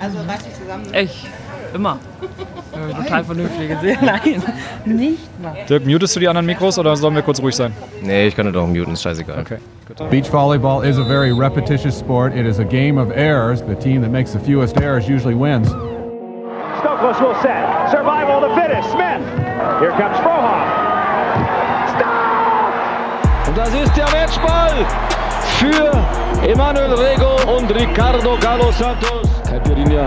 Also reiß dich zusammen. Ich, immer. Total vernünftig gesehen. Nein, nicht mal. Dirk, mutest du die anderen Mikros oder sollen wir kurz ruhig sein? Nee, ich kann das auch muten, ist scheißegal. Okay. Beach volleyball is a very repetitious sport. It is a game of errors. The team that makes the fewest errors usually wins. Stokos will set. Survival of the fittest. Smith. Here comes Frohoff. Stop! Und das ist der Matchball für Emanuel Rego und Ricardo Galo Santos. Caipirinha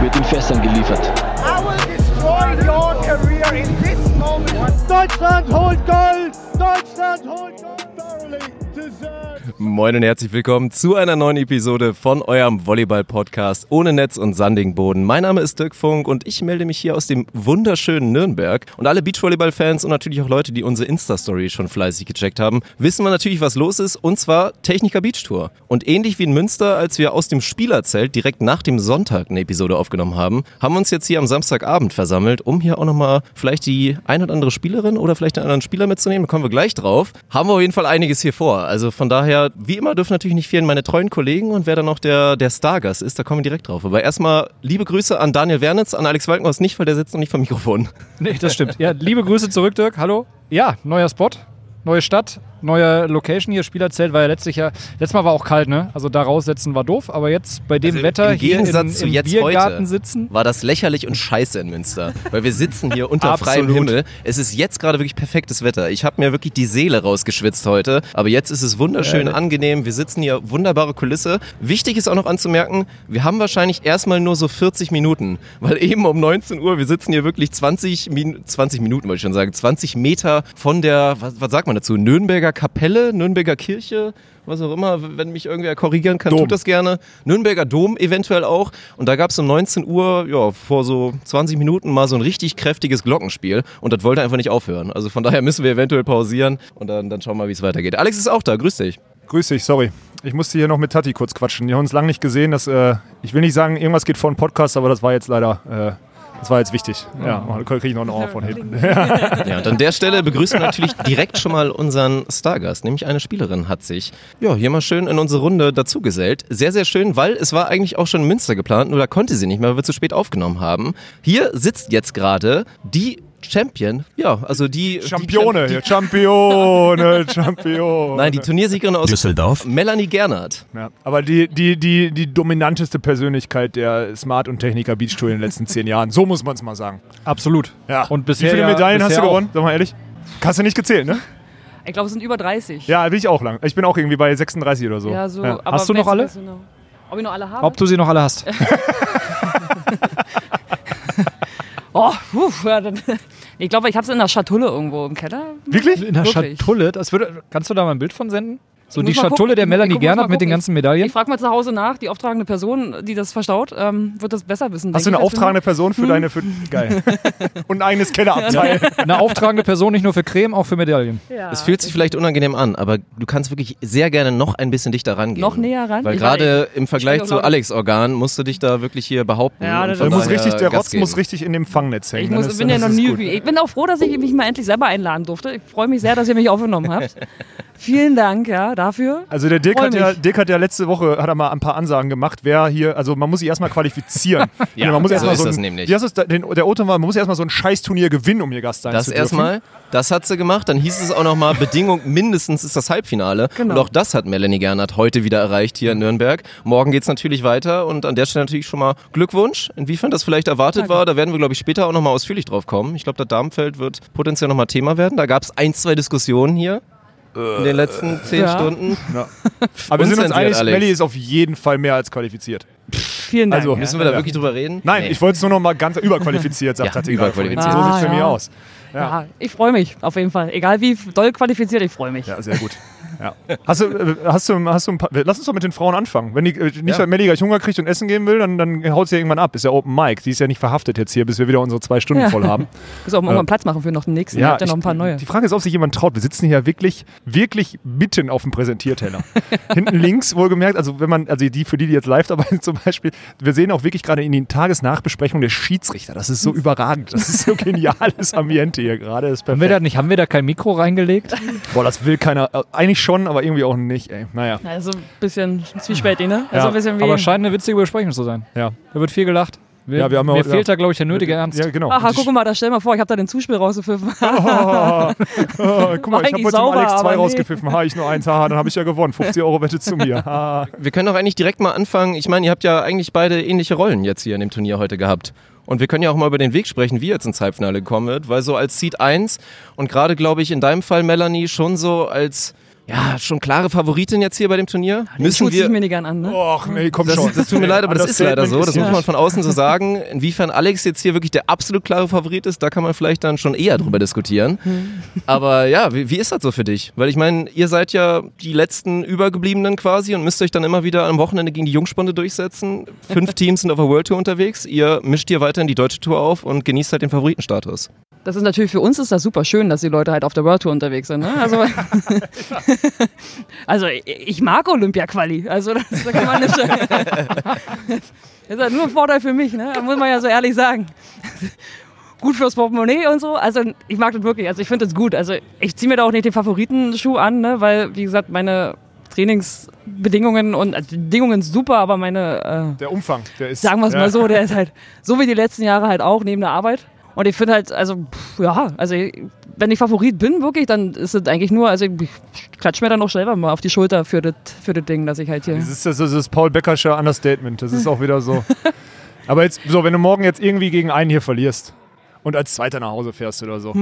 wird in Fässern geliefert. I will destroy your career in this moment. Deutschland holt Gold! Deutschland holt! Moin und herzlich willkommen zu einer neuen Episode von eurem Volleyball-Podcast ohne Netz und sandigen Boden. Mein Name ist Dirk Funk und ich melde mich hier aus dem wunderschönen Nürnberg. Und alle Beachvolleyball-Fans und natürlich auch Leute, die unsere Insta-Story schon fleißig gecheckt haben, wissen wir natürlich, was los ist und zwar Techniker Beach Tour. Und ähnlich wie in Münster, als wir aus dem Spielerzelt direkt nach dem Sonntag eine Episode aufgenommen haben, haben wir uns jetzt hier am Samstagabend versammelt, um hier auch nochmal vielleicht die ein oder andere Spielerin oder vielleicht einen anderen Spieler mitzunehmen. Da kommen wir gleich drauf. Haben wir auf jeden Fall einiges hier vor. Also von daher, wie immer, dürfen natürlich nicht fehlen meine treuen Kollegen und wer dann noch der, der Stargast ist, da kommen wir direkt drauf. Aber erstmal liebe Grüße an Daniel Wernitz, an Alex Walkenhaus nicht, weil der sitzt noch nicht vom Mikrofon. Nee, das stimmt. Ja, liebe Grüße zurück, Dirk. Hallo. Ja, neuer Spot, neue Stadt, neue Location hier. Spielerzelt war ja letztlich ja, letztes Mal war auch kalt, ne? Also da raussetzen war doof, aber jetzt bei dem Also Wetter im hier Gegensatz in, zu im jetzt Biergarten heute sitzen. war das lächerlich und scheiße in Münster. Weil wir sitzen hier unter freiem. Himmel. Es ist jetzt gerade wirklich perfektes Wetter. Ich habe mir wirklich die Seele rausgeschwitzt heute. Aber jetzt ist es wunderschön, ne? angenehm. Wir sitzen hier, wunderbare Kulisse. Wichtig ist auch noch anzumerken, wir haben wahrscheinlich erstmal nur so 40 Minuten. Weil eben um 19 Uhr, wir sitzen hier wirklich 20, Min 20 Minuten, wollte ich schon sagen, 20 Meter von der, was, was sagt man dazu, Nürnberger Kapelle, Nürnberger Kirche, was auch immer, wenn mich irgendwer korrigieren kann, Dom. tut das gerne. Nürnberger Dom eventuell auch. Und da gab es um 19 Uhr, ja, vor so 20 Minuten mal so ein richtig kräftiges Glockenspiel. Und das wollte einfach nicht aufhören. Also von daher müssen wir eventuell pausieren und dann, dann schauen wir mal, wie es weitergeht. Alex ist auch da, grüß dich. Grüß dich, sorry. Ich musste hier noch mit Tati kurz quatschen. Wir haben uns lange nicht gesehen. Das, äh, ich will nicht sagen, irgendwas geht vor dem Podcast, aber das war jetzt leider, äh, das war jetzt wichtig. Ja, da kriege ich noch ein Ohr von hinten. Ja, und an der Stelle begrüßen wir natürlich direkt schon mal unseren Stargast, nämlich eine Spielerin hat sich ja, hier mal schön in unsere Runde dazugesellt. Sehr, sehr schön, weil es war eigentlich auch schon in Münster geplant, nur da konnte sie nicht mehr, weil wir zu spät aufgenommen haben. Hier sitzt jetzt gerade die Champion, ja, also die... Champione, die, hier, Champione, Champione. Nein, die Turniersiegerin aus Düsseldorf. Melanie Gernhardt. Ja, aber die, die, die, die dominanteste Persönlichkeit der Smart- und Techniker Beach Tour in den letzten zehn Jahren. So muss man es mal sagen. Absolut. Ja. Und Wie bisher viele ja- Medaillen hast du gewonnen? Sag mal ehrlich. Hast du nicht gezählt, ne? Ich glaube, es sind über 30. Ja, will ich auch lang. Ich bin auch irgendwie bei 36 oder so. Ja, so. Ja. Aber Hast du noch alle? weißt noch- Ob ich noch alle habe? Ob du sie noch alle hast. oh, puh, ja, dann, ich glaube, ich habe es in der Schatulle irgendwo im Keller. Wirklich? In der Wirklich? Schatulle. Das würde, kannst du da mal ein Bild von senden? So die Schatulle gucken. der Melanie Gernhardt mit den ganzen Medaillen. Ich frage mal zu Hause nach, die auftragende Person, die das verstaut, ähm, wird das besser wissen. Hast du eine auftragende Person für deine. Für, geil. Und ein eigenes Kellerabteil. Eine auftragende Person nicht nur für Creme, auch für Medaillen. Ja. Es fühlt sich vielleicht unangenehm an, aber du kannst wirklich sehr gerne noch ein bisschen dichter rangehen. Noch näher ran? Weil gerade im Vergleich ich zu Alex Organ musst du dich da wirklich hier behaupten. Ja, das Da muss richtig, der Rotz muss richtig in dem Fangnetz hängen. Ich Dann muss, ist- bin ja noch nie. gut. Ich bin auch froh, dass ich mich mal endlich selber einladen durfte. Ich freue mich sehr, dass ihr mich aufgenommen habt. Vielen Dank ja, dafür. Also der Dirk hat, ja. Dirk hat ja letzte Woche hat er mal ein paar Ansagen gemacht, wer hier, also man muss sich erstmal qualifizieren. Ja, man muss so erst mal ist so das ein, nämlich. Wie hast du's da- den, der Oton war, man muss erstmal so ein Scheißturnier gewinnen, um hier Gast sein Das zu dürfen. erstmal, das hat sie gemacht. Dann hieß es auch nochmal, Bedingung mindestens ist das Halbfinale. Genau. Und auch das hat Melanie Gernhardt heute wieder erreicht hier in Nürnberg. Morgen geht's natürlich weiter und an der Stelle natürlich schon mal Glückwunsch. Inwiefern das vielleicht erwartet Danke. war, da werden wir, glaube ich, später auch nochmal ausführlich drauf kommen. Ich glaube, das Darmfeld wird potenziell nochmal Thema werden. Da gab es ein, zwei Diskussionen hier in den letzten zehn Ja. Stunden. Aber wir sind uns einig. Melli ist auf jeden Fall mehr als qualifiziert. Vielen Dank. Also, ja. Müssen wir da Ja. wirklich drüber reden? Nein, Nee. ich wollte es nur noch mal ganz überqualifiziert, sagt Ja, Tati überqualifiziert. So sieht es Ah, für mich ja. aus. ja, ich freue mich auf jeden Fall. Egal wie doll qualifiziert, ich freue mich. Ja, sehr gut. Ja. Hast du, äh, hast du, hast du ein paar, lass uns doch mit den Frauen anfangen. Wenn die, äh, nicht, Ja. Melli gleich Hunger kriegt und essen gehen will, dann, dann haut sie ja irgendwann ab. Ist ja Open Mic. Die ist ja nicht verhaftet jetzt hier, bis wir wieder unsere zwei Stunden Ja. voll haben. Muss auch mal irgendwann Platz machen für noch den nächsten. Ja, habt ja noch ein paar ich- neue. Die Frage ist, ob sich jemand traut. Wir sitzen hier wirklich, wirklich mitten auf dem Präsentierteller. Hinten links, wohlgemerkt, also wenn man, also die, für die, die jetzt live dabei sind zum Beispiel, wir sehen auch wirklich gerade in die Tagesnachbesprechung der Schiedsrichter. Das ist so überragend. Das ist so geniales Ambiente hier gerade. Haben wir, da nicht, haben wir da kein Mikro reingelegt? Boah, das will keiner. äh, Eigentlich eigentlich schon, aber irgendwie auch nicht, ey. Naja. Also ein bisschen zwiespältig, ne? Also Ja, ein bisschen wie. Aber scheint eine witzige Besprechung zu sein. Ja. Da wird viel gelacht. Wir, Ja, wir haben mir auch- fehlt ja. da, glaube ich, der nötige Ernst. Ja, genau. Aha, guck mal, da stell mal vor, ich habe da den Zuspiel rausgepfiffen. Oh, oh, oh, guck mal, ich habe heute dem sauber, Alex zwei aber nee. rausgepfiffen. Ha, ich nur eins. Haha, dann habe ich ja gewonnen. 50 Euro Wette zu mir. Ha. Wir können doch eigentlich direkt mal anfangen. Ich meine, ihr habt ja eigentlich beide ähnliche Rollen jetzt hier in dem Turnier heute gehabt. Und wir können ja auch mal über den Weg sprechen, wie ihr jetzt ins Halbfinale gekommen wird, weil so als Seed 1 und gerade, glaube ich, in deinem Fall, Melanie, schon so als, ja, schon klare Favoritin jetzt hier bei dem Turnier, müssen Tut sich wir... mir nicht gern an, ne? Och, nee, komm Das, schon. das tut mir leid, aber das ist leider so. Das muss man von außen so sagen. Inwiefern Alex jetzt hier wirklich der absolut klare Favorit ist, da kann man vielleicht dann schon eher drüber diskutieren. Aber ja, wie, wie ist das so für dich? Weil ich meine, ihr seid ja die letzten Übergebliebenen quasi und müsst euch dann immer wieder am Wochenende gegen die Jungspunde durchsetzen. Fünf Teams sind auf der World Tour unterwegs. Ihr mischt hier weiterhin die deutsche Tour auf und genießt halt den Favoritenstatus. Das ist natürlich für uns ist das super schön, dass die Leute halt auf der World Tour unterwegs sind. Ne? Also, also ich- mag Olympia-Quali. Also das, da kann man nicht. Das ist halt nur ein Vorteil für mich, ne? Muss man ja so ehrlich sagen. Gut fürs Portemonnaie und so. Also ich mag das wirklich. Also ich finde das gut. Also ich ziehe mir da auch nicht den Favoritenschuh an, ne? weil wie gesagt meine Trainingsbedingungen und also Bedingungen sind super, aber meine äh, Der Umfang, der ist. sagen wir es ja. mal so, der ist halt so wie die letzten Jahre halt auch neben der Arbeit. Und ich finde halt, also, pff, ja, also wenn ich Favorit bin, wirklich, dann ist es eigentlich nur, also ich klatsch mir dann auch selber mal auf die Schulter für das, für das Ding, dass ich halt hier. Das ist das, das ist Paul Beckersche Understatement. Das ist auch wieder so. Aber jetzt, so, wenn du morgen jetzt irgendwie gegen einen hier verlierst und als Zweiter nach Hause fährst oder so,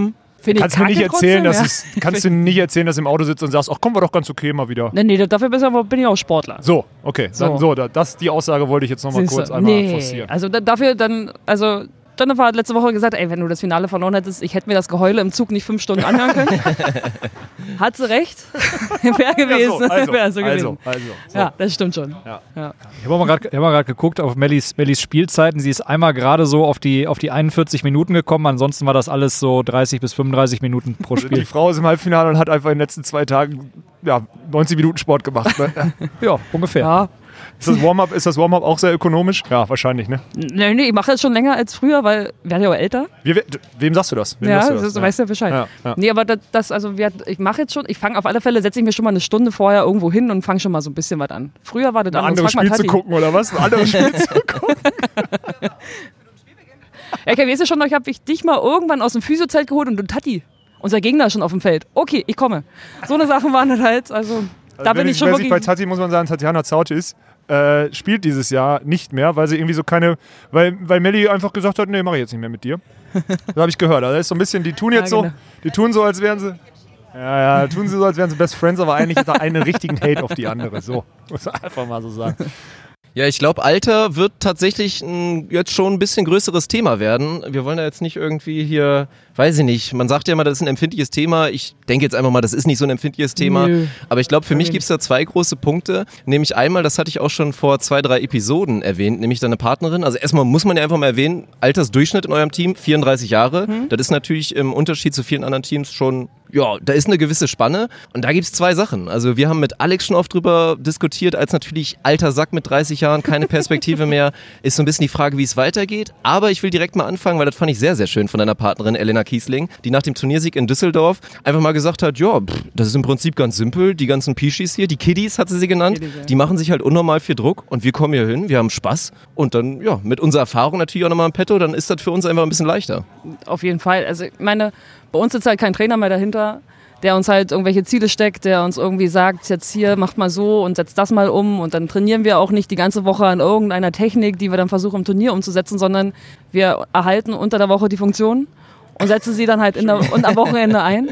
Finde ich kannst du erzählen, dass trotzdem, es, kannst du nicht erzählen, dass du im Auto sitzt und sagst, ach komm, war doch ganz okay mal wieder. ja. Nee, nee, dafür bin ich, auch Sportler. So, okay. Dann, So. so, da, das, die Aussage wollte ich jetzt nochmal kurz einmal nee, forcieren. also da, dafür dann, also Jennifer hat letzte Woche gesagt, ey, wenn du das Finale verloren hättest, ich hätte mir das Geheule im Zug nicht fünf Stunden anhören können. hat sie recht. Wäre gewesen. Ja, so, also, Wäre so gewesen. also, also, so. Ja, das stimmt schon. Ich habe mal gerade geguckt auf Mellies, Mellies Spielzeiten. Sie ist einmal gerade so auf die, auf die 41 Minuten gekommen. Ansonsten war das alles so 30 bis 35 Minuten pro Die Spiel. Frau ist im Halbfinale und hat einfach in den letzten zwei Tagen ja, 90 Minuten Sport gemacht. Ne? ja, ungefähr. Ja, Ist das Warm-up ist das Warm-up auch sehr ökonomisch? Ja, wahrscheinlich, ne? Nee, nee, ich mache das schon länger als früher, weil wir werden ja auch älter. Wie, we- wem sagst du das? Wem ja, sagst du das, weißt du ja Bescheid. Ja, ja. Nee, aber das, das also wir, ich mache jetzt schon, ich fange auf alle Fälle, setze ich mir schon mal eine Stunde vorher irgendwo hin und fange schon mal so ein bisschen was an. Früher war das Ein anderes Spiel zu gucken, oder was? Ein anderes Spiel zu gucken. Ja, okay, weißt du schon, noch, ich habe ich dich mal irgendwann aus dem Physiozelt geholt und du Tati. Unser Gegner ist schon auf dem Feld. Okay, ich komme. So eine Sachen waren das halt, also, da Also bin wenn ich schon wer sich bei wirklich... Tati, muss man sagen, Tatjana Zautis, äh, spielt dieses Jahr nicht mehr, weil sie irgendwie so keine, weil, weil Melli einfach gesagt hat, nee, mache ich jetzt nicht mehr mit dir. das habe ich gehört. Also das ist so ein bisschen, die tun jetzt Ja, so, genau. die tun so, als wären sie, ja, ja, tun sie so, als wären sie Best Friends, aber eigentlich hat er einen richtigen Hate auf die andere. So, muss man einfach mal so sagen. Ja, ich glaube, Alter wird tatsächlich ein, jetzt schon ein bisschen größeres Thema werden. Wir wollen da jetzt nicht irgendwie hier, weiß ich nicht, man sagt ja immer, das ist ein empfindliches Thema. Ich denke jetzt einfach mal, das ist nicht so ein empfindliches Thema. Nö. Aber ich glaube, für mich gibt es da zwei große Punkte. Nämlich einmal, das hatte ich auch schon vor zwei, drei Episoden erwähnt, nämlich deine Partnerin. Also erstmal muss man ja einfach mal erwähnen, Altersdurchschnitt in eurem Team, 34 Jahre. Das ist natürlich im Unterschied zu vielen anderen Teams schon, ja, da ist eine gewisse Spanne. Und da gibt es zwei Sachen. Also wir haben mit Alex schon oft drüber diskutiert, als natürlich alter Sack mit 30 Jahren, keine Perspektive mehr, ist so ein bisschen die Frage, wie es weitergeht. Aber ich will direkt mal anfangen, weil das fand ich sehr, sehr schön von deiner Partnerin Elena Kiesling, die nach dem Turniersieg in Düsseldorf einfach mal gesagt hat, ja, pff, das ist im Prinzip ganz simpel, die ganzen Pischis hier, die Kiddies hat sie sie genannt, die machen sich halt unnormal viel Druck und wir kommen hier hin, wir haben Spaß und dann, ja, mit unserer Erfahrung natürlich auch nochmal im Petto, dann ist das für uns einfach ein bisschen leichter. Auf jeden Fall. Also ich meine, bei uns sitzt halt kein Trainer mehr dahinter, der uns halt irgendwelche Ziele steckt, der uns irgendwie sagt, jetzt hier macht mal so und setzt das mal um und dann trainieren wir auch nicht die ganze Woche an irgendeiner Technik, die wir dann versuchen im Turnier umzusetzen, sondern wir erhalten unter der Woche die Funktion und setzen sie dann halt in der, und am Wochenende ein.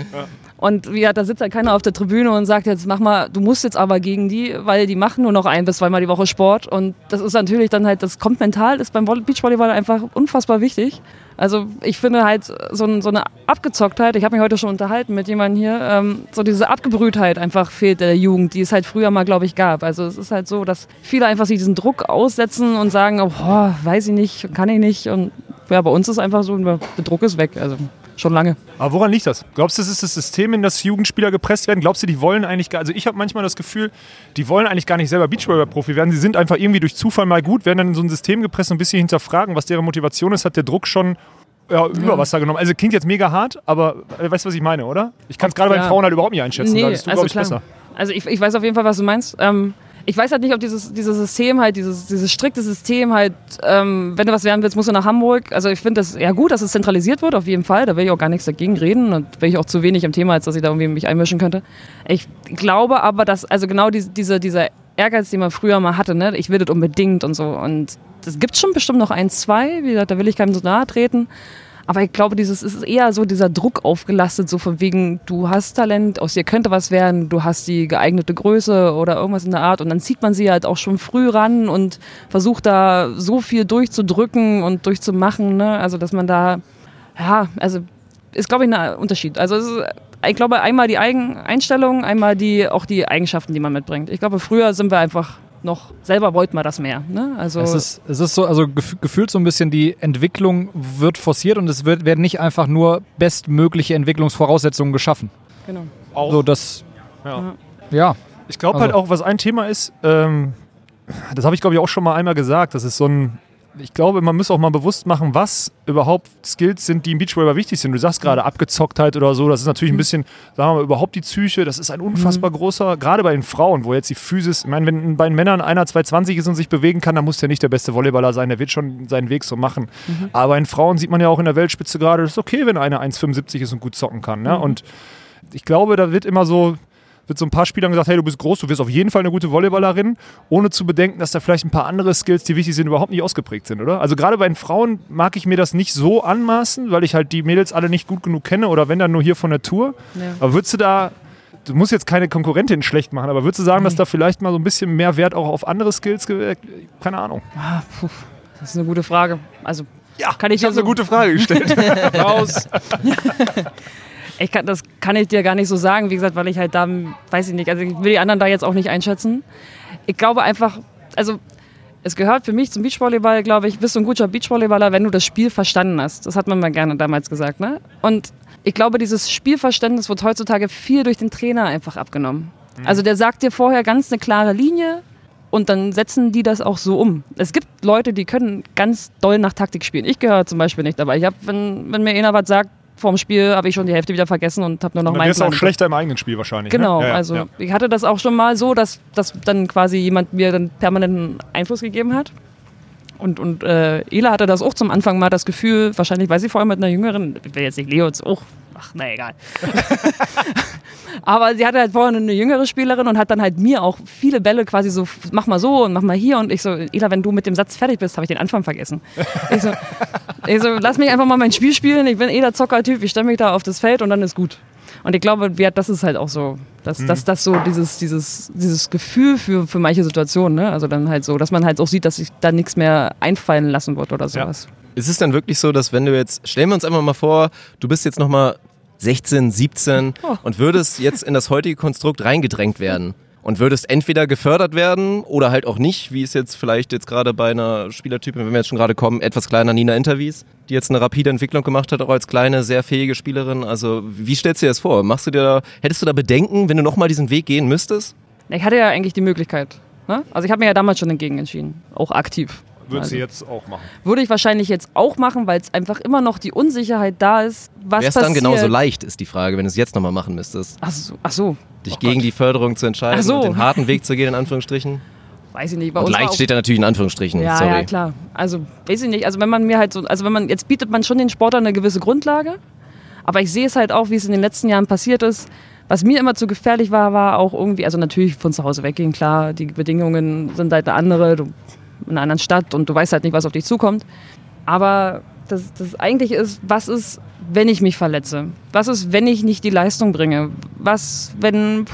Und wie, da sitzt halt keiner auf der Tribüne und sagt jetzt, mach mal, du musst jetzt aber gegen die, weil die machen nur noch ein bis zweimal die Woche Sport. Und das ist natürlich dann halt, das kommt mental, ist beim Volley- Beachvolleyball einfach unfassbar wichtig. Also ich finde halt so, so eine Abgezocktheit, ich habe mich heute schon unterhalten mit jemandem hier, ähm, so diese Abgebrühtheit einfach fehlt der Jugend, die es halt früher mal, glaube ich, gab. Also es ist halt so, dass viele einfach sich diesen Druck aussetzen und sagen, oh, weiß ich nicht, kann ich nicht. Und ja, bei uns ist einfach so, der Druck ist weg, also schon lange. Aber woran liegt das? Glaubst du, es ist das System, in das Jugendspieler gepresst werden? Glaubst du, die wollen eigentlich gar, also ich habe manchmal das Gefühl, die wollen eigentlich gar nicht selber Beachvolleyball-Profi werden. Sie sind einfach irgendwie durch Zufall mal gut, werden dann in so ein System gepresst und ein bisschen hinterfragen, was deren Motivation ist, hat der Druck schon ja, über Wasser genommen. Also klingt jetzt mega hart, aber äh, weißt du, was ich meine, oder? Ich kann es gerade bei den Ja. Frauen halt überhaupt nicht einschätzen. Nee, da bist du, also glaube ich, klar. besser. Also ich, ich weiß auf jeden Fall, was du meinst. Ähm, ich weiß halt nicht, ob dieses, dieses System halt, dieses, dieses strikte System halt, ähm, wenn du was werden willst, musst du nach Hamburg. Also ich finde das ja gut, dass es zentralisiert wird, auf jeden Fall. Da will ich auch gar nichts dagegen reden und bin ich auch zu wenig im Thema, als dass ich da irgendwie mich einmischen könnte. Ich glaube aber, dass, also genau diese, diese, dieser Ehrgeiz, den man früher mal hatte, ne? ich will das unbedingt und so. Und das gibt schon bestimmt noch ein, zwei, wie gesagt, da will ich keinem so nahe treten. Aber ich glaube, dieses es ist eher so dieser Druck aufgelastet, so von wegen, du hast Talent, aus dir könnte was werden, du hast die geeignete Größe oder irgendwas in der Art. Und dann zieht man sie halt auch schon früh ran und versucht da so viel durchzudrücken und durchzumachen. Ne? Also, dass man da, ja, also ist, glaube ich, ein Unterschied. Also, ist, ich glaube, einmal die Eigen Einstellung, einmal die, auch die Eigenschaften, die man mitbringt. Ich glaube, früher sind wir einfach noch, selber wollten wir das mehr. Ne? Also, Es ist, es ist so, also gef gefühlt so ein bisschen, die Entwicklung wird forciert und es wird, werden nicht einfach nur bestmögliche Entwicklungsvoraussetzungen geschaffen. genau. Auch. So, das, Ja. ja. Ich glaube Also- halt auch, was ein Thema ist, ähm, das habe ich glaube ich auch schon mal einmal gesagt, das ist so ein, ich glaube, man muss auch mal bewusst machen, was überhaupt Skills sind, die im Beachvolleyball wichtig sind. Du sagst gerade Abgezocktheit oder so, das ist natürlich ein bisschen, sagen wir mal, überhaupt die Psyche, das ist ein unfassbar großer, gerade bei den Frauen, wo jetzt die Physis, ich meine, wenn bei den Männern einer 220 ist und sich bewegen kann, dann muss der nicht der beste Volleyballer sein, der wird schon seinen Weg so machen. Aber bei den Frauen sieht man ja auch in der Weltspitze gerade, das ist okay, wenn einer 1,75 ist und gut zocken kann. Ne? Und ich glaube, da wird immer so, wird so ein paar Spielern gesagt, hey, du bist groß, du wirst auf jeden Fall eine gute Volleyballerin, ohne zu bedenken, dass da vielleicht ein paar andere Skills, die wichtig sind, überhaupt nicht ausgeprägt sind, oder? Also gerade bei den Frauen mag ich mir das nicht so anmaßen, weil ich halt die Mädels alle nicht gut genug kenne oder wenn dann nur hier von der Tour. Ja. Aber würdest du da, du musst jetzt keine Konkurrentin schlecht machen, aber würdest du sagen, dass da vielleicht mal so ein bisschen mehr Wert auch auf andere Skills, ge- keine Ahnung. Ah, puh, das ist eine gute Frage. Also Ja, Kann ich ich habe so- eine gute Frage gestellt. Raus. Ich kann, das kann ich dir gar nicht so sagen, wie gesagt, weil ich halt da, weiß ich nicht, also ich will die anderen da jetzt auch nicht einschätzen. Ich glaube einfach, also es gehört für mich zum Beachvolleyball, glaube ich, bist du ein guter Beachvolleyballer, wenn du das Spiel verstanden hast. Das hat man mal gerne damals gesagt, ne? Und ich glaube, dieses Spielverständnis wird heutzutage viel durch den Trainer einfach abgenommen. Also der sagt dir vorher ganz eine klare Linie und dann setzen die das auch so um. Es gibt Leute, die können ganz doll nach Taktik spielen. Ich gehöre zum Beispiel nicht dabei. Ich hab, wenn, wenn mir einer was sagt, vorm Spiel habe ich schon die Hälfte wieder vergessen und habe nur noch Dann meinen du auch schlechter im eigenen Spiel wahrscheinlich. Genau, ne? Ja, ja, also ja. ich hatte das auch schon mal so, dass, dass dann quasi jemand mir dann permanenten Einfluss gegeben hat. Und, und äh, Ela hatte das auch zum Anfang mal das Gefühl, wahrscheinlich, weil sie vor allem mit einer jüngeren, ich will jetzt nicht Leo jetzt auch, ach, na egal. Aber sie hatte halt vorher eine jüngere Spielerin und hat dann halt mir auch viele Bälle quasi so, mach mal so und mach mal hier. Und ich so, Ela, wenn du mit dem Satz fertig bist, habe ich den Anfang vergessen. Ich so, ich so, lass mich einfach mal mein Spiel spielen. Ich bin eh der Zockertyp, ich stelle mich da auf das Feld und dann ist gut. Und ich glaube, ja, das ist halt auch so, dass, dass das so dieses, dieses, dieses Gefühl für, für manche Situationen, ne? Also dann halt so, dass man halt auch sieht, dass sich da nichts mehr einfallen lassen wird oder sowas. Ist es dann wirklich so, dass wenn du jetzt, stellen wir uns einfach mal vor, du bist jetzt nochmal 16, 17 Oh. und würdest jetzt in das heutige Konstrukt reingedrängt werden und würdest entweder gefördert werden oder halt auch nicht, wie es jetzt vielleicht jetzt gerade bei einer Spielertypin, wenn wir jetzt schon gerade kommen, etwas kleiner Nina Interwies, die jetzt eine rapide Entwicklung gemacht hat, auch als kleine, sehr fähige Spielerin. Also wie stellst du dir das vor? Machst du dir da, hättest du da Bedenken, wenn du nochmal diesen Weg gehen müsstest? Ich hatte ja eigentlich die Möglichkeit. Ne? Also ich habe mir ja damals schon dagegen entschieden, auch aktiv. Würdest Also, du jetzt auch machen. Würde ich wahrscheinlich jetzt auch machen, weil es einfach immer noch die Unsicherheit da ist, was Wäre es passiert. dann genauso leicht, ist die Frage, wenn du es jetzt nochmal machen müsstest. Ach so, ach so, Dich gegen die Förderung zu entscheiden so. und den harten Weg zu gehen, in Anführungsstrichen. weiß ich nicht. Bei Und leicht steht da natürlich in Anführungsstrichen, Ja, sorry. ja, klar. Also, weiß ich nicht. Also, wenn man mir halt so, also, wenn man, jetzt bietet man schon den Sportlern eine gewisse Grundlage. Aber ich sehe es halt auch, wie es in den letzten Jahren passiert ist. Was mir immer zu gefährlich war, war auch irgendwie, also natürlich von zu Hause weggehen, klar. Die Bedingungen sind halt eine andere, du, in einer anderen Stadt und du weißt halt nicht, was auf dich zukommt. Aber das, das eigentliche ist, was ist, wenn ich mich verletze? Was ist, wenn ich nicht die Leistung bringe? Was, wenn,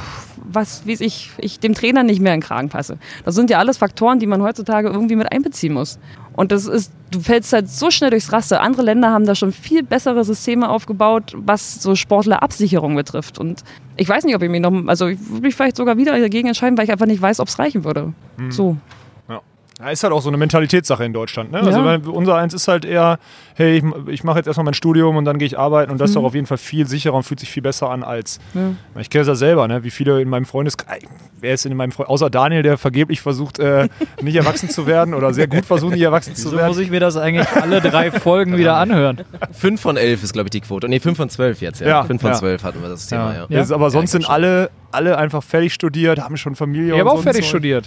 was, wie ich, ich dem Trainer nicht mehr in den Kragen passe? Das sind ja alles Faktoren, die man heutzutage irgendwie mit einbeziehen muss. Und das ist, du fällst halt so schnell durchs Raster. Andere Länder haben da schon viel bessere Systeme aufgebaut, was so Sportlerabsicherung betrifft. Und ich weiß nicht, ob ich mich noch, also ich würde mich vielleicht sogar wieder dagegen entscheiden, weil ich einfach nicht weiß, ob es reichen würde. So. Ja, ist halt auch so eine Mentalitätssache in Deutschland. Ne? Also Ja. weil unser eins ist halt eher, hey, ich, ich mache jetzt erstmal mein Studium und dann gehe ich arbeiten und das Mhm. ist doch auf jeden Fall viel sicherer und fühlt sich viel besser an als. Ich kenne es ja selber, ne? wie viele in meinem Freundeskreis, wer ist denn in meinem Freund, außer Daniel, der vergeblich versucht, äh, nicht erwachsen zu werden oder sehr gut versucht, nicht erwachsen zu werden. muss ich mir das eigentlich alle drei Folgen wieder anhören? 5 von 11 ist, glaube ich, die Quote. Nee, 5 von 12 jetzt, ja. Ja, 5 von ja. 12 hatten wir das Thema, ja. Ja. Das ist aber sonst Ja, sind alle, alle einfach fertig studiert, haben schon Familie Ich und habe auch so fertig so. studiert.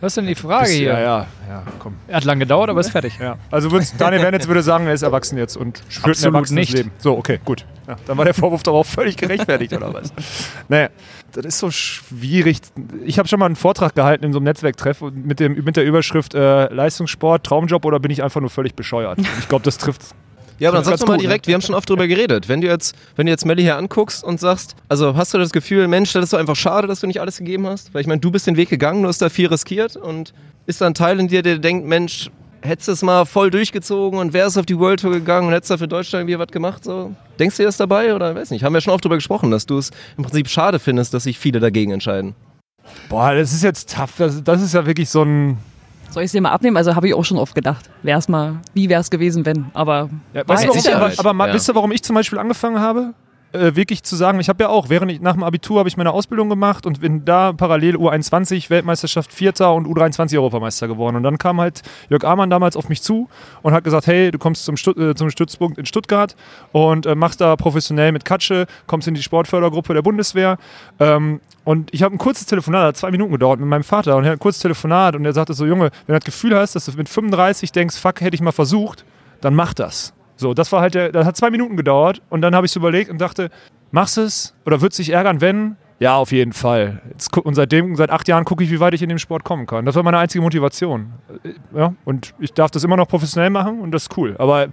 Was ist denn die Frage Bist- hier? Ja, ja, ja, komm. Hat lang gedauert, aber ist fertig. Ja. Also Daniel Wernitz würde sagen, er ist erwachsen jetzt und ein Absolut erwachsenes nicht. Leben. So, okay, gut. Ja, dann war der Vorwurf darauf völlig gerechtfertigt, oder was? Naja, das ist so schwierig. Ich habe schon mal einen Vortrag gehalten in so einem Netzwerktreff mit, dem, mit der Überschrift äh, Leistungssport, Traumjob oder bin ich einfach nur völlig bescheuert? Ich glaube, das trifft. Ja, aber dann Das sag ist doch mal gut, ne? direkt, wir haben schon oft drüber geredet. Wenn du jetzt, wenn du jetzt Melli hier anguckst und sagst, also hast du das Gefühl, Mensch, das ist doch einfach schade, dass du nicht alles gegeben hast? Weil ich meine, du bist den Weg gegangen, du hast da viel riskiert und ist da ein Teil in dir, der denkt, Mensch, hättest du es mal voll durchgezogen und wärst auf die World Tour gegangen und hättest da für Deutschland irgendwie was gemacht? So? Denkst du dir das dabei oder weiß nicht? Haben wir schon oft drüber gesprochen, dass du es im Prinzip schade findest, dass sich viele dagegen entscheiden. Boah, das ist jetzt tough. Das, das ist ja wirklich so ein. Soll ich es dir mal abnehmen? Also habe ich auch schon oft gedacht. Wär's mal, wie wäre es gewesen, wenn? Aber Ja, weißt du, warum ich, aber, ja. wisst ihr, warum ich zum Beispiel angefangen habe? Äh, wirklich zu sagen, ich habe ja auch, während ich nach dem Abitur habe ich meine Ausbildung gemacht und bin da parallel U21 Weltmeisterschaft Vierter und U23 Europameister geworden. Und dann kam halt Jörg Amann damals auf mich zu und hat gesagt, hey, du kommst zum, Stu äh, zum Stützpunkt in Stuttgart und äh, machst da professionell mit Katsche, kommst in die Sportfördergruppe der Bundeswehr. Ähm, und ich habe ein kurzes Telefonat, hat zwei Minuten gedauert mit meinem Vater und er hat ein kurzes Telefonat und er sagte so, Junge, wenn du das Gefühl hast, dass du mit 35 denkst, fuck, hätte ich mal versucht, dann mach das. So, das war halt der, das hat zwei Minuten gedauert und dann habe ich es überlegt und dachte, machst du es oder würdest dich ärgern, wenn? Ja, auf jeden Fall. Jetzt, und seitdem, seit acht Jahren gucke ich, wie weit ich in dem Sport kommen kann. Das war meine einzige Motivation. Äh, Ja, und ich darf das immer noch professionell machen und das ist cool. Aber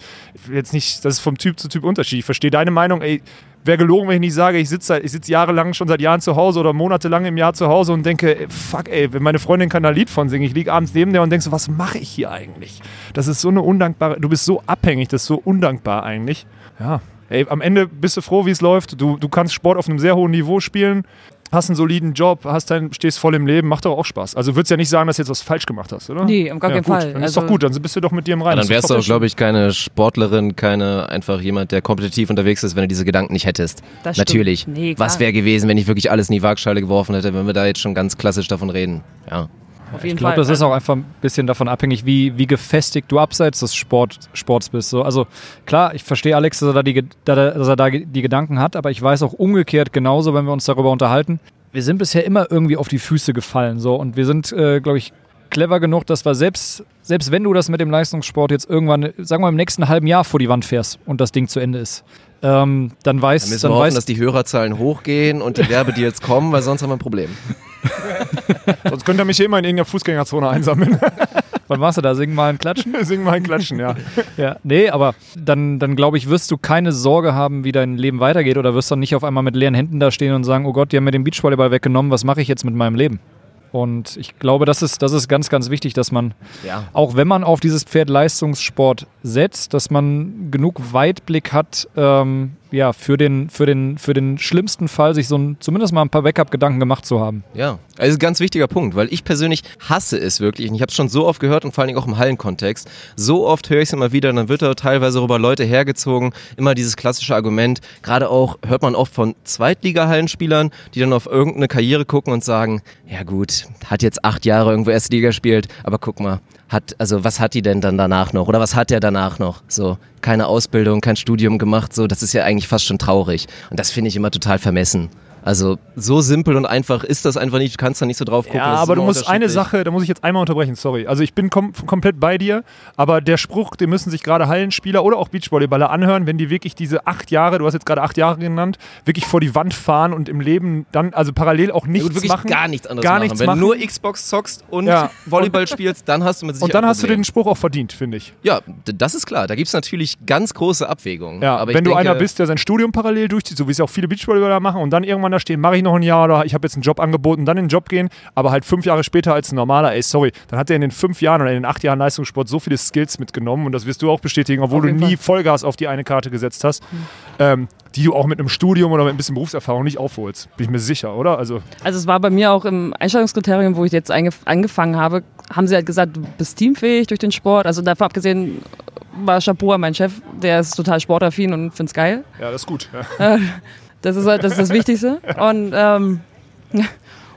jetzt nicht, das ist vom Typ zu Typ Unterschied. Ich verstehe deine Meinung, ey, wäre gelogen, wenn ich nicht sage, ich sitze ich sitz jahrelang schon seit Jahren zu Hause oder monatelang im Jahr zu Hause und denke, ey, fuck, ey, wenn meine Freundin kann da Lied von singen, ich liege abends neben der und denke so, was mache ich hier eigentlich? Das ist so eine undankbare, du bist so abhängig, das ist so undankbar eigentlich. Ja, ey, am Ende bist du froh, wie es läuft. Du, du kannst Sport auf einem sehr hohen Niveau spielen, hast einen soliden Job, hast dein, stehst voll im Leben, macht doch auch Spaß. Also würdest ja nicht sagen, dass du jetzt was falsch gemacht hast, oder? Nee, auf gar ja, keinen gut. Fall. Dann ist Also- doch gut, dann bist du doch mit dir im Reinen. Ja, dann wärst du auch, glaube ich, keine Sportlerin, keine einfach jemand, der kompetitiv unterwegs ist, wenn du diese Gedanken nicht hättest. Das stimmt. Natürlich. Nee. Was wäre gewesen, wenn ich wirklich alles in die Waagschale geworfen hätte, wenn wir da jetzt schon ganz klassisch davon reden? Ja. Auf jeden Ich glaube, das ist auch einfach ein bisschen davon abhängig, wie, wie gefestigt du abseits des Sport, Sports bist. So, also klar, ich verstehe Alex, dass er, da die, dass er da die Gedanken hat, aber ich weiß auch umgekehrt genauso, wenn wir uns darüber unterhalten. Wir sind bisher immer irgendwie auf die Füße gefallen. So, und wir sind, äh, glaube ich, clever genug, dass wir selbst, selbst wenn du das mit dem Leistungssport jetzt irgendwann, sagen wir im nächsten halben Jahr vor die Wand fährst und das Ding zu Ende ist, ähm, dann Dann weißt müssen dann wir hoffen, weißt, dass die Hörerzahlen hochgehen und die Werbedeals kommen, weil sonst haben wir ein Problem. Sonst könnt ihr mich hier immer in irgendeiner Fußgängerzone einsammeln. wann warst du da? Singen mal und klatschen? Singen mal ein Klatschen, ja. Ja, nee, aber dann, dann glaube ich, wirst du keine Sorge haben, wie dein Leben weitergeht oder wirst dann nicht auf einmal mit leeren Händen da stehen und sagen, oh Gott, die haben mir den Beachvolleyball weggenommen, was mache ich jetzt mit meinem Leben? Und ich glaube, das ist, das ist ganz, ganz wichtig, dass man, Ja. auch wenn man auf dieses Pferd Leistungssport setzt, dass man genug Weitblick hat, ähm, ja, für den, für, den, für den schlimmsten Fall sich so ein, zumindest mal ein paar Backup-Gedanken gemacht zu haben. Ja, also ein ganz wichtiger Punkt, weil ich persönlich hasse es wirklich. Und ich habe es schon so oft gehört und vor allen Dingen auch im Hallenkontext. So oft höre ich es immer wieder, dann wird da teilweise rüber Leute hergezogen. Immer dieses klassische Argument. Gerade auch hört man oft von Zweitliga-Hallenspielern, die dann auf irgendeine Karriere gucken und sagen, ja gut, hat jetzt acht Jahre irgendwo erste Liga gespielt, aber guck mal, hat, also was hat die denn dann danach noch? Oder was hat der danach noch? So, keine Ausbildung, kein Studium gemacht, so, das ist ja eigentlich fast schon traurig. Und das finde ich immer total vermessen. Also so simpel und einfach ist das einfach nicht. Du kannst da nicht so drauf gucken. Ja, aber du musst eine. Sache, da muss ich jetzt einmal unterbrechen, sorry. Also ich bin kom komplett bei dir, aber der Spruch, den müssen sich gerade Hallenspieler oder auch Beachvolleyballer anhören, wenn die wirklich diese acht Jahre, du hast jetzt gerade acht Jahre genannt, wirklich vor die Wand fahren und im Leben dann, also parallel auch Ja, nichts gut, wirklich machen. gar nichts anderes gar machen. nichts Wenn machen. du nur Xbox zockst und Ja. Volleyball spielst, dann hast du mit Sicherheit und dann hast du den Spruch auch verdient, finde ich. Ja, das ist klar. Da gibt es natürlich ganz große Abwägungen. Ja, aber wenn du denke, einer bist, der sein Studium parallel durchzieht, so wie es ja auch viele Beachvolleyballer machen und dann irgendwann da stehen, mache ich noch ein Jahr oder ich habe jetzt einen Job angeboten, dann in den Job gehen, aber halt fünf Jahre später als ein normaler, ey, sorry, dann hat er in den fünf Jahren oder in den acht Jahren Leistungssport so viele Skills mitgenommen und das wirst du auch bestätigen, obwohl du nie Fall. Vollgas auf die eine Karte gesetzt hast, ähm, die du auch mit einem Studium oder mit ein bisschen Berufserfahrung nicht aufholst. Bin ich mir sicher, oder? Also, Also es war bei mir auch im Einstellungskriterium, wo ich jetzt angefangen habe, haben sie halt gesagt, du bist teamfähig durch den Sport. Also davon abgesehen war Chapeau an meinen Chef, der ist total sportaffin und find's geil. ja, das ist gut. Ja. Das ist halt das, ist das Wichtigste. Und, ähm,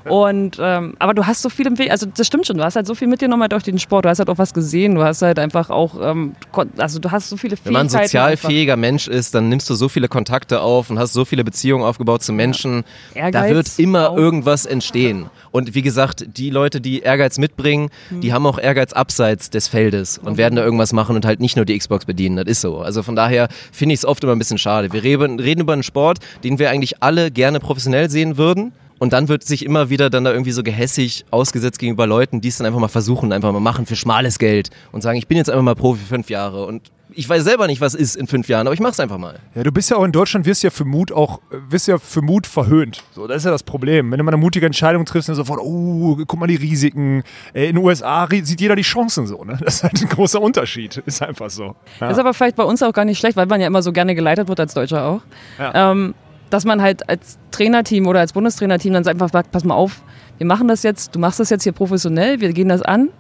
und ähm, aber du hast so viel im Weg, also das stimmt schon, du hast halt so viel mitgenommen halt durch den Sport, du hast halt auch was gesehen, du hast halt einfach auch, ähm, also du hast so viele Wenn man ein Fähigkeiten sozial fähiger Mensch ist, dann nimmst du so viele Kontakte auf und hast so viele Beziehungen aufgebaut zu Menschen. Da Ehrgeiz wird immer auch. irgendwas entstehen. Und wie gesagt, die Leute, die Ehrgeiz mitbringen, Hm. die haben auch Ehrgeiz abseits des Feldes und werden da irgendwas machen und halt nicht nur die Xbox bedienen. Das ist so. Also von daher finde ich es oft immer ein bisschen schade. Wir reden, reden über einen Sport, den wir eigentlich alle gerne professionell sehen würden. Und dann wird sich immer wieder dann da irgendwie so gehässig ausgesetzt gegenüber Leuten, die es dann einfach mal versuchen, einfach mal machen für schmales Geld und sagen, ich bin jetzt einfach mal Profi für fünf Jahre und ich weiß selber nicht, was ist in fünf Jahren, aber ich mach's einfach mal. Ja, du bist ja auch in Deutschland, wirst ja für Mut auch, wirst ja für Mut verhöhnt. So, das ist ja das Problem. Wenn du mal eine mutige Entscheidung triffst, dann sofort, oh, guck mal die Risiken. Äh, In den USA sieht jeder die Chancen so, ne? Das ist halt ein großer Unterschied. Ist einfach so. Ja. Ist aber vielleicht bei uns auch gar nicht schlecht, weil man ja immer so gerne geleitet wird als Deutscher auch. Ja. Ähm, dass man halt als Trainerteam oder als Bundestrainerteam dann einfach sagt, pass mal auf, wir machen das jetzt, du machst das jetzt hier professionell, wir gehen das an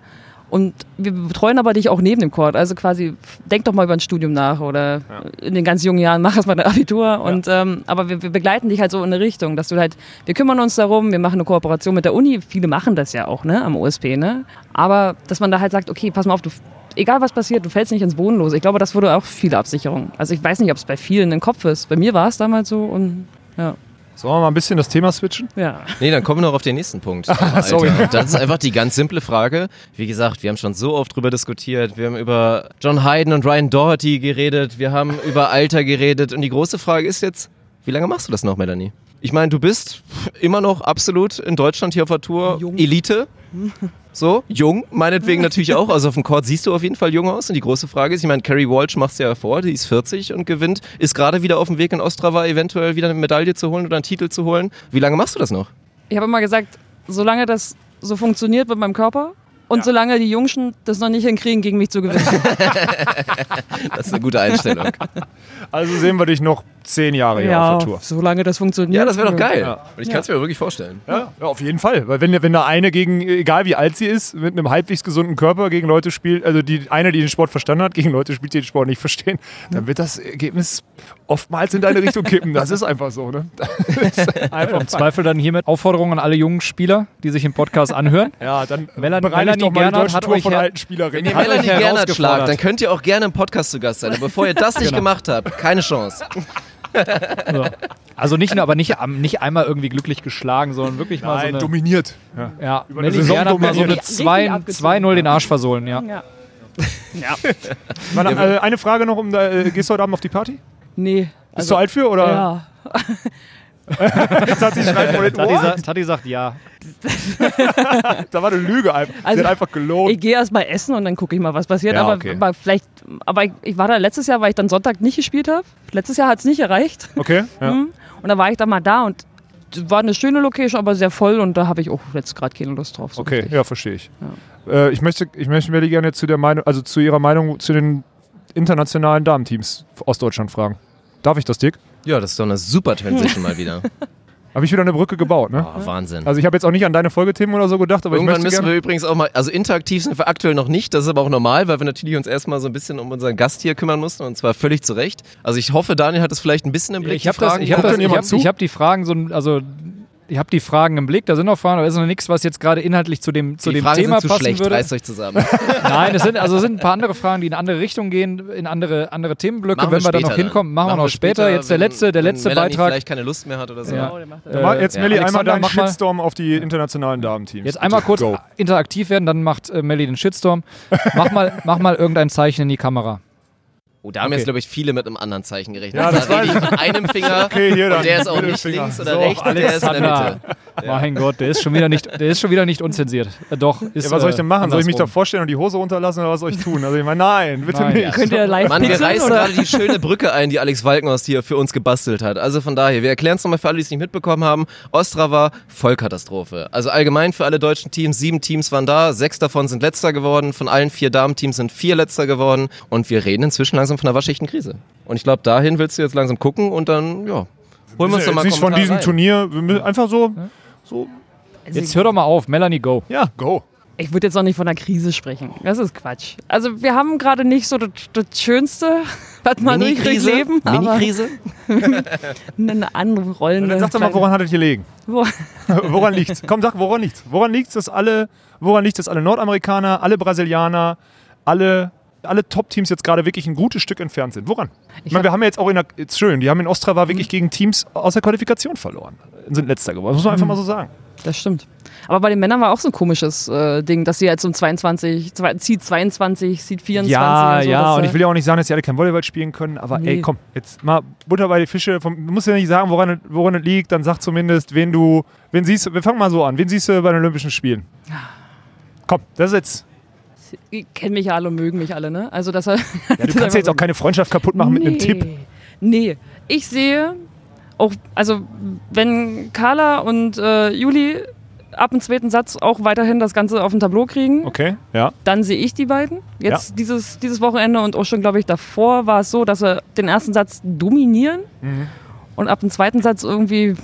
und wir betreuen aber dich auch neben dem Court. Also quasi, denk doch mal über ein Studium nach oder in den ganz jungen Jahren mach erst mal dein Abitur. Und, ähm, aber wir, wir begleiten dich halt so in eine Richtung, dass du halt, wir kümmern uns darum, wir machen eine Kooperation mit der Uni. Viele machen das ja auch, ne, am OSP, ne? Aber dass man da halt sagt, okay, pass mal auf, du, egal was passiert, du fällst nicht ins Bodenlose. Ich glaube, das wurde auch viele Absicherung. Also ich weiß nicht, ob es bei vielen im Kopf ist. Bei mir war es damals so und ja. Sollen wir mal ein bisschen das Thema switchen? Ja. Nee, dann kommen wir noch auf den nächsten Punkt. sorry. Alter. Das ist einfach die ganz simple Frage. Wie gesagt, wir haben schon so oft drüber diskutiert. Wir haben über John Hayden und Ryan Doherty geredet. Wir haben über Alter geredet. Und die große Frage ist jetzt, wie lange machst du das noch, Melanie? Ich meine, du bist immer noch absolut in Deutschland hier auf der Tour Jung. Elite. So, jung, meinetwegen natürlich auch. Also auf dem Court siehst du auf jeden Fall jung aus. Und die große Frage ist, ich meine, Carrie Walsh macht es ja vor, die ist 40 und gewinnt, ist gerade wieder auf dem Weg in Ostrava eventuell wieder eine Medaille zu holen oder einen Titel zu holen. Wie lange machst du das noch? Ich habe immer gesagt, solange das so funktioniert mit meinem Körper und solange die Jungschen das noch nicht hinkriegen, gegen mich zu gewinnen. Das ist eine gute Einstellung. Also sehen wir dich noch zehn Jahre hier auf der Tour. solange das funktioniert. Ja, das wäre doch geil. Ja. Und ich kann es mir wirklich vorstellen. Ja, ja, auf jeden Fall. Weil wenn, wenn da eine gegen, egal wie alt sie ist, mit einem halbwegs gesunden Körper gegen Leute spielt, also die eine, die den Sport verstanden hat, gegen Leute spielt, die den Sport nicht verstehen, dann wird das Ergebnis oftmals in deine Richtung kippen. Das ist einfach so, ne? Einfach Im Zweifel dann hiermit Aufforderung an alle jungen Spieler, die sich im Podcast anhören. Ja, dann Melanie- doch Melanie mal die Gernert hat Tour euch von alten Spielerinnen. Wenn ihr Melanie Gernert schlagt, dann könnt ihr auch gerne im Podcast zu Gast sein. Aber bevor ihr das nicht gemacht habt, keine Chance. Also nicht nur, aber nicht, nicht einmal irgendwie glücklich geschlagen, sondern wirklich mal so Nein, eine. dominiert. Ja. Ja, Über eine Saison Gernert mal so eine dominiert. 2 Richtig abgezogen. 2-0 den Arsch versohlen, ja. Ja. Mal, äh, eine Frage noch, um äh, gehst du heute Abend auf die Party? Nee. Bist du alt für oder? Ja. Jetzt hat sie schreit vor den Tati, Ohren. Tati sagt ja. Da war eine Lüge einfach. Also, sie hat einfach gelogen. Ich gehe erst mal essen und dann gucke ich mal, was passiert. Ja, aber, okay. aber vielleicht, aber ich, ich war da letztes Jahr, weil ich dann Sonntag nicht gespielt habe. Letztes Jahr hat es nicht erreicht. Okay. Ja. Mhm. Und dann war ich da mal da und war eine schöne Location, aber sehr voll und da habe ich auch jetzt gerade keine Lust drauf. So Okay, richtig. ja, verstehe ich. Äh, ich möchte, ich möchte Melli gerne zu der Meinung, also zu ihrer Meinung zu den internationalen Damenteams aus Deutschland fragen. Darf ich das, Dick? Ja, das ist doch eine super Transition mal wieder. Habe ich wieder eine Brücke gebaut, ne? Oh, Wahnsinn. Also ich habe jetzt auch nicht an deine Folgethemen oder so gedacht, aber Irgendwann ich müssen möchte wir übrigens auch mal, also interaktiv sind wir aktuell noch nicht, das ist aber auch normal, weil wir natürlich uns erstmal so ein bisschen um unseren Gast hier kümmern mussten und zwar völlig zu Recht. Also ich hoffe, Daniel hat es vielleicht ein bisschen im Blick. Ich die habe hab ich hab, ich hab die Fragen so, also ich habe die Fragen im Blick, da sind noch Fragen, aber es ist noch nichts, was jetzt gerade inhaltlich zu dem, zu die dem Fragen Thema sind zu passen schlecht, würde. reißt euch zusammen. Nein, es sind, also es sind ein paar andere Fragen, die in andere Richtungen gehen, in andere, andere Themenblöcke. Machen Wenn wir da noch später hinkommen, machen, wir Machen noch später. Jetzt der letzte, der letzte Melanie Beitrag. vielleicht keine Lust mehr hat oder so. Ja. Oh, der macht das. Äh, jetzt, ja. Melli, einmal deinen mach mal- Shitstorm auf die internationalen Damenteams. Jetzt einmal kurz Go. interaktiv werden, dann macht äh, Melly den Shitstorm. Mach mal, mach mal irgendein Zeichen in die Kamera. Oh, da haben Okay. jetzt, glaube ich, viele mit einem anderen Zeichen gerechnet. Ja, das da rede ich von einem Finger Okay, hier dann. und der ist auch nicht Mittelfinger. links oder So, rechts, der ist in der. Mitte. Mein Gott, der ist schon wieder nicht, der ist schon wieder nicht unzensiert. Äh, doch, ist, Ja, was soll ich denn äh, machen? Soll ich mich da vorstellen und die Hose runterlassen oder was soll ich tun? Also ich meine, nein, bitte Nein. nicht. Könnt ihr live Mann, wir pixeln, reißen oder? gerade die schöne Brücke ein, die Alex Walkenhorst hier für uns gebastelt hat. Also von daher, wir erklären es nochmal für alle, die es nicht mitbekommen haben. Ostrava, Vollkatastrophe. Also allgemein für alle deutschen Teams, sieben Teams waren da, sechs davon sind letzter geworden, von allen vier Damenteams sind vier letzter geworden und wir reden inzwischen langsam von einer waschechten Krise. Und ich glaube, dahin willst du jetzt langsam gucken und dann, ja, holen wir uns doch mal nicht von diesem rein. Turnier, wir müssen einfach so, so, Jetzt hör doch mal auf, Melanie, go. ja, go. Ich würde jetzt auch nicht von einer Krise sprechen. Das ist Quatsch. Also wir haben gerade nicht so das, das Schönste, was man durchleben, aber Mini-Krise? eine andere rollende. Dann sag doch mal, woran hat es gelegen? Wo- woran liegt's? Komm, sag, woran liegt's? Woran liegt's, dass alle, woran liegt's, dass alle Nordamerikaner, alle Brasilianer, alle, alle Top-Teams jetzt gerade wirklich ein gutes Stück entfernt sind? Woran? Ich meine, wir haben ja jetzt auch in der, jetzt schön, die haben in Ostrava wirklich gegen Teams aus der Qualifikation verloren. Sind letzter geworden. Das muss man einfach mal so sagen. Das stimmt. Aber bei den Männern war auch so ein komisches äh, Ding, dass sie jetzt um 22, zwei, Seed 22, Seed 24 Ja, und so, ja, und äh, ich will ja auch nicht sagen, dass sie alle kein Volleyball spielen können, aber ey, Nee. komm, jetzt mal Butter bei die Fische. Vom, du musst ja nicht sagen, woran, es- woran es liegt, dann sag zumindest, wen du, wen siehst du, wir fangen mal so an, wen siehst du bei den Olympischen Spielen? Komm, das ist jetzt, kennen mich ja alle und mögen mich alle, ne? Also, dass er. ja, du kannst ja jetzt auch keine Freundschaft kaputt machen mit einem Tipp. Nee. Ich sehe auch, also, wenn Carla und äh, Juli ab dem zweiten Satz auch weiterhin das Ganze auf dem Tableau kriegen, Okay, ja. dann sehe ich die beiden. Jetzt dieses, dieses Wochenende und auch schon, glaube ich, davor war es so, dass sie den ersten Satz dominieren Mhm. und ab dem zweiten Satz irgendwie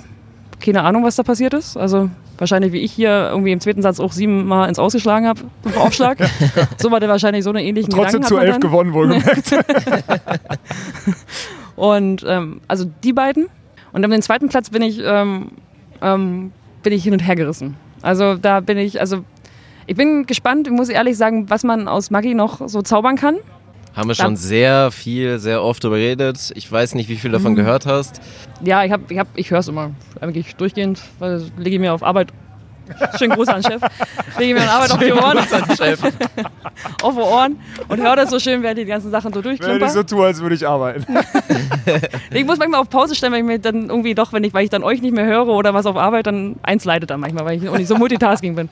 keine Ahnung, was da passiert ist. Also wahrscheinlich wie ich hier irgendwie im zweiten Satz auch siebenmal ins Ausgeschlagen habe im Aufschlag. so war der wahrscheinlich so eine ähnliche Trotzdem Gedanken zu elf dann. gewonnen, wohlgemerkt. Und ähm, also die beiden. Und um den zweiten Platz bin ich, ähm, ähm, bin ich hin und her gerissen. Also da bin ich, also ich bin gespannt, ich muss ehrlich sagen, was man aus Maggi noch so zaubern kann. Haben wir schon Dann- sehr viel, sehr oft darüber geredet. Ich weiß nicht, wie viel davon Mhm. gehört hast. Ja, ich, hab, ich, hab, ich höre es immer eigentlich durchgehend, weil lege ich mir auf Arbeit. Schönen Gruß an den Chef. Lege ich mir an Arbeit auf die Ohren, auf die Ohren und höre das so schön, während ich die ganzen Sachen so Wenn durchklimper. ich so tue, als würde ich arbeiten. Ich muss manchmal auf Pause stellen, weil ich mir dann irgendwie doch, wenn ich, weil ich dann euch nicht mehr höre oder was auf Arbeit, dann eins leidet dann manchmal, weil ich auch nicht so Multitasking bin.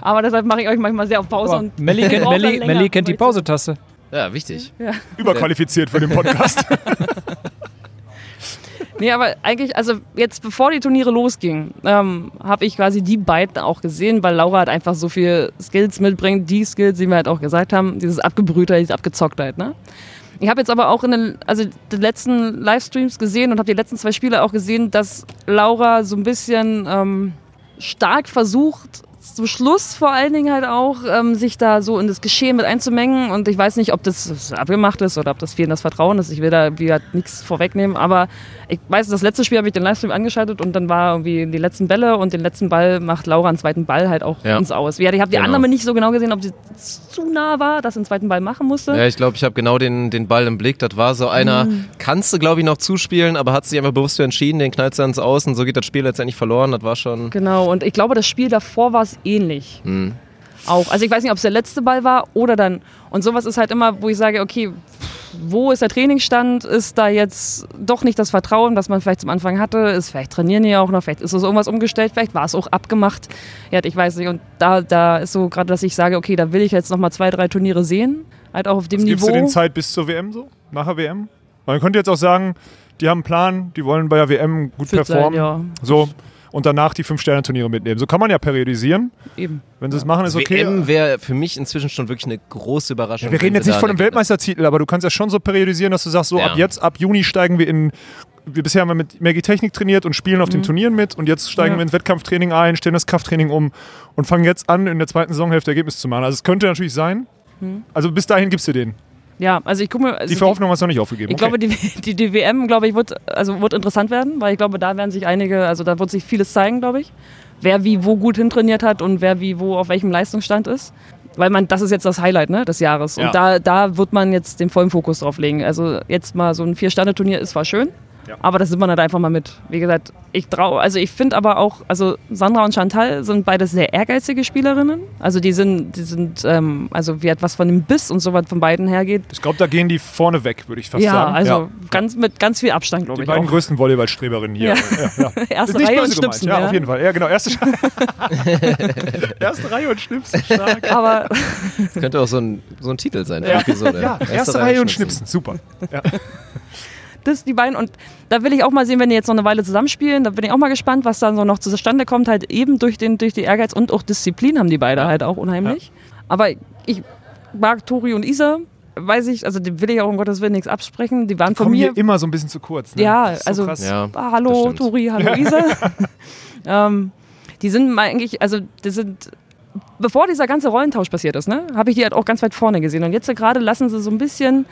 Aber deshalb mache ich euch manchmal sehr auf Pause Aber und Melli kennt, brauche dann Melli, länger, Melli kennt die Pausetaste. Ja, wichtig. Überqualifiziert für den Podcast. Nee, aber eigentlich, also jetzt bevor die Turniere losgingen, ähm, habe ich quasi die beiden auch gesehen, weil Laura halt einfach so viel Skills mitbringt, die Skills, die wir halt auch gesagt haben, dieses Abgebrühter, diese Abgezocktheit, ne? Ich habe jetzt aber auch in den, also den letzten Livestreams gesehen und habe die letzten zwei Spiele auch gesehen, dass Laura so ein bisschen ähm, stark versucht, zum Schluss vor allen Dingen halt auch, ähm, sich da so in das Geschehen mit einzumengen. Und ich weiß nicht, ob das abgemacht ist oder ob das fehlendes Vertrauen ist. Ich will da wie gesagt nichts vorwegnehmen. Aber ich weiß, das letzte Spiel habe ich den Livestream angeschaltet und dann war irgendwie die letzten Bälle und den letzten Ball macht Laura einen zweiten Ball halt auch Ja. ins Aus. Ich habe die Genau. Annahme nicht so genau gesehen, ob sie zu nah war, dass sie einen zweiten Ball machen musste. Ja, ich glaube, ich habe genau den, den Ball im Blick. Das war so einer, Mhm. kannst du, glaube ich, noch zuspielen, aber hat sich einfach bewusst für entschieden, den knallt ins Aus und so geht das Spiel letztendlich verloren. Das war schon. Genau, und ich glaube, das Spiel davor war es ähnlich. Hm. Auch. Also ich weiß nicht, ob es der letzte Ball war oder dann. Und sowas ist halt immer, wo ich sage, okay, wo ist der Trainingsstand? Ist da jetzt doch nicht das Vertrauen, das man vielleicht zum Anfang hatte? Ist vielleicht trainieren die ja auch noch, vielleicht ist es irgendwas umgestellt, vielleicht war es auch abgemacht. Ja, ich weiß nicht. Und da, da ist so gerade, dass ich sage, okay, da will ich jetzt noch mal zwei, drei Turniere sehen. Halt auch auf dem Gibst du Niveau. den Zeit bis zur WM so? Nach der WM? Man könnte jetzt auch sagen, die haben einen Plan, die wollen bei der WM gut Fit sein, performen. ja. So. Und danach die Fünf-Sterne-Turniere mitnehmen. So kann man ja periodisieren. Eben. Wenn sie es machen, ist okay. WM wäre für mich inzwischen schon wirklich eine große Überraschung. Ja, wir reden jetzt nicht von einem Weltmeistertitel, aber du kannst ja schon so periodisieren, dass du sagst, so Ja. ab jetzt, ab Juni steigen wir in. Wir bisher haben wir mit Maggie Technik trainiert und spielen auf den Turnieren mit und jetzt steigen Ja. wir ins Wettkampftraining ein, stellen das Krafttraining um und fangen jetzt an, in der zweiten Saisonhälfte Ergebnis zu machen. Also es könnte natürlich sein. Also bis dahin gibst du den. Ja, also ich gucke mir. Also Die Hoffnung hast du noch nicht aufgegeben. Ich glaube, die, die, die WM, glaube ich, wird, also wird interessant werden, weil ich glaube, da werden sich einige, also da wird sich vieles zeigen, glaube ich. Wer wie wo gut hintrainiert hat und wer wie wo auf welchem Leistungsstand ist. Weil man, das ist jetzt das Highlight ne, des Jahres. Ja. Und da, da wird man jetzt den vollen Fokus drauf legen. Also jetzt mal so ein Vier-Sterne-Turnier ist zwar schön, Ja. Aber das nimmt man halt einfach mal mit. Wie gesagt, ich traue, also ich finde aber auch, also Sandra und Chantal sind beide sehr ehrgeizige Spielerinnen. Also die sind, die sind, ähm, also wie etwas von dem Biss und so was von beiden hergeht. Ich glaube, da gehen die vorne weg, würde ich fast ja, sagen. also ganz mit ganz viel Abstand, glaube Die ich. beiden Auch. größten Volleyballstreberinnen hier. Ja. Ja, ja. Erste Ist nicht Reihe und. Schnipsen. Ja, ja. auf jeden Fall. Ja, genau. Erste, erste Reihe und Schnipsen. Stark. Aber Das könnte auch so ein, so ein Titel sein Ja. die Episode. Ja, erste, Reihe und Schnipsen. Super. Ja. Das die beiden und da will ich auch mal sehen, wenn die jetzt noch eine Weile zusammenspielen, da bin ich auch mal gespannt, was dann so noch zustande kommt, halt eben durch den durch die Ehrgeiz und auch Disziplin haben die beide halt auch unheimlich. Aber ich mag Tori und Isa, weiß ich, also dem will ich auch um Gottes Willen nichts absprechen, die waren von Kommen mir hier immer so ein bisschen zu kurz. Ne? Ja, so also-. Ja, ah, hallo. Tori, hallo Isa. ähm, die sind mal eigentlich, also die sind bevor dieser ganze Rollentausch passiert ist, ne, habe ich die halt auch ganz weit vorne gesehen. Und jetzt gerade lassen sie so ein bisschen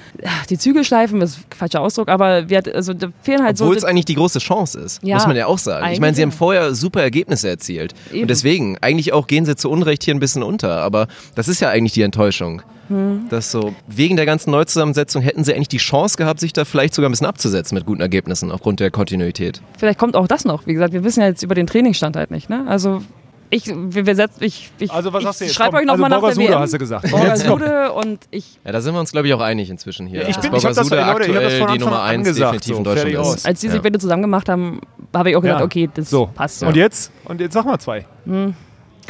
die Zügel schleifen, das ist ein falscher Ausdruck, aber wir, also, da fehlen halt Obwohl so. es eigentlich die große Chance ist, Ja, muss man ja auch sagen. Ich meine, sie haben vorher super Ergebnisse erzielt. Eben. Und deswegen, eigentlich auch gehen sie zu Unrecht hier ein bisschen unter. Aber das ist ja eigentlich die Enttäuschung. Hm. Dass so, wegen der ganzen Neuzusammensetzung hätten sie eigentlich die Chance gehabt, sich da vielleicht sogar ein bisschen abzusetzen mit guten Ergebnissen aufgrund der Kontinuität. Vielleicht kommt auch das noch. Wie gesagt, wir wissen ja jetzt über den Trainingsstand halt nicht. Ne? Also ich, wir, wir setzen, ich, ich, Also was ich sagst du jetzt? schreibe Komm, euch nochmal also nach der Borgasude WM. hast du gesagt. Borgasude und ich, Ja, da sind wir uns, glaube ich, auch einig inzwischen hier. Ich Dass bin- ich hab das- Leute, ich hab das aktuell von die Nummer an 1 gesagt, definitiv so, in Deutschland ist. als die sich ja. beide zusammen gemacht haben, habe ich auch gesagt, Ja. okay, das So, passt. und jetzt? Und jetzt sag mal zwei.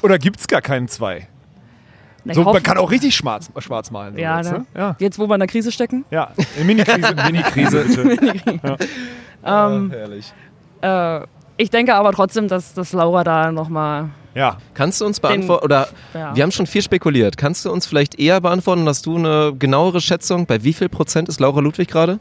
Oder gibt es gar keinen zwei? Na, ich So, man kann auch richtig schwarz, schwarz malen. So Ja, jetzt, ne? ne? ja. Jetzt, wo wir in der Krise stecken. ja. Eine Mini-Krise, Mini-Krise bitte. Ähm, Herrlich. äh, ich denke aber trotzdem, dass, dass Laura da nochmal. Ja. Kannst du uns beantworten, oder Ja. wir haben schon viel spekuliert, kannst du uns vielleicht eher beantworten, hast du eine genauere Schätzung, bei wie viel Prozent ist Laura Ludwig gerade?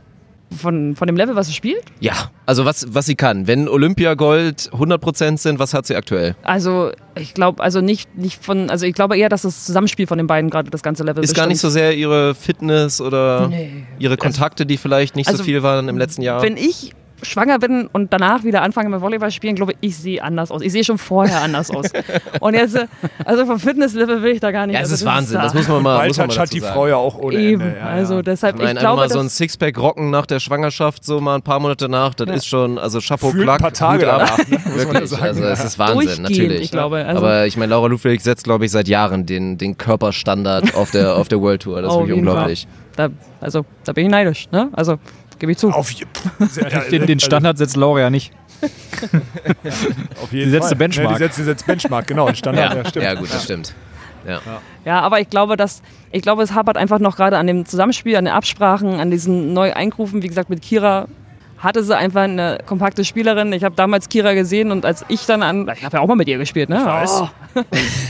Von, von dem Level, was sie spielt. Ja, also was, was sie kann. Wenn Olympiagold 100% sind, was hat sie aktuell? Also, ich glaube, also nicht, nicht von. Also, ich glaube eher, dass das Zusammenspiel von den beiden gerade das ganze Level Ist gar nicht so sehr ihre Fitness oder Nee. ihre Kontakte, die vielleicht nicht Also, so viel waren im letzten Jahr? Wenn ich schwanger bin und danach wieder anfange mit Volleyball spielen, glaube ich, ich sehe anders aus. Ich sehe schon vorher anders aus. Und jetzt, also vom Fitnesslevel will ich da gar nicht. ja, es also ist Wahnsinn, da- das muss man mal, muss man Bald mal hat die sagen. Frau ja auch ohne Eben, Ende. Ja, also ja. deshalb, Ich ich, meine, glaube, einfach mal so ein Sixpack rocken nach der Schwangerschaft, so mal ein paar Monate nach, das ist schon, also Chapeau, ein Klack, paar Tage danach, ne? muss man ja Wirklich, sagen. also es Ja. ist Wahnsinn, natürlich. ich glaube, also- Aber ich meine, Laura Ludwig setzt, glaube ich, seit Jahren den, den Körperstandard auf der, auf der World Tour. Das ist wirklich unglaublich. da, also, da bin ich neidisch. Ne? Also, gebe ich zu. Auf, je- sehr- Den, den Standard setzt Laura ja nicht. auf jeden Die setzt Fall. den Benchmark. Ja, die setzt, die setzt Benchmark, genau. Standard, ja, Ja, stimmt. ja, gut, das stimmt. Ja. Ja, aber ich glaube, dass ich glaube, es hapert einfach noch gerade an dem Zusammenspiel, an den Absprachen, an diesen neu Eingrufen. Wie gesagt, mit Kira hatte sie einfach eine kompakte Spielerin. Ich habe damals Kira gesehen und als ich dann an, ich habe ja auch mal mit ihr gespielt, ne? Ich weiß. Oh,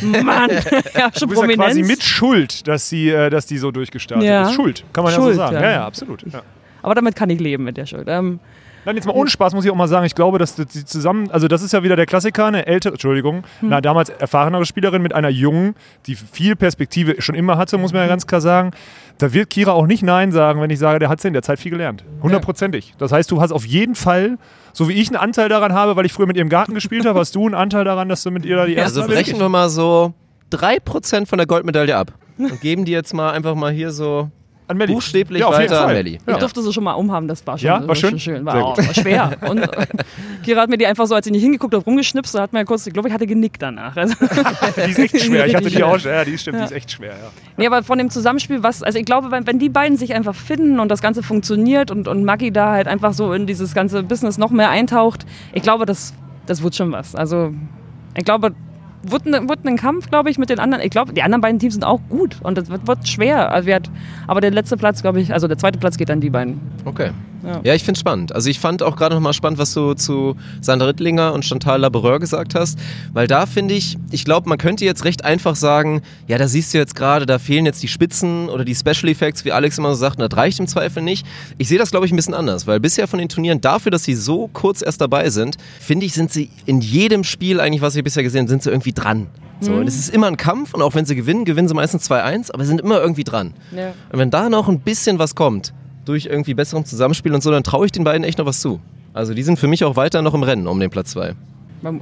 Mann, ja, schon Du bist ja Prominenz. quasi mit Schuld, dass, sie, äh, dass die so durchgestartet Ja. ist. Schuld, kann man ja Schuld, so sagen. ja. Ja, ja, absolut. Ja. Aber damit kann ich leben mit der Schuld. Ähm, Nein, jetzt mal ohne Spaß muss ich auch mal sagen, ich glaube, dass die zusammen, also das ist ja wieder der Klassiker, eine ältere, Entschuldigung, Hm. eine damals erfahrenere Spielerin mit einer jungen, die viel Perspektive schon immer hatte, muss man ja ganz klar sagen. Da wird Kira auch nicht Nein sagen, wenn ich sage, der hat in der Zeit viel gelernt. Hundertprozentig. Das heißt, du hast auf jeden Fall, so wie ich einen Anteil daran habe, weil ich früher mit ihr im Garten gespielt habe, hast du einen Anteil daran, dass du mit ihr da die erste Also brechen wir mal so 3% von der Goldmedaille ab und geben die jetzt mal einfach mal hier so an Melli. buchstäblich Ja, weiter an. Melli. Ich durfte sie schon mal umhaben, das war schon, Ja, war schön? schon schön. War, auch, war schwer. Und äh, Kira hat mir die einfach so, als ich nicht hingeguckt habe, rumgeschnipst, da hat mir kurz, ich glaube, ich hatte genickt danach. Also, Die ist echt schwer. Ich hatte die Ja. auch. Ja, die stimmt, die ist echt schwer. Ja. nee, aber von dem Zusammenspiel, was, also ich glaube, wenn, wenn die beiden sich einfach finden und das Ganze funktioniert und, und Maggie da halt einfach so in dieses ganze Business noch mehr eintaucht, ich glaube, das, das wird schon was. Also, ich glaube, wird ein, wird ein Kampf, glaube ich, mit den anderen. Ich glaube, die anderen beiden Teams sind auch gut und das wird, wird schwer. Also, wir hat, aber der letzte Platz, glaube ich, also der zweite Platz geht an die beiden. Okay. Ja. Ja, ich finde spannend. Also ich fand auch gerade nochmal spannend, was du zu Sandra Rittlinger und Chantal Labereur gesagt hast, weil da finde ich, ich glaube, man könnte jetzt recht einfach sagen, ja, da siehst du jetzt gerade, da fehlen jetzt die Spitzen oder die Special Effects, wie Alex immer so sagt, und das reicht im Zweifel nicht. Ich sehe das, glaube ich, ein bisschen anders, weil bisher von den Turnieren, dafür, dass sie so kurz erst dabei sind, finde ich, sind sie in jedem Spiel eigentlich, was wir bisher gesehen haben, sind sie irgendwie dran. So, und es ist immer ein Kampf und auch wenn sie gewinnen, gewinnen sie meistens 2-1, aber sie sind immer irgendwie dran. Ja. Und wenn da noch ein bisschen was kommt, durch irgendwie besseren Zusammenspiel und so, dann traue ich den beiden echt noch was zu. Also die sind für mich auch weiter noch im Rennen um den Platz 2.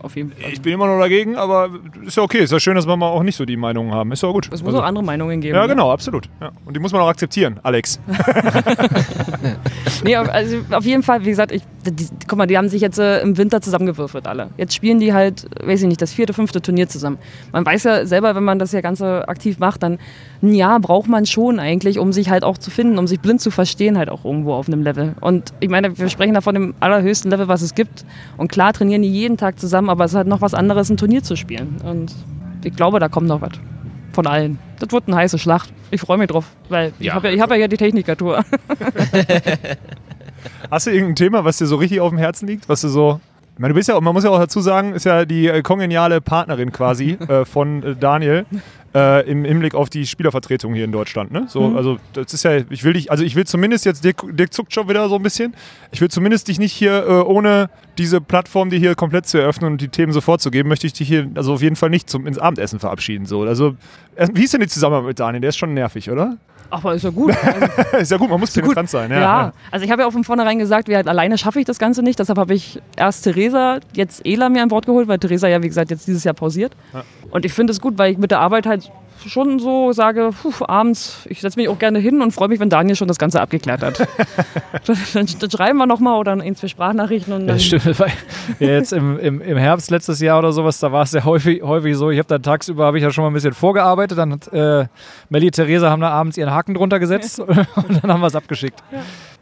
Auf jeden Fall. Ich bin immer noch dagegen, aber ist ja okay. Ist ja schön, dass wir mal auch nicht so die Meinungen haben. Ist ja gut. Es muss Also- auch andere Meinungen geben. ja, ne? genau, absolut. Ja. Und die muss man auch akzeptieren, Alex. nee, also auf jeden Fall, wie gesagt, ich, die, guck mal, die haben sich jetzt äh, im Winter zusammengewürfelt alle. Jetzt spielen die halt, weiß ich nicht, das vierte, fünfte Turnier zusammen. Man weiß ja selber, wenn man das ja Ganze aktiv macht, dann ein Jahr braucht man schon eigentlich, um sich halt auch zu finden, um sich blind zu verstehen, halt auch irgendwo auf einem Level. Und ich meine, wir sprechen da von dem allerhöchsten Level, was es gibt. Und klar trainieren die jeden Tag zusammen, aber es ist halt noch was anderes, ein Turnier zu spielen. Und ich glaube, da kommt noch was. Von allen. Das wird eine heiße Schlacht. Ich freue mich drauf, weil ich Ja. habe ja, ich hab ja die Technikertour. Hast du irgendein Thema, was dir so richtig auf dem Herzen liegt? Was du so. Ich meine, du bist ja, man muss ja auch dazu sagen, ist ja die kongeniale Partnerin quasi äh, von äh, Daniel äh, im Hinblick auf die Spielervertretung hier in Deutschland. Ne? So, Mhm. Also das ist ja, ich will dich, also ich will zumindest jetzt, Dirk, Dirk zuckt schon wieder so ein bisschen. Ich will zumindest dich nicht hier äh, ohne diese Plattform, die hier komplett zu eröffnen und die Themen sofort zu geben, möchte ich dich hier also auf jeden Fall nicht zum ins Abendessen verabschieden. So, also äh, wie ist denn die Zusammenarbeit mit Daniel? Der ist schon nervig, oder? Aber ist ja gut. Also, ist ja gut, man muss penetrant sein. Ja, ja, ja. also ich habe ja auch von vornherein gesagt, wie halt alleine schaffe ich das Ganze nicht. Deshalb habe ich erst Theresa, jetzt Ela mir an Bord geholt, weil Theresa ja, wie gesagt, jetzt dieses Jahr pausiert. Und ich finde es gut, weil ich mit der Arbeit halt schon so sage, puh, abends, ich setze mich auch gerne hin und freue mich, wenn Daniel schon das Ganze abgeklärt hat. dann, dann, dann schreiben wir nochmal oder ein, zwei Sprachnachrichten und dann Ja, stimmt. Weil ja, jetzt im, im, im Herbst letztes Jahr oder sowas, da war es ja häufig, häufig so. Ich habe dann tagsüber habe ich ja schon mal ein bisschen vorgearbeitet. Dann hat äh, Melli und Theresa haben da abends ihren Haken drunter gesetzt und dann haben wir es abgeschickt.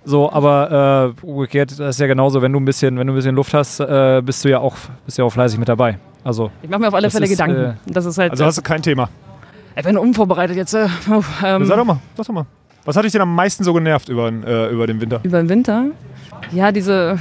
So, aber äh, umgekehrt, das ist ja genauso, wenn du ein bisschen, wenn du ein bisschen Luft hast, äh, bist du ja auch, bist ja auch fleißig mit dabei. Also ich mache mir auf alle Fälle ist, Gedanken. äh, das ist halt, Also hast du kein Thema. Ich bin unvorbereitet jetzt. Äh, ähm, Sag doch mal, sag doch mal. Was hat dich denn am meisten so genervt über, äh, über den Winter? Über den Winter? Ja, diese,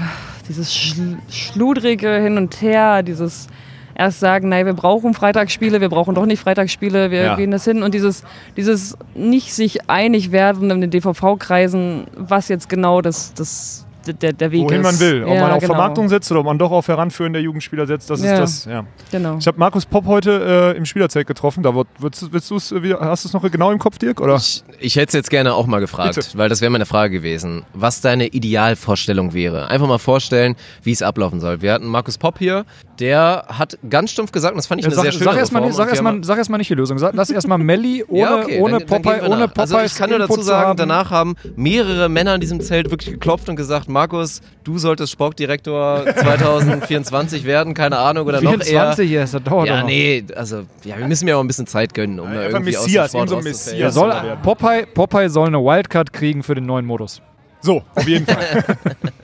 dieses schl schludrige Hin und Her, dieses erst sagen, nein, wir brauchen Freitagsspiele, wir brauchen doch nicht Freitagsspiele, wir Ja. gehen das hin und dieses, dieses nicht sich einig werden in den DVV-Kreisen, was jetzt genau das, das, der, der Weg Wohin ist. man will. Ob ja, man auf genau. Vermarktung setzt oder ob man doch auf Heranführen der Jugendspieler setzt, das Ja. ist das. Ja. Genau. Ich habe Markus Popp heute äh, im Spielerzelt getroffen. Da wird, willst, willst du's hast du es noch genau im Kopf, Dirk? Oder? Ich, ich hätte es jetzt gerne auch mal gefragt, Bitte. weil das wäre meine Frage gewesen, was deine Idealvorstellung wäre. Einfach mal vorstellen, wie es ablaufen soll. Wir hatten Markus Popp hier, der hat ganz stumpf gesagt, und das fand ich Ja, eine sag, sehr schöne sag erstmal Reform, sag erst mal, sag erst mal nicht die Lösung. Sag, lass erstmal Melli ohne, ja, okay, ohne dann, dann Popeye. wir Ohne nach. Also ich kann nur dazu sagen, haben. danach haben mehrere Männer in diesem Zelt wirklich geklopft und gesagt, Markus, du solltest Sportdirektor 2024 werden, keine Ahnung, oder noch eher. 24 hier, das dauert Ja, nee, also ja, wir müssen mir auch ein bisschen Zeit gönnen, um da einfach irgendwie aus Messias, dem Sport so Messias. soll, soll. Popeye, Popeye soll eine Wildcard kriegen für den neuen Modus. So, auf jeden Fall.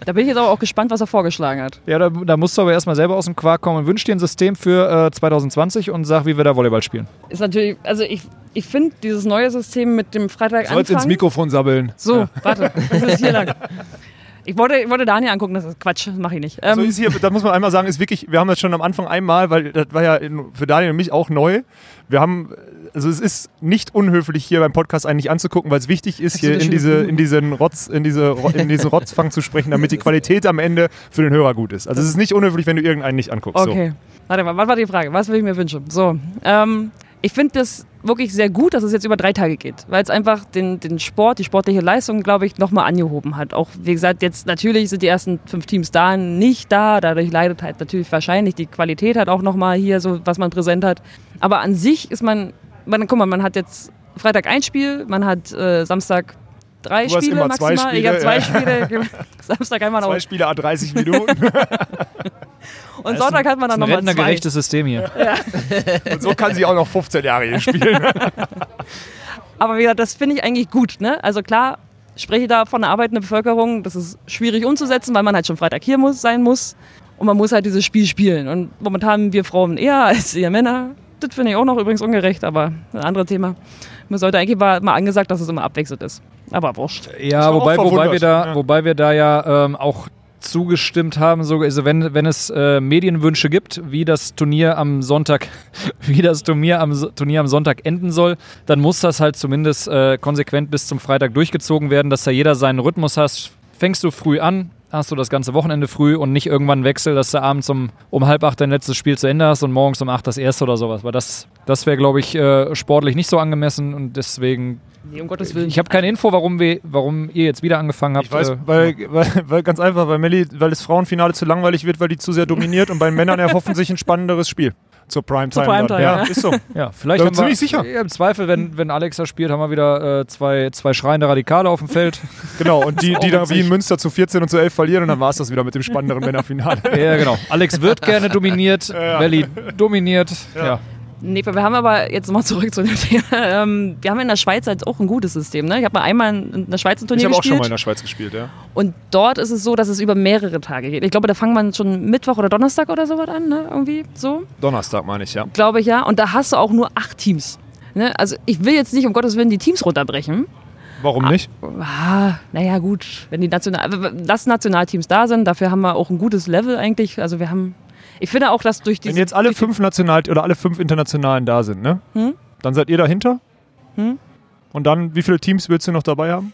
Da bin ich jetzt aber auch gespannt, was er vorgeschlagen hat. Ja, da, da musst du aber erstmal selber aus dem Quark kommen und wünsch dir ein System für äh, 2020 und sag, wie wir da Volleyball spielen. Ist natürlich, also ich, ich finde dieses neue System mit dem Freitag Sollst ins Mikrofon sabbeln. So, warte, das ist hier lang. Ich wollte, ich wollte Daniel angucken, das ist Quatsch, das mache ich nicht. So Ähm, ist hier, da muss man einmal sagen, ist wirklich, wir haben das schon am Anfang einmal, weil das war ja für Daniel und mich auch neu. Wir haben, also es ist nicht unhöflich hier beim Podcast eigentlich anzugucken, weil es wichtig ist, hier in, diese, in diesen Rotz, in diese, in diesen Rotzfang zu sprechen, damit die Qualität am Ende für den Hörer gut ist. Also es ist nicht unhöflich, wenn du irgendeinen nicht anguckst. okay, warte mal, was war die Frage? Was will ich mir wünschen? So, ähm, ich finde das wirklich sehr gut, dass es jetzt über drei Tage geht, weil es einfach den, den Sport, die sportliche Leistung, glaube ich, nochmal angehoben hat. Auch, wie gesagt, jetzt natürlich sind die ersten fünf Teams da nicht da, dadurch leidet halt natürlich wahrscheinlich die Qualität halt auch nochmal hier, so was man präsent hat. Aber an sich ist man, man guck mal, man hat jetzt Freitag ein Spiel, man hat äh, Samstag drei Du Spiele immer zwei maximal. ich Spiele, habe zwei. Spiele. Samstag einmal noch. Zwei Spiele a 30 Minuten. Und Sonntag hat man Das dann ist ein nochmal zwei. rentnergerechtes System hier. und so kann sie auch noch 15 Jahre hier spielen. Aber wie gesagt, das finde ich eigentlich gut. Ne? Also klar, spreche da von der arbeitenden Bevölkerung, das ist schwierig umzusetzen, weil man halt schon Freitag hier muss, sein muss. Und man muss halt dieses Spiel spielen. Und momentan haben wir Frauen eher als ihr Männer. Das finde ich auch noch übrigens ungerecht, aber ein anderes Thema. Man sollte eigentlich mal, mal angesagt, dass es immer abwechselnd ist. Aber wurscht. Ja, wobei, wobei, wir da, ja. wobei wir da ja ähm, auch zugestimmt haben, so, also wenn, wenn es äh, Medienwünsche gibt, wie das Turnier am Sonntag, wie das Turnier am, Turnier am Sonntag enden soll, dann muss das halt zumindest äh, konsequent bis zum Freitag durchgezogen werden, dass da jeder seinen Rhythmus hat. Fängst du früh an, hast du das ganze Wochenende früh und nicht irgendwann Wechsel, dass du abends um, um halb acht dein letztes Spiel zu Ende hast und morgens um acht das erste oder sowas. Weil das, das wäre, glaube ich, äh, sportlich nicht so angemessen und deswegen Nee, um Gottes Willen. ich habe keine Info, warum, wir, warum ihr jetzt wieder angefangen habt. Ich weiß, äh, weil, weil, weil ganz einfach, weil Melli, weil das Frauenfinale zu langweilig wird, weil die zu sehr dominiert und bei den Männern erhoffen sich ein spannenderes Spiel. Zur Primetime. Zur Primetime, ja, ja. ist so. Ja, vielleicht Ja, haben wir, ziemlich sicher. Ja, Im Zweifel, wenn, wenn Alex da spielt, haben wir wieder äh, zwei, zwei schreiende Radikale auf dem Feld. Genau, und die, die dann wie in Münster zu 14 und zu 11 verlieren und dann war es das wieder mit dem spannenderen Männerfinale. ja, genau. Alex wird gerne dominiert, Belly dominiert. Ja. Nee, wir haben aber jetzt nochmal zurück zu dem Thema. Ähm, wir haben in der Schweiz halt auch ein gutes System. Ne? Ich habe mal einmal in der Schweiz ein Ich Turnier habe auch gespielt. schon mal in der Schweiz gespielt, ja. Und dort ist es so, dass es über mehrere Tage geht. Ich glaube, da fangen man schon Mittwoch oder Donnerstag oder sowas an, ne? Irgendwie so, Donnerstag meine ich, ja. glaube ich ja. Und da hast du auch nur acht Teams. Ne? Also ich will jetzt nicht um Gottes Willen die Teams runterbrechen. Warum nicht? Ah, naja, gut, wenn die National lass Nationalteams da sind, dafür haben wir auch ein gutes Level eigentlich. Also wir haben, ich finde auch, dass durch Wenn diese jetzt alle fünf National oder alle fünf Internationalen da sind, ne? Hm? Dann seid ihr dahinter? Hm? Und dann, wie viele Teams willst du noch dabei haben?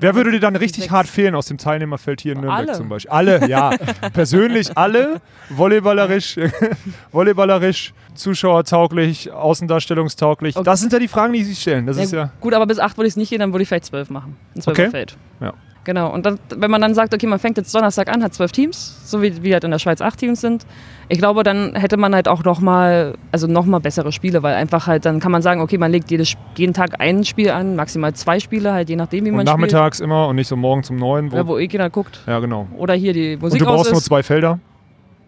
Wer würde dir dann richtig Sechs. hart fehlen aus dem Teilnehmerfeld hier in Nürnberg Alle. zum Beispiel? Alle, ja. Persönlich alle. Volleyballerisch, volleyballerisch, zuschauertauglich, außendarstellungstauglich. Okay. Das sind ja die Fragen, die sich stellen. Das Ja, ist ja. Gut, aber bis acht würde ich es nicht gehen, dann würde ich vielleicht zwölf machen. Ein Okay. Zwölferfeld. Ja. Genau. Und dann, wenn man dann sagt, okay, man fängt jetzt Donnerstag an, hat zwölf Teams, so wie, wie halt in der Schweiz acht Teams sind, ich glaube, dann hätte man halt auch nochmal, also noch mal bessere Spiele, weil einfach halt, dann kann man sagen, okay, man legt jedes, jeden Tag ein Spiel an, maximal zwei Spiele, halt je nachdem, wie Und man nachmittags immer und nicht so morgen zum neuen. spielt. Wo, Ja, wo eh keiner guckt. ja, genau. Oder hier die Und Musik du brauchst nur zwei Felder.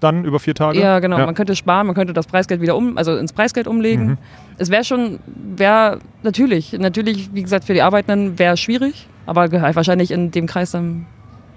Dann über vier Tage. Ja, genau. Ja. Man könnte sparen, man könnte das Preisgeld wieder um, also ins Preisgeld umlegen. Mhm. Es wäre schon, wäre natürlich, natürlich, wie gesagt, für die Arbeitenden wäre schwierig, aber wahrscheinlich in dem Kreis dann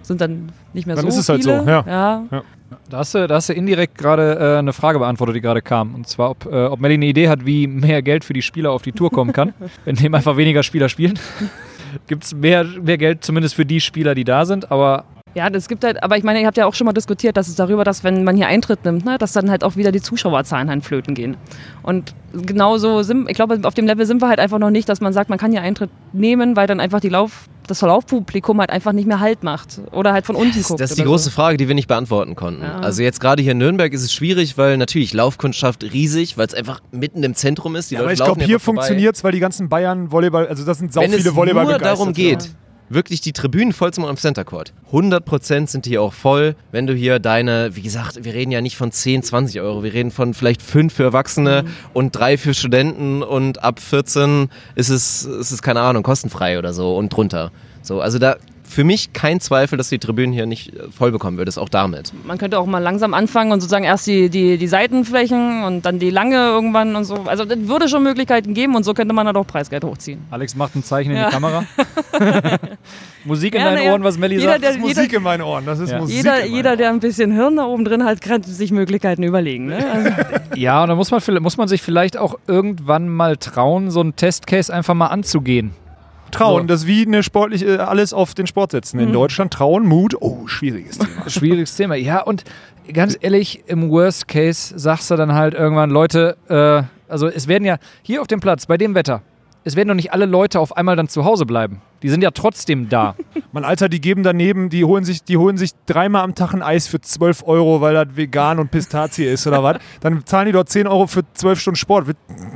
sind dann nicht mehr Dann so ist es halt viele. so, ja. ja. Da hast du, da hast du indirekt gerade äh, eine Frage beantwortet, die gerade kam. Und zwar, ob, äh, ob Melly eine Idee hat, wie mehr Geld für die Spieler auf die Tour kommen kann, indem einfach weniger Spieler spielen. Gibt es mehr, mehr Geld zumindest für die Spieler, die da sind, aber Ja, das gibt halt, aber ich meine, ihr habt ja auch schon mal diskutiert, dass es darüber, dass wenn man hier Eintritt nimmt, ne, dass dann halt auch wieder die Zuschauerzahlen halt flöten gehen. Und genauso sind, ich glaube, auf dem Level sind wir halt einfach noch nicht, dass man sagt, man kann hier Eintritt nehmen, weil dann einfach die Lauf, das Laufpublikum halt einfach nicht mehr Halt macht. Oder halt von unten Das, guckt. das ist die große so. Frage, die wir nicht beantworten konnten. Ja. Also jetzt gerade hier in Nürnberg ist es schwierig, weil natürlich Laufkundschaft riesig, weil es einfach mitten im Zentrum ist. Die Ja, Leute aber ich glaube, hier funktioniert es, weil die ganzen Bayern Volleyball, also das sind sau Wenn viele es Volleyball nur darum geht, wirklich die Tribünen voll zu machen am Center Court. 100% sind die auch voll. Wenn du hier deine, wie gesagt, wir reden ja nicht von 10, 20 Euro, wir reden von vielleicht 5 für Erwachsene und 3 für Studenten und ab 14 ist es, ist es keine Ahnung, kostenfrei oder so und drunter. So, also da für mich kein Zweifel, dass die Tribünen hier nicht äh, voll bekommen würdest, auch damit. Man könnte auch mal langsam anfangen und sozusagen erst die, die, die Seitenflächen und dann die lange irgendwann und so. Also das würde schon Möglichkeiten geben und so könnte man dann auch Preisgeld hochziehen. Alex macht ein Zeichen in Ja. die Kamera. Musik in Ja, deinen ja. Ohren, was Melly Jeder, sagt. der- Das ist Musik in meinen Ohren. Das ist Ja. Musik. Jeder, in jeder, der ein bisschen Hirn da oben drin hat, kann sich Möglichkeiten überlegen. Ne? Also, Ja, und da muss man, muss man sich vielleicht auch irgendwann mal trauen, so einen Testcase einfach mal anzugehen. Trauen, So. das ist wie eine sportliche, äh, alles auf den Sport setzen. In Deutschland Trauen, Mut, oh, schwieriges Thema. Schwieriges Thema. Ja, und ganz ehrlich, im Worst Case sagst du dann halt irgendwann, Leute, äh, also es werden ja hier auf dem Platz, bei dem Wetter, es werden doch nicht alle Leute auf einmal dann zu Hause bleiben. Die sind ja trotzdem da. Mann, Alter, die geben daneben, die holen sich, die holen sich dreimal am Tag ein Eis für 12 Euro, weil das vegan und Pistazie ist oder was. Dann zahlen die dort 10 Euro für 12 Stunden Sport.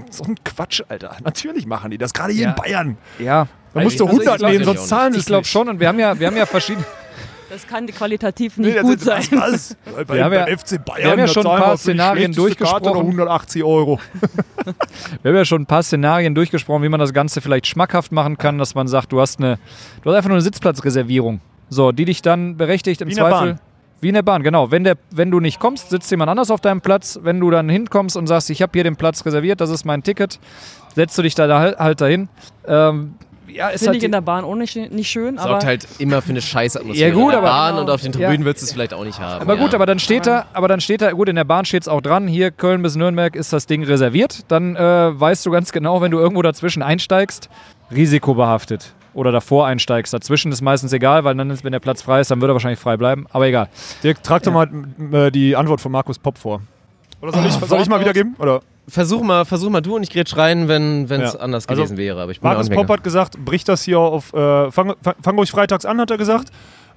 So ein Quatsch, Alter. Natürlich machen die das, gerade hier Ja. in Bayern. ja. Da musst du Also ich 100 glaub- nehmen, ich auch sonst zahlen sie Ich es glaube nicht. schon und wir haben ja, wir haben ja verschiedene. das kann qualitativ Nee, nicht das gut ist- sein. Was? was? Bei, Wir haben ja- FC Bayern, wir haben ja schon ein paar Szenarien durchgesprochen. 180 Euro. Wir haben ja schon ein paar Szenarien durchgesprochen, wie man das Ganze vielleicht schmackhaft machen kann, dass man sagt, du hast eine, du hast einfach nur eine Sitzplatzreservierung. So, die dich dann berechtigt im Wie in der Zweifel. Bahn. Wie in der Bahn, genau. Wenn, der, wenn du nicht kommst, sitzt jemand anders auf deinem Platz. Wenn du dann hinkommst und sagst, ich habe hier den Platz reserviert, das ist mein Ticket, setzt du dich da halt, halt dahin. Ähm, ja, ist Finde halt ich in der Bahn auch nicht, nicht schön, aber Sorgt halt immer für eine Scheißatmosphäre. Ja, gut, in der aber- Bahn Genau. und auf den Ja. Tribünen willst du es vielleicht auch nicht haben. Aber ja. gut, aber dann steht da, aber dann steht da, gut, in der Bahn steht es auch dran, hier Köln bis Nürnberg ist das Ding reserviert. Dann äh, weißt du ganz genau, wenn du irgendwo dazwischen einsteigst, risikobehaftet. Oder davor einsteigst. Dazwischen ist meistens egal, weil dann, ist, wenn der Platz frei ist, dann wird er wahrscheinlich frei bleiben. Aber egal. Dirk, trag doch mal äh, die Antwort von Markus Popp vor. Oder soll ich, soll ich mal wiedergeben? Oder? Versuch mal, versuch mal du und ich grätsch rein, wenn es Ja. anders Also, gewesen wäre. Aber ich bin Markus Popp hat gesagt, bricht das hier auf, äh, fang, fang, fang ruhig freitags an, hat er gesagt.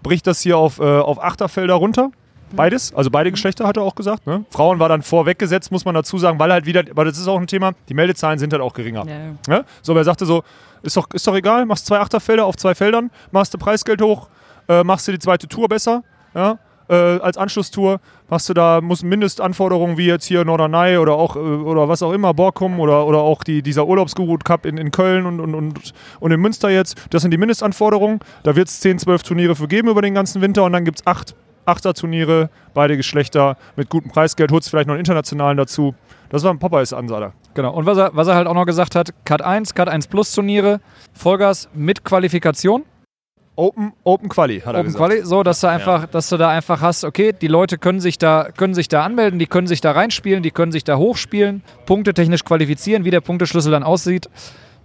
Bricht das hier auf, äh, auf Achterfelder runter. Beides, also beide Geschlechter hat er auch gesagt. Ne? Frauen war dann vorweggesetzt, muss man dazu sagen, weil halt wieder, aber das ist auch ein Thema, die Meldezahlen sind halt auch geringer. Ja, ja. Ne? So, wer sagte so, ist doch, ist doch egal, machst zwei Achterfelder auf zwei Feldern, machst du Preisgeld hoch, äh, machst du die zweite Tour besser, ja? Äh, als Anschlusstour. Hast du da, muss Mindestanforderungen wie jetzt hier Norderney oder auch, äh, oder was auch immer, Borkum oder, oder auch die, dieser Urlaubsguru Cup in, in Köln und, und, und, und in Münster jetzt. Das sind die Mindestanforderungen. Da wird es 10, 12 Turniere für geben über den ganzen Winter und dann gibt es acht Achterturniere, beide Geschlechter mit gutem Preisgeld, holst vielleicht noch einen internationalen dazu. Das war ein Popeyes-Ansatz. Genau. Und was er, was er halt auch noch gesagt hat, Cut 1, Cut 1 Plus Turniere, Vollgas mit Qualifikation. Open, Open Quali, hat er Open gesagt. Quali, so dass du einfach, dass du da einfach hast, okay, die Leute können sich da, können sich da anmelden, die können sich da reinspielen, die können sich da hochspielen, punktetechnisch qualifizieren, wie der Punkteschlüssel dann aussieht.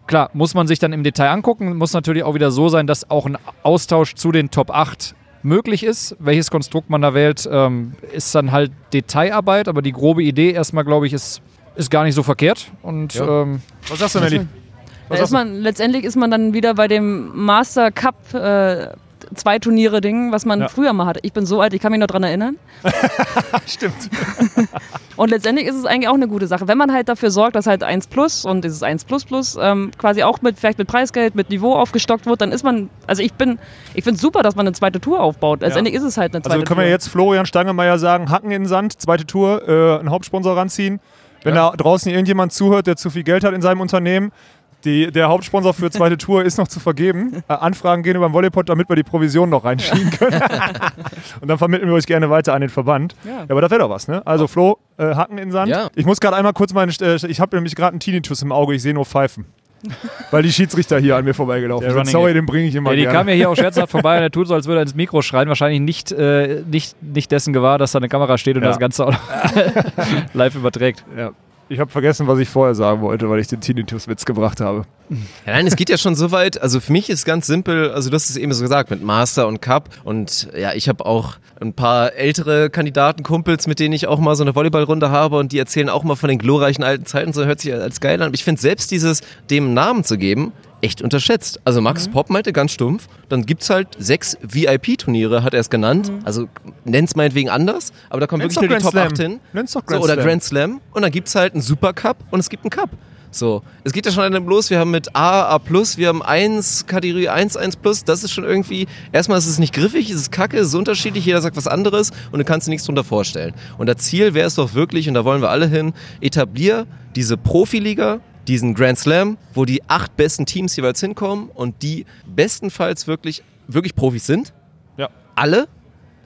Klar, muss man sich dann im Detail angucken, muss natürlich auch wieder so sein, dass auch ein Austausch zu den Top 8 möglich ist. Welches Konstrukt man da wählt, ähm, ist dann halt Detailarbeit, aber die grobe Idee erstmal, glaube ich, ist, ist gar nicht so verkehrt. Und Ja. ähm, Was sagst du, Da Was ist man, letztendlich ist man dann wieder bei dem Master Cup äh, zwei Turniere Ding, was man Ja. früher mal hatte. Ich bin so alt, ich kann mich noch dran erinnern. Stimmt. Und letztendlich ist es eigentlich auch eine gute Sache, wenn man halt dafür sorgt, dass halt 1 Plus und dieses 1 Plus Plus ähm, quasi auch mit vielleicht mit Preisgeld, mit Niveau aufgestockt wird, dann ist man, also ich bin, ich finde es super, dass man eine zweite Tour aufbaut. Letztendlich ist es halt eine zweite Also können Tour. wir jetzt Florian Stangemeier sagen, Hacken in den Sand, zweite Tour, äh, einen Hauptsponsor ranziehen. Wenn da draußen irgendjemand zuhört, der zu viel Geld hat in seinem Unternehmen, die, der Hauptsponsor für zweite Tour ist noch zu vergeben. Äh, Anfragen gehen über den Volleypot, damit wir die Provision noch reinschieben können. Und dann vermitteln wir euch gerne weiter an den Verband. Ja, aber das wäre doch was, ne? Also Flo, äh, Hacken in den Sand. Ja. Ich muss gerade einmal kurz meine, äh, ich habe nämlich gerade einen Tinnitus im Auge, ich sehe nur Pfeifen. Weil die Schiedsrichter hier an mir vorbeigelaufen sind. Sorry, den bringe ich immer Ja, die gerne. kam ja hier auch scherzhaft vorbei und er tut so, als würde er ins Mikro schreien. Wahrscheinlich nicht, äh, nicht, nicht dessen gewahr, dass da eine Kamera steht und Ja. das Ganze auch live überträgt. Ja. Ich habe vergessen, was ich vorher sagen wollte, weil ich den Tinnitus-Witz gebracht habe. Ja, nein, es geht ja schon so weit. Also für mich ist ganz simpel, also du hast es eben so gesagt, mit Master und Cup. Und ja, ich habe auch ein paar ältere Kandidatenkumpels, mit denen ich auch mal so eine Volleyballrunde habe und die erzählen auch mal von den glorreichen alten Zeiten. So hört sich als geil an. Aber ich finde selbst dieses, dem Namen zu geben, echt unterschätzt. Also Max Popp meinte ganz stumpf, dann gibt's halt sechs VIP-Turniere, hat er es genannt. Also nenn's meinetwegen anders, aber da kommen Nenn's wirklich nur die Top Grand 8 Slam. hin. Nenn's doch So, Grand oder Slam. Grand Slam. Und dann gibt's halt einen Super Cup und es gibt einen Cup. So, es geht ja schon dem los. Wir haben mit A, A+, wir haben 1, Kategorie 1, 1+. Das ist schon irgendwie, erstmal ist es nicht griffig, es ist kacke, es ist unterschiedlich, jeder sagt was anderes und du kannst dir nichts drunter vorstellen. Und das Ziel wäre es doch wirklich, und da wollen wir alle hin, etablier diese Profiliga, diesen Grand Slam, wo die acht besten Teams jeweils hinkommen und die bestenfalls wirklich, wirklich Profis sind. Ja. Alle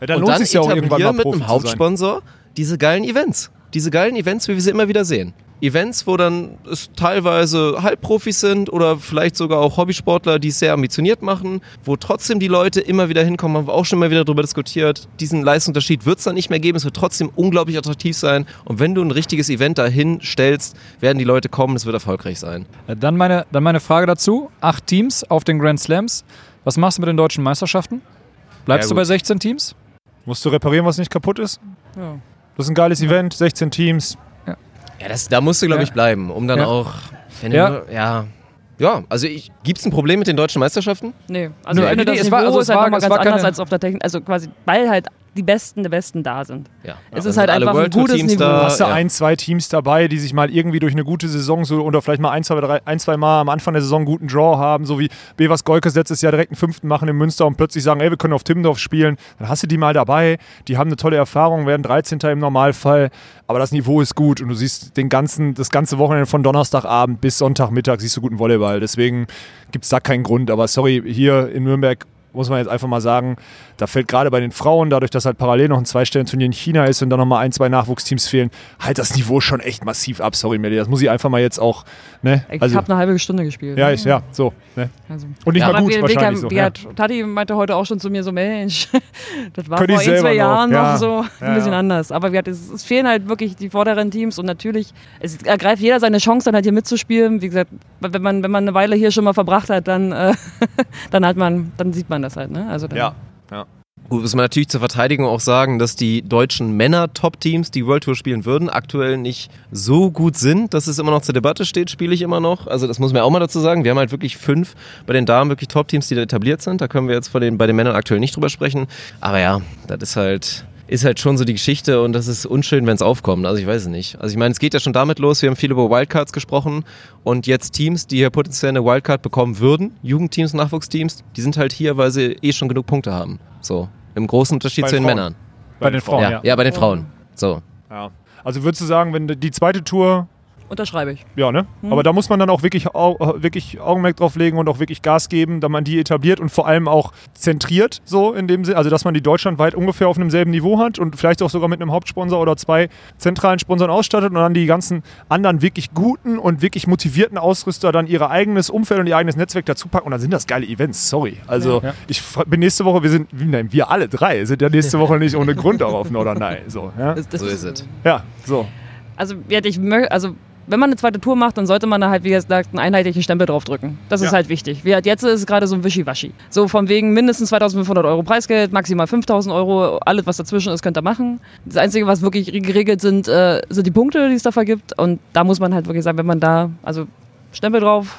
Ja, dann und lohnt dann sich ja auch irgendwann mal mit Profi einem. Hauptsponsor diese geilen Events. Diese geilen Events, wie wir sie immer wieder sehen. Events, wo dann es teilweise Halbprofis sind oder vielleicht sogar auch Hobbysportler, die es sehr ambitioniert machen, wo trotzdem die Leute immer wieder hinkommen, haben wir auch schon mal wieder darüber diskutiert. Diesen Leistungsunterschied wird es dann nicht mehr geben, es wird trotzdem unglaublich attraktiv sein. Und wenn du ein richtiges Event dahin stellst, werden die Leute kommen, es wird erfolgreich sein. Äh, Dann meine, dann meine Frage dazu. Acht Teams auf den Grand Slams. Was machst du mit den deutschen Meisterschaften? Bleibst Ja, du bei 16 Teams? Musst du reparieren, was nicht kaputt ist? Ja. Das ist ein geiles Event, 16 Teams. Ja, das, da musst du, glaube Ja. ich, bleiben, um dann Ja. auch, wenn Ja. du, ja, ja, also gibt es ein Problem mit den deutschen Meisterschaften? Nee, also finde, nee, das es Niveau war- also es ist halt war- nochmal es ganz war keine- anders als auf der Technik. Also quasi, weil halt die Besten der Besten da sind. Ja. Es Dann ist halt einfach ein gutes Niveau. Da, hast du ja. ein, zwei Teams dabei, die sich mal irgendwie durch eine gute Saison so oder vielleicht mal ein, zwei, drei, ein, zwei Mal am Anfang der Saison einen guten Draw haben, so wie Bevers Golkes letztes Jahr direkt einen fünften machen in Münster und plötzlich sagen, ey, wir können auf Timmendorf spielen. Dann hast du die mal dabei, die haben eine tolle Erfahrung, werden 13. im Normalfall, aber das Niveau ist gut und du siehst den ganzen, das ganze Wochenende von Donnerstagabend bis Sonntagmittag siehst du guten Volleyball. Deswegen gibt es da keinen Grund. Aber sorry, hier in Nürnberg muss man jetzt einfach mal sagen, da fällt gerade bei den Frauen, dadurch, dass halt parallel noch ein Zwei-Stellen-Turnier in China ist und dann nochmal ein, zwei Nachwuchsteams fehlen, halt das Niveau schon echt massiv ab. Sorry, Melli, das muss ich einfach mal jetzt auch, ne? Ich Also, habe eine halbe Stunde gespielt. ja, ich, ja, so, ne? Also. Und nicht Ja, mal gut, wie, wahrscheinlich wie, so. ja. Tati meinte heute auch schon zu mir so, Mensch, das war Könnte vor ein, zwei noch, Jahren ja. noch so Ja, ein bisschen ja. anders. Aber wie hat, es, es fehlen halt wirklich die vorderen Teams und natürlich, es ergreift jeder seine Chance, dann halt hier mitzuspielen. Wie gesagt, wenn man, wenn man eine Weile hier schon mal verbracht hat, dann, äh, dann hat man, dann sieht man das halt. Ne? Also dann, Ja, ja. Gut, muss man natürlich zur Verteidigung auch sagen, dass die deutschen Männer-Top-Teams, die World Tour spielen würden, aktuell nicht so gut sind, dass es immer noch zur Debatte steht, spiele ich immer noch. Also das muss man auch mal dazu sagen. Wir haben halt wirklich fünf bei den Damen wirklich Top-Teams, die da etabliert sind. Da können wir jetzt von den, bei den Männern aktuell nicht drüber sprechen. Aber ja, das ist halt ist halt schon so die Geschichte und das ist unschön, wenn es aufkommt. Also ich weiß es nicht. Also ich meine, es geht ja schon damit los, wir haben viel über Wildcards gesprochen und jetzt Teams, die hier potenziell eine Wildcard bekommen würden, Jugendteams, Nachwuchsteams, die sind halt hier, weil sie eh schon genug Punkte haben. So, im großen Unterschied Bei zu den Frauen. Männern. Bei den Frauen, Ja, ja. ja, bei den Frauen. So. Ja. Also würdest du sagen, wenn die zweite Tour Unterschreibe ich. Ja, ne? Aber da muss man dann auch wirklich, au wirklich Augenmerk drauf legen und auch wirklich Gas geben, da man die etabliert und vor allem auch zentriert, so in dem Sinne, also dass man die deutschlandweit ungefähr auf einem selben Niveau hat und vielleicht auch sogar mit einem Hauptsponsor oder zwei zentralen Sponsoren ausstattet und dann die ganzen anderen wirklich guten und wirklich motivierten Ausrüster dann ihr eigenes Umfeld und ihr eigenes Netzwerk dazu packen und dann sind das geile Events, sorry. Also Ja. ich bin nächste Woche, wir sind, nein, wir alle drei sind ja nächste Woche nicht ohne Grund auch auf Norderney. So, ja? Das, das So ist es. ja, so. Also, ja, ich mö- also wenn man eine zweite Tour macht, dann sollte man da halt, wie gesagt, einen einheitlichen Stempel draufdrücken. Das ist Ja. halt wichtig. Wie halt jetzt ist es gerade so ein Wischiwaschi. So von wegen mindestens 2500 Euro Preisgeld, maximal 5000 Euro, alles was dazwischen ist, könnt ihr machen. Das Einzige, was wirklich geregelt sind, äh, sind die Punkte, die es da vergibt. Und da muss man halt wirklich sagen, wenn man da, also Stempel drauf,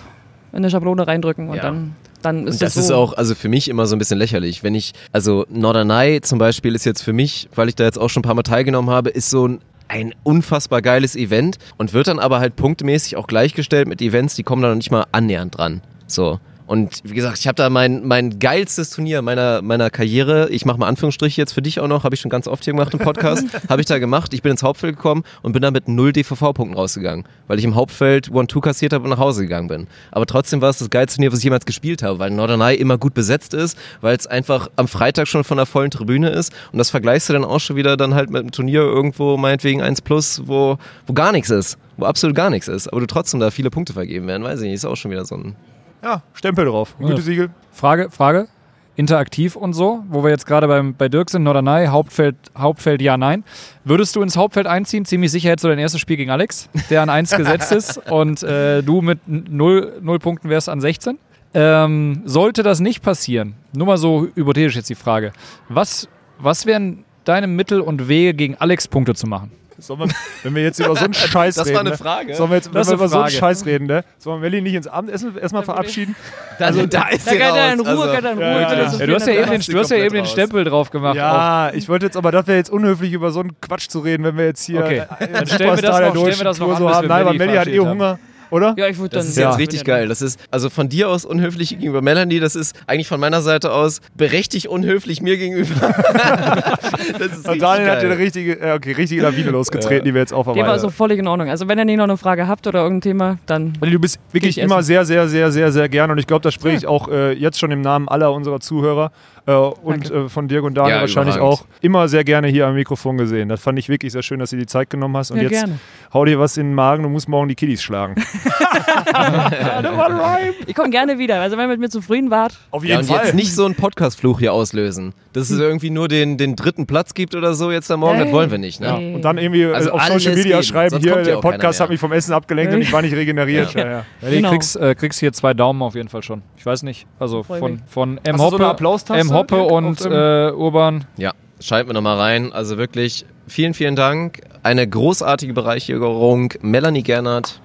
in eine Schablone reindrücken und Ja. dann, dann ist Und das so. ist auch, also für mich immer so ein bisschen lächerlich. Wenn ich, also Norderney zum Beispiel ist jetzt für mich, weil ich da jetzt auch schon ein paar Mal teilgenommen habe, ist so ein ein unfassbar geiles Event und wird dann aber halt punktemäßig auch gleichgestellt mit Events, die kommen da noch nicht mal annähernd dran. So. Und wie gesagt, ich habe da mein, mein geilstes Turnier meiner, meiner Karriere, ich mache mal Anführungsstriche jetzt für dich auch noch, habe ich schon ganz oft hier gemacht im Podcast, habe ich da gemacht. Ich bin ins Hauptfeld gekommen und bin da mit null DVV-Punkten rausgegangen, weil ich im Hauptfeld One-Two kassiert habe und nach Hause gegangen bin. Aber trotzdem war es das geilste Turnier, was ich jemals gespielt habe, weil Norderney immer gut besetzt ist, weil es einfach am Freitag schon von der vollen Tribüne ist. Und das vergleichst du dann auch schon wieder dann halt mit einem Turnier irgendwo, meinetwegen 1 Plus, wo, wo gar nichts ist, wo absolut gar nichts ist, aber du trotzdem da viele Punkte vergeben werden, weiß ich nicht, ist auch schon wieder so ein... Ja, Stempel drauf. Gütesiegel. Frage, Frage. Interaktiv und so, wo wir jetzt gerade beim, bei Dirk sind, Norderney, Hauptfeld, Hauptfeld ja, nein. Würdest du ins Hauptfeld einziehen? Ziemlich sicher hättest du dein erstes Spiel gegen Alex, der an 1 gesetzt ist und äh, du mit 0, 0 Punkten wärst an 16. Ähm, sollte das nicht passieren, nur mal so hypothetisch jetzt die Frage, was, was wären deine Mittel und Wege gegen Alex Punkte zu machen? Sollen wir, wenn wir jetzt über so einen Scheiß Das reden. war eine ne? Frage. Sollen wir jetzt wenn Das wir über so einen. Scheiß reden, ne? Sollen wir Melli nicht ins Abendessen erstmal verabschieden? Also da ist da kann er in. Ruhe, also, kann er in Ruhe Ja, ja, ja. du hast ja eben den, du hast ja eben den. Stempel drauf gemacht. Ja, ich wollte jetzt, aber das wäre jetzt unhöflich, über so einen Quatsch zu reden, wenn wir jetzt hier Okay, dann stellen wir das noch- stellen wir das noch an, so haben. Nein, aber Melli hat eh Hunger, oder? Ja, ich würde dann. Das ist Ja. jetzt richtig geil. Das ist also von dir aus unhöflich gegenüber Melanie. Das ist eigentlich von meiner Seite aus berechtigt unhöflich mir gegenüber. das ist Und Daniel hat dir eine geil. richtige, äh, okay, richtige Lawine losgetreten, die wir jetzt Dem war aufarbeiten. also völlig in Ordnung. Also wenn ihr nicht noch eine Frage habt oder irgendein Thema, dann Melli, du bist wirklich ich immer essen. sehr, sehr, sehr, sehr, sehr gern und ich glaube, das spreche ich auch äh, jetzt schon im Namen aller unserer Zuhörer äh, und äh, von Dirk und Daniel Ja, wahrscheinlich überragend. auch immer sehr gerne hier am Mikrofon gesehen. Das fand ich wirklich sehr schön, dass du die Zeit genommen hast und Ja, jetzt gerne. hau dir was in den Magen, du musst morgen die Kiddies schlagen. ich komme gerne wieder. Also wenn ihr mit mir zufrieden wart, Auf Ja, und jetzt nicht so einen Podcast-Fluch hier auslösen. Dass es irgendwie nur den, den dritten Platz gibt oder so jetzt am Morgen, das Ey. wollen wir nicht. Ne? Ey. Und dann irgendwie äh, Also auf Social Media geben, schreiben, sonst hier, ja der Podcast hat mich vom Essen abgelenkt und ich war nicht regeneriert. Ja. Ja, Ja, du Genau. kriegst, äh, kriegst hier zwei Daumen auf jeden Fall schon. Ich weiß nicht. Also von, von M. So Hoppe, Applaustaste, M. Hoppe und äh, Urban. Ja, schalten wir nochmal rein. Also wirklich vielen, vielen Dank. Eine großartige Bereicherung. Melanie Gernert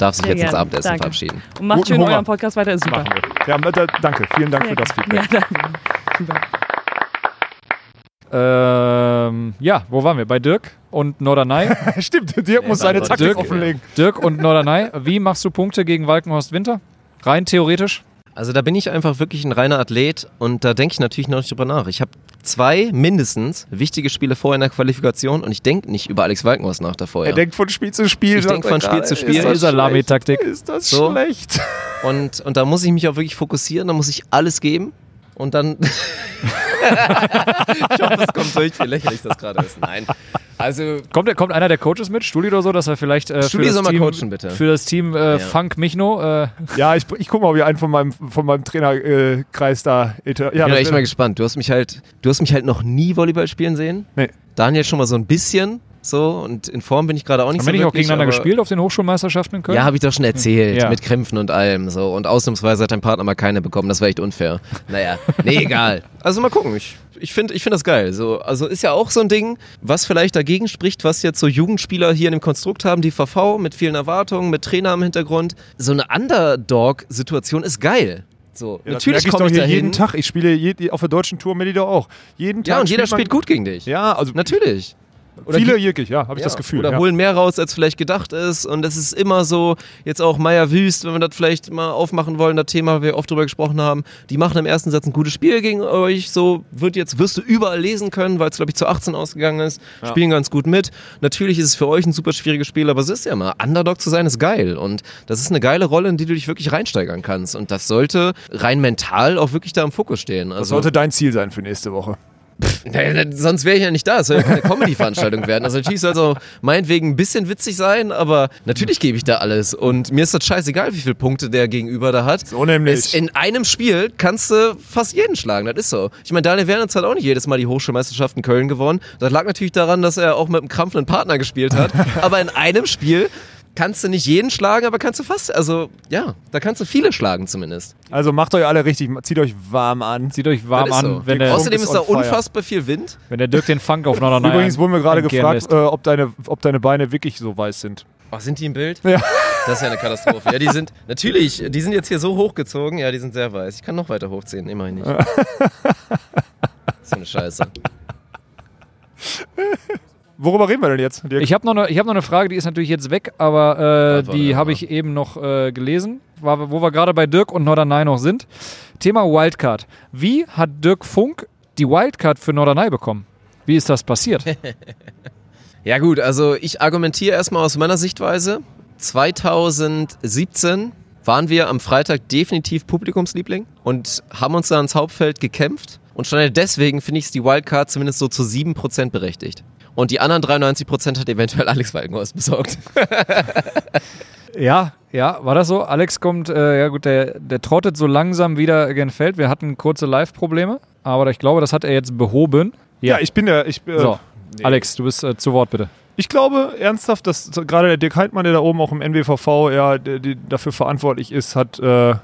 darf sich jetzt ins gerne. Abendessen Danke. verabschieden. und macht Guten schön Hunger. euren Podcast weiter, ist super. Ja, da, danke, vielen Dank für das Feedback. Ja, danke. Super. Ähm, ja, wo waren wir? Bei Dirk und Norderney. Stimmt, Dirk muss Nee, seine war Taktik Dirk. offenlegen. Dirk und Norderney. Wie machst du Punkte gegen Walkenhorst Winter? Rein theoretisch? Also da bin ich einfach wirklich ein reiner Athlet und da denke ich natürlich noch nicht drüber nach. Ich habe zwei mindestens wichtige Spiele vorher in der Qualifikation und ich denke nicht über Alex Walkenhorst nach davor. Er denkt von Spiel zu Spiel. Ich sagt denk er von Spiel zu Spiel. Ist das Salami-Taktik. schlecht? Ist das So. schlecht? Und, und da muss ich mich auch wirklich fokussieren, da muss ich alles geben und dann. ich hoffe, es kommt durch, wie lächerlich das gerade ist. Nein. Also, Kommt, kommt einer der Coaches mit, Stuli oder so, dass er vielleicht äh, für, das Team, coachen, bitte. für das Team äh, Ja. Funk Michno äh, Ja, ich, ich gucke mal, ob ich einen von meinem, von meinem Trainerkreis da. Ja, ich bin mal gespannt. Du hast mich halt, du hast mich halt noch nie Volleyball spielen sehen. Nee. Daniel schon mal so ein bisschen, so und in Form bin ich gerade auch nicht haben so wir nicht auch gegeneinander gespielt auf den Hochschulmeisterschaften in Köln? Ja, habe ich doch schon erzählt, Ja. mit Krämpfen und allem so. Und ausnahmsweise hat dein Partner mal keine bekommen, das war echt unfair. Naja, nee, egal. Also mal gucken, ich, ich finde ich find das geil. So, also ist ja auch so ein Ding, was vielleicht dagegen spricht, was jetzt so Jugendspieler hier in dem Konstrukt haben, die VV mit vielen Erwartungen, mit Trainer im Hintergrund. So eine Underdog-Situation ist geil. So, Ja, natürlich ich komme ich hier dahin. jeden Tag. Ich spiele je, auf der deutschen Tour Melli doch auch. Jeden Tag. Ja, und jeder spielt gut gegen dich. Ja, also Natürlich. Oder Viele wirklich, ja, habe ich Ja, das Gefühl. Oder ja. holen mehr raus, als vielleicht gedacht ist. Und das ist immer so, jetzt auch Meier Wüst, wenn wir das vielleicht mal aufmachen wollen, das Thema, wir oft drüber gesprochen haben, die machen im ersten Satz ein gutes Spiel gegen euch. So wird jetzt, wirst du überall lesen können, weil es, glaube ich, zu 18 ausgegangen ist. Spielen ganz gut mit. Natürlich ist es für euch ein super schwieriges Spiel, aber es ist ja mal, Underdog zu sein ist geil. Und das ist eine geile Rolle, in die du dich wirklich reinsteigern kannst. Und das sollte rein mental auch wirklich da im Fokus stehen. Das Also, sollte dein Ziel sein für nächste Woche. Naja, sonst wäre ich ja nicht da. Es soll ja keine Comedy-Veranstaltung werden. Also natürlich soll es auch meinetwegen ein bisschen witzig sein, aber natürlich gebe ich da alles. Und mir ist das scheißegal, wie viele Punkte der Gegenüber da hat. So nämlich. In einem Spiel kannst du fast jeden schlagen, das ist so. Ich meine, Daniel Wernitz hat auch nicht jedes Mal die Hochschulmeisterschaft in Köln gewonnen. Das lag natürlich daran, dass er auch mit einem krampfenden Partner gespielt hat. aber in einem Spiel kannst du nicht jeden schlagen, aber kannst du fast, also ja, da kannst du viele schlagen zumindest. Also macht euch alle richtig, zieht euch warm an. Zieht euch warm an, so. wenn der, Außerdem ist da unfassbar viel Wind. wenn der Dirk den Funk auf Norderney Übrigens wurden wir gerade gefragt, äh, ob, deine, ob deine Beine wirklich so weiß sind. Oh, sind die im Bild? Ja. Das ist ja eine Katastrophe. Ja, die sind, natürlich, die sind jetzt hier so hochgezogen. Ja, die sind sehr weiß. Ich kann noch weiter hochziehen, immerhin nicht. so eine Scheiße. Worüber reden wir denn jetzt? Dirk? Ich habe noch, ich hab noch eine Frage, die ist natürlich jetzt weg, aber äh, die habe ich eben noch äh, gelesen, war, wo wir gerade bei Dirk und Norderney noch sind. Thema Wildcard. Wie hat Dirk Funk die Wildcard für Norderney bekommen? Wie ist das passiert? Ja, gut, also ich argumentiere erstmal aus meiner Sichtweise. 2017 waren wir am Freitag definitiv Publikumsliebling und haben uns da ins Hauptfeld gekämpft. Und schon deswegen finde ich es die Wildcard zumindest so zu 7% berechtigt. Und die anderen 93% hat eventuell Alex Walkenhorst besorgt. ja, ja, war das so? Alex kommt, äh, ja gut, der, der trottet so langsam wieder gen Feld. Wir hatten kurze Live-Probleme, aber ich glaube, das hat er jetzt behoben. ja, ich bin der. Ich, äh, So, nee. Alex, du bist äh, zu Wort bitte. Ich glaube ernsthaft, dass gerade der Dirk Heidmann, der da oben auch im NWVV ja, der, der dafür verantwortlich ist, hat äh,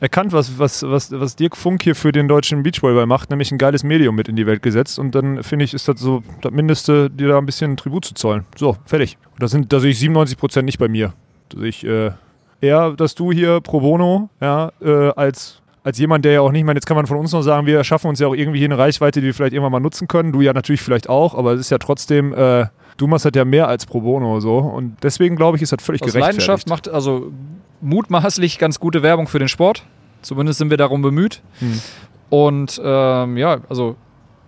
erkannt, was, was, was, was Dirk Funk hier für den deutschen Beachvolleyball macht, nämlich ein geiles Medium mit in die Welt gesetzt. Und dann finde ich, ist das so das Mindeste, dir da ein bisschen Tribut zu zollen. So, fertig. Da, sind, da sehe ich 97 Prozent nicht bei mir. Da sehe ich äh, eher, dass du hier pro bono, ja, äh, als als jemand, der ja auch nicht, ich meine, jetzt kann man von uns noch sagen, wir schaffen uns ja auch irgendwie hier eine Reichweite, die wir vielleicht irgendwann mal nutzen können. Du ja natürlich vielleicht auch, aber es ist ja trotzdem, äh, du machst das ja mehr als pro bono so. Und deswegen glaube ich, ist das völlig Aus gerechtfertigt. Leidenschaft macht also mutmaßlich ganz gute Werbung für den Sport. Zumindest sind wir darum bemüht. Hm. Und ähm, ja, also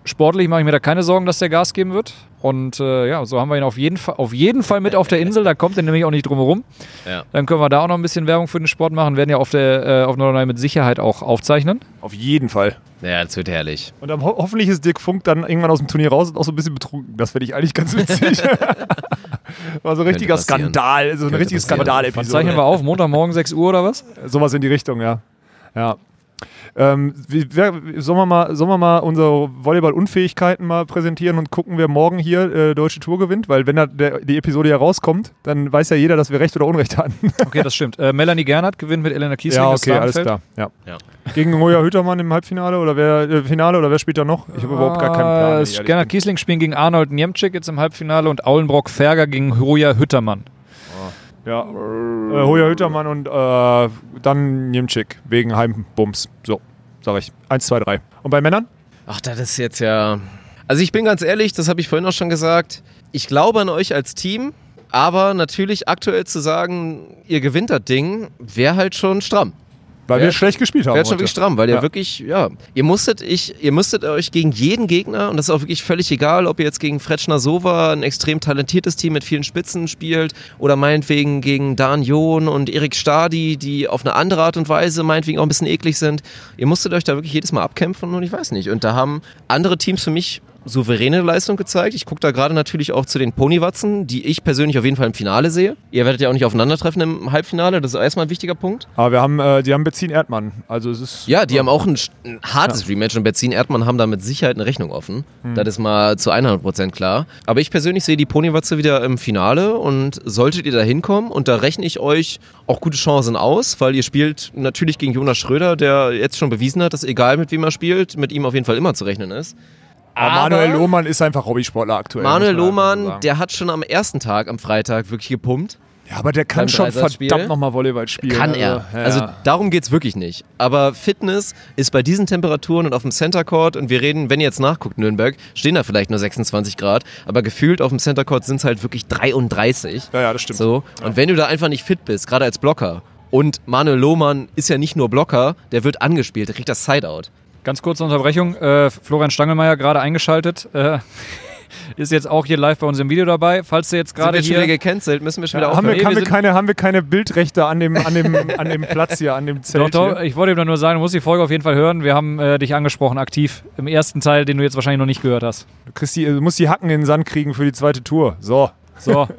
sportlich mache ich mir da keine Sorgen, dass der Gas geben wird. Und äh, ja, so haben wir ihn auf jeden, Fall, auf jeden Fall mit auf der Insel. Da kommt er nämlich auch nicht drum herum. Ja. Dann können wir da auch noch ein bisschen Werbung für den Sport machen. Werden ja auf, der, äh, auf Norderney mit Sicherheit auch aufzeichnen. Auf jeden Fall. Ja, das wird herrlich. Und dann ho hoffentlich ist Dirk Funk dann irgendwann aus dem Turnier raus und auch so ein bisschen betrunken. Das finde ich eigentlich ganz witzig. War so ein richtiger. Skandal, so eine Könnte richtige passieren. Wann Skandal-Episode. zeichnen wir auf? Montagmorgen 6 Uhr oder was? Sowas in die Richtung, ja. Ja. Ähm, wie, wer, sollen, wir mal, sollen wir mal unsere Volleyball-Unfähigkeiten mal präsentieren und gucken, wer morgen hier äh, Deutsche Tour gewinnt? Weil wenn da der, die Episode ja rauskommt, dann weiß ja jeder, dass wir Recht oder Unrecht hatten. Okay, das stimmt. Äh, Melanie Gernhardt gewinnt mit Elena Kiesling. ja, okay, alles klar. Ja. Ja. Gegen Moja Hüttermann im Halbfinale oder wer äh, Finale oder wer spielt da noch? Ich habe überhaupt gar keinen Plan. Gernot bin. Kiesling spielen gegen Arnold Niemczyk jetzt im Halbfinale und Aulenbrock Ferger gegen Hoja Hüttermann. Ja, äh, Hoja Hüttermann und äh, dann Niemczyk wegen Heimbums. So, sag ich. Eins, zwei, drei. Und bei Männern? Ach, das ist jetzt ja. Also ich bin ganz ehrlich, das habe ich vorhin auch schon gesagt. Ich glaube an euch als Team, aber natürlich aktuell zu sagen, ihr gewinnt das Ding, wäre halt schon stramm. Weil Ja. wir schlecht gespielt haben. Wäre schon wirklich stramm, weil ihr Ja. wirklich, ja, ihr musstet, ich, ihr musstet euch gegen jeden Gegner, und das ist auch wirklich völlig egal, ob ihr jetzt gegen Fretschner Sova, ein extrem talentiertes Team mit vielen Spitzen spielt, oder meinetwegen gegen Dan John und Erik Stadi, die auf eine andere Art und Weise meinetwegen auch ein bisschen eklig sind. Ihr musstet euch da wirklich jedes Mal abkämpfen und ich weiß nicht. Und da haben andere Teams für mich souveräne Leistung gezeigt. Ich gucke da gerade natürlich auch zu den Ponywatzen, die ich persönlich auf jeden Fall im Finale sehe. Ihr werdet ja auch nicht aufeinandertreffen im Halbfinale, das ist erstmal ein wichtiger Punkt. Aber wir haben, äh, die haben Bezin Erdmann. Also es ist. Ja, die haben auch ein, ein hartes Rematch und Benzin Erdmann haben da mit Sicherheit eine Rechnung offen. Das ist mal zu 100% klar. Aber ich persönlich sehe die Ponywatze wieder im Finale und solltet ihr da hinkommen und da rechne ich euch auch gute Chancen aus, weil ihr spielt natürlich gegen Jonas Schröder, der jetzt schon bewiesen hat, dass egal mit wem er spielt, mit ihm auf jeden Fall immer zu rechnen ist. Aber Manuel Lohmann ist einfach Hobbysportler aktuell. Manuel Lohmann, der hat schon am ersten Tag, am Freitag, wirklich gepumpt. Ja, aber der kann schon verdammt nochmal Volleyball spielen. Kann er. ja. Also darum geht's wirklich nicht. Aber Fitness ist bei diesen Temperaturen und auf dem Center Court und wir reden, wenn ihr jetzt nachguckt, Nürnberg, stehen da vielleicht nur 26 Grad, aber gefühlt auf dem Center Court sind es halt wirklich 33. ja, ja, das stimmt. So. Und wenn du da einfach nicht fit bist, gerade als Blocker, und Manuel Lohmann ist ja nicht nur Blocker, der wird angespielt, der kriegt das Sideout. Ganz kurze Unterbrechung. Äh, Florian Stangelmeier gerade eingeschaltet. Äh, ist jetzt auch hier live bei uns im Video dabei. Falls du jetzt gerade wir hier. gecancelt, müssen wir schon wieder haben, wir, aufhören. haben, wir wir sind- keine, haben wir keine Bildrechte an dem, an dem, an dem Platz hier, an dem Doch, Zelt doch, hier? ich wollte ihm nur sagen, du musst die Folge auf jeden Fall hören. Wir haben äh, dich angesprochen, aktiv im ersten Teil, den du jetzt wahrscheinlich noch nicht gehört hast. Du, kriegst die, du musst die Hacken in den Sand kriegen für die zweite Tour. So. So.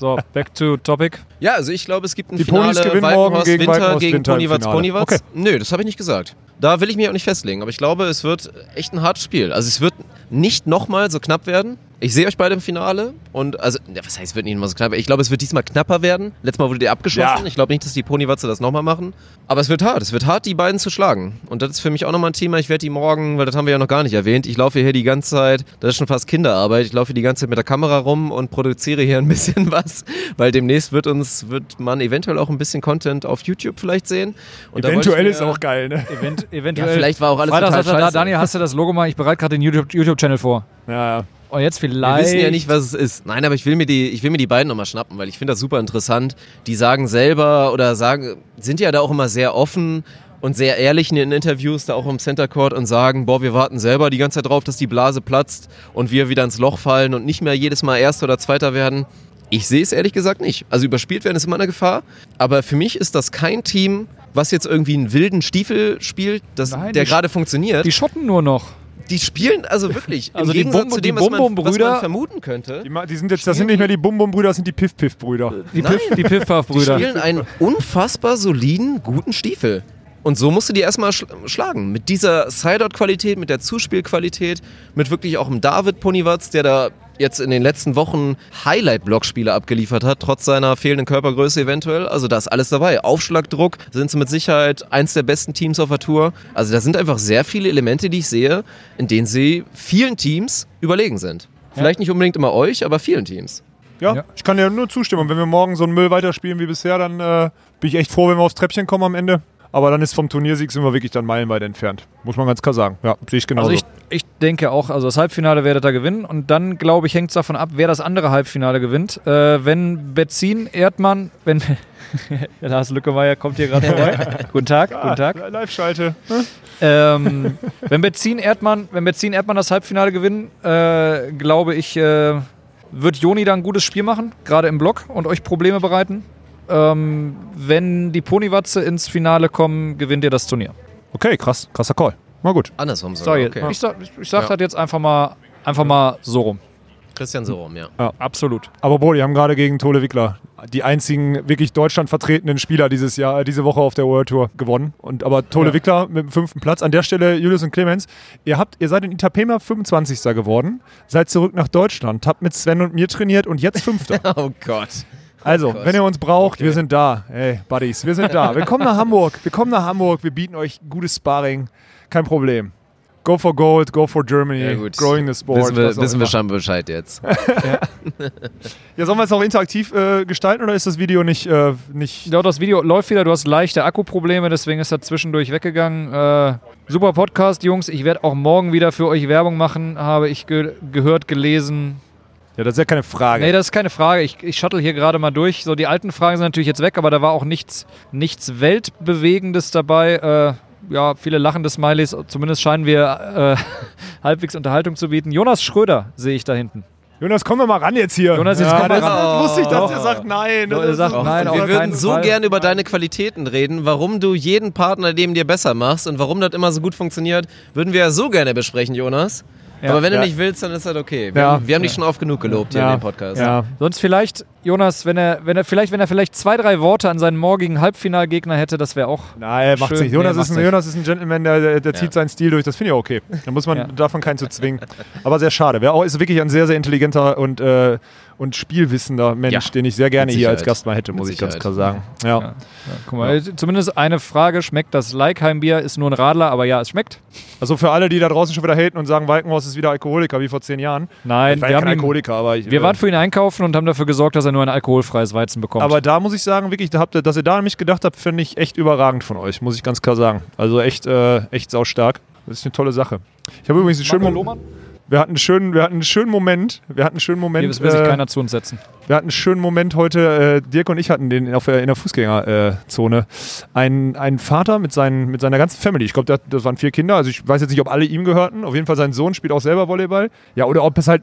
so, back to topic. Ja, also ich glaube, es gibt ein Die Finale Ponys gewinnen morgen gegen Winter gegen Winter im Ponywatz. Ponywatz. Okay. Nö, das habe ich nicht gesagt. Da will ich mich auch nicht festlegen, aber ich glaube, es wird echt ein hartes Spiel. Also es wird nicht nochmal so knapp werden. Ich sehe euch beide im Finale und also, ja, was heißt, es wird nicht nochmal so knapp? Ich glaube, es wird diesmal knapper werden. Letztes Mal wurde ihr abgeschossen. Ja. Ich glaube nicht, dass die Ponywatze das nochmal machen. Aber es wird hart. Es wird hart, die beiden zu schlagen. Und das ist für mich auch nochmal ein Thema. Ich werde die morgen, weil das haben wir ja noch gar nicht erwähnt, ich laufe hier die ganze Zeit, das ist schon fast Kinderarbeit, ich laufe hier die ganze Zeit mit der Kamera rum und produziere hier ein bisschen was, weil demnächst wird uns, wird man eventuell auch ein bisschen Content auf YouTube vielleicht sehen. Und Eventuell ich ist mir- auch geil, ne? Event, eventuell. Ja, vielleicht war auch alles Freitag total da, scheiße. Daniel, hast du das Logo mal? Ich bereite gerade den YouTube- YouTube-Channel vor. Ja, ja. Und jetzt Wir vielleicht. wissen ja nicht, was es ist. Nein, aber ich will mir die, ich will mir die beiden nochmal schnappen, weil ich finde das super interessant. Die sagen selber oder sagen, sind ja da auch immer sehr offen und sehr ehrlich in den Interviews, da auch im Center Court und sagen, boah, wir warten selber die ganze Zeit drauf, dass die Blase platzt und wir wieder ins Loch fallen und nicht mehr jedes Mal Erster oder Zweiter werden. Ich sehe es ehrlich gesagt nicht. Also überspielt werden ist immer eine Gefahr, aber für mich ist das kein Team, was jetzt irgendwie einen wilden Stiefel spielt, das, Nein, der gerade funktioniert. Die schotten nur noch. Die spielen also wirklich Also im die Gegensatz Bum- zu die dem, was man, was Bum-Bum-Brüder- man vermuten könnte. Die, die sind jetzt, das sind nicht mehr die Bum-Bum-Brüder, das sind die Piff-Piff-Brüder. Die, Nein. Piff, die Die spielen einen unfassbar soliden, guten Stiefel. Und so musst du die erstmal schl schlagen. Mit dieser Sideout-Qualität, mit der Zuspielqualität, mit wirklich auch dem David Ponywatz, der da jetzt in den letzten Wochen Highlight-Blockspiele abgeliefert hat, trotz seiner fehlenden Körpergröße eventuell. Also da ist alles dabei. Aufschlagdruck sind sie mit Sicherheit eins der besten Teams auf der Tour. Also da sind einfach sehr viele Elemente, die ich sehe, in denen sie vielen Teams überlegen sind. Vielleicht nicht unbedingt immer euch, aber vielen Teams. Ja, Ja. ich kann dir nur zustimmen. Und wenn wir morgen so einen Müll weiterspielen wie bisher, dann äh, bin ich echt froh, wenn wir aufs Treppchen kommen am Ende. Aber dann ist vom Turniersieg sind wir wirklich dann meilenweit entfernt. Muss man ganz klar sagen. Ja, sehe ich genauso. Also ich, ich denke auch, also das Halbfinale werdet ihr gewinnen und dann glaube ich, hängt es davon ab, wer das andere Halbfinale gewinnt. Äh, wenn Betzin, Erdmann, wenn Lars Lückemeier kommt hier gerade vorbei. guten Tag, guten Tag. Live-Schalte. Ähm, wenn Betzin Erdmann, wenn Betzin Erdmann das Halbfinale gewinnen, äh, glaube ich, äh, wird Joni da ein gutes Spiel machen, gerade im Block und euch Probleme bereiten. Ähm, wenn die Ponywatze ins Finale kommen, gewinnt ihr das Turnier. Okay, krass. Krasser Call. Mal gut. Andersrum So, sogar. jetzt, Okay. ich sag, ich, ich sag Ja. das jetzt einfach mal, einfach mal so rum. Christian so rum, ja. Absolut. Aber Bro, die haben gerade gegen Tole Wickler die einzigen wirklich Deutschland vertretenen Spieler dieses Jahr, äh, diese Woche auf der World Tour gewonnen. Und aber Tole Ja. Wickler mit dem fünften Platz. An der Stelle, Julius und Clemens, ihr habt, ihr seid in Itapema 25. geworden, seid zurück nach Deutschland, habt mit Sven und mir trainiert und jetzt Fünfter. Oh Gott. Also, wenn ihr uns braucht, Okay. wir sind da. Hey, Buddies, wir sind da. Wir kommen nach Hamburg. Wir kommen nach Hamburg. Wir bieten euch gutes Sparring. Kein Problem. Go for Gold, go for Germany, Ja, gut. growing the sport. Wissen wir, auch wissen wir schon Bescheid jetzt. Ja, sollen wir es noch interaktiv äh, gestalten oder ist das Video nicht, äh, nicht Ja, das Video läuft wieder. Du hast leichte Akkuprobleme, deswegen ist er zwischendurch weggegangen. Äh, super Podcast, Jungs. Ich werde auch morgen wieder für euch Werbung machen, habe ich ge gehört, gelesen. Ja, das ist ja keine Frage. Nee, das ist keine Frage. Ich, ich shuttle hier gerade mal durch. So, die alten Fragen sind natürlich jetzt weg, aber da war auch nichts, nichts Weltbewegendes dabei. Äh, ja, viele lachende Smileys. Zumindest scheinen wir äh, halbwegs Unterhaltung zu bieten. Jonas Schröder sehe ich da hinten. Jonas, komm doch mal ran jetzt hier. Jonas, jetzt ja, komm mal ran. das wusste ich, dass Doch. ihr sagt nein. Das ihr ist sagt nein, Wir würden so Fall. gerne über deine Qualitäten reden, warum du jeden Partner neben dir besser machst und warum das immer so gut funktioniert, würden wir ja so gerne besprechen, Jonas. Ja. Aber wenn Ja. du nicht willst, dann ist das okay. Wir, Ja. haben, wir haben dich schon oft genug gelobt hier ja, in dem Podcast. Ja. Sonst vielleicht, Jonas, wenn er, wenn er vielleicht, wenn er vielleicht zwei, drei Worte an seinen morgigen Halbfinalgegner hätte, das wäre auch. Nein, er macht Schön. sich. Jonas, Nee, ist ein, sich. Jonas ist ein Gentleman, der, der, der zieht seinen Stil durch. Das finde ich auch okay. Da muss man Ja. davon keinen zu zwingen. Aber sehr schade. Wer auch ist wirklich ein sehr, sehr intelligenter und, äh, und spielwissender Mensch, Ja, den ich sehr gerne hier als. Gast mal hätte, muss ich ganz klar sagen. Ja. Ja, guck mal, äh, zumindest eine Frage: Schmeckt das Leikheim-Bier? Ist nur ein Radler, aber ja, es schmeckt. Also für alle, die da draußen schon wieder haten und sagen, Walkenhorst ist wieder Alkoholiker wie vor zehn Jahren. Nein, ich war wir haben kein ihn- Alkoholiker, aber ich, Wir äh, waren für ihn einkaufen und haben dafür gesorgt, dass er nur ein alkoholfreies Weizen bekommt. Aber da muss ich sagen, wirklich, da habt ihr, dass ihr da an mich gedacht habt, finde ich echt überragend von euch, muss ich ganz klar sagen. Also echt, äh, echt saustark. Das ist eine tolle Sache. Ich habe übrigens einen schönen Moment. Wir hatten einen schönen, wir hatten einen schönen Moment. Wir hatten einen schönen Moment. Hier will sich äh, keiner zu uns setzen. wir hatten einen schönen Moment heute. Äh, Dirk und ich hatten den auf, der- in der Fußgängerzone. Ein, ein Vater mit, seinen, mit seiner ganzen Family. Ich glaube, das waren vier Kinder. Also ich weiß jetzt nicht, ob alle ihm gehörten. Auf jeden Fall sein Sohn spielt auch selber Volleyball. Ja, oder ob es halt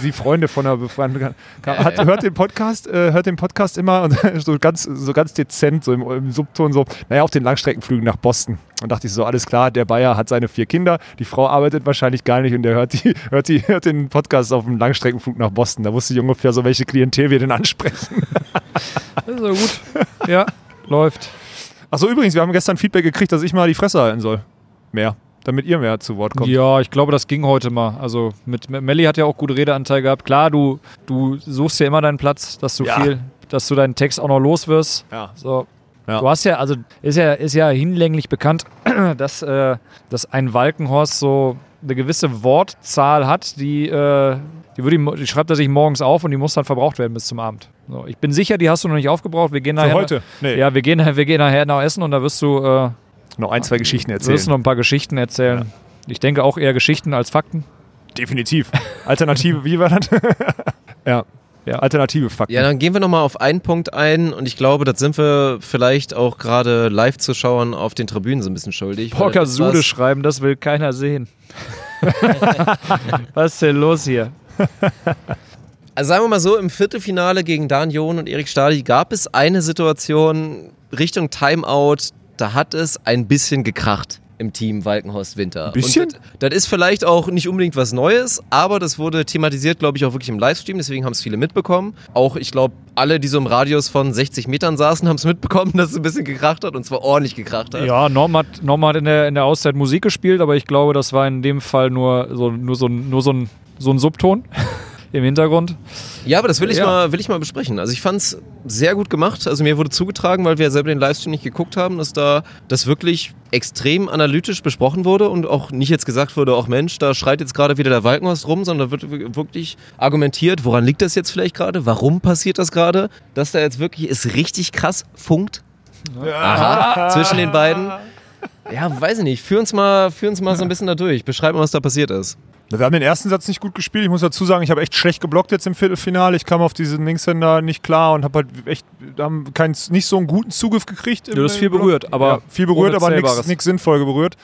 sie Freunde von einer befreundeten hat, hört den Podcast, äh, hört den Podcast immer und so ganz, so ganz dezent, so im, im Subton so, naja, auf den Langstreckenflügen nach Boston. Und dachte ich so, alles klar, der Bayer hat seine vier Kinder, die Frau arbeitet wahrscheinlich gar nicht und der hört, die, hört, die, hört den Podcast auf dem Langstreckenflug nach Boston. Da wusste ich ungefähr so, welche Klientel wir denn ansprechen. Das ist so gut. ja, läuft. Achso, übrigens, wir haben gestern Feedback gekriegt, dass ich mal die Fresse halten soll. Mehr. Damit ihr mehr zu Wort kommt. Ja, ich glaube, das ging heute mal. Also mit mit Melli hat ja auch gute Redeanteil gehabt. Klar, du, du suchst ja immer deinen Platz, dass du Ja. viel, dass du deinen Text auch noch los wirst. Ja. So. Ja. Du hast ja, also ist ja, ist ja hinlänglich bekannt, dass, äh, dass ein Walkenhorst so eine gewisse Wortzahl hat, die, äh, die, würde ihm, die schreibt er sich morgens auf und die muss dann verbraucht werden bis zum Abend. So, ich bin sicher, die hast du noch nicht aufgebraucht. Wir gehen Für nachher. heute? Nee. Ja, wir gehen, wir gehen nachher noch essen und da wirst du, äh, Noch ein, zwei Geschichten wirst erzählen. du noch ein paar Geschichten erzählen. Ich denke auch eher Geschichten als Fakten. Definitiv. Alternative, wie war das? ja. Ja. Alternative Fakten. Ja, dann gehen wir nochmal auf einen Punkt ein und ich glaube, das sind wir vielleicht auch gerade Live-Zuschauern auf den Tribünen so ein bisschen schuldig. Porker Sude schreiben, das will keiner sehen. Was ist denn los hier? Also sagen wir mal so, im Viertelfinale gegen Dan John und Erik Stadi gab es eine Situation Richtung Timeout, da hat es ein bisschen gekracht im Team Walkenhorst Winter. Ein bisschen? Und das, das ist vielleicht auch nicht unbedingt was Neues, aber das wurde thematisiert, glaube ich, auch wirklich im Livestream, deswegen haben es viele mitbekommen. Auch, ich glaube, alle, die so im Radius von 60 Metern saßen, haben es mitbekommen, dass es ein bisschen gekracht hat und zwar ordentlich gekracht hat. Ja, Norm hat, Norm hat in, der, in der Auszeit Musik gespielt, aber ich glaube, das war in dem Fall nur so, nur so, ein- nur so, ein, so ein Subton im Hintergrund. Ja, aber das will ich, Ja. mal, will ich mal besprechen. Also ich fand es sehr gut gemacht. Also mir wurde zugetragen, weil wir ja selber den Livestream nicht geguckt haben, dass da das wirklich extrem analytisch besprochen wurde und auch nicht jetzt gesagt wurde, auch Mensch, da schreit jetzt gerade wieder der Walkenhorst rum, sondern da wird wirklich argumentiert, woran liegt das jetzt vielleicht gerade, warum passiert das gerade, dass da jetzt wirklich es richtig krass funkt. Aha, zwischen den beiden. Ja, weiß ich nicht. Führ uns mal, führ uns mal so ein bisschen da durch. Beschreib mal, was da passiert ist. Wir haben den ersten Satz nicht gut gespielt. Ich muss dazu sagen, ich habe echt schlecht geblockt jetzt im Viertelfinale. Ich kam auf diesen Linkshänder nicht klar und habe halt echt haben keinen, nicht so einen guten Zugriff gekriegt. Du hast viel Block. berührt, aber ja, viel berührt, aber nichts sinnvoll berührt.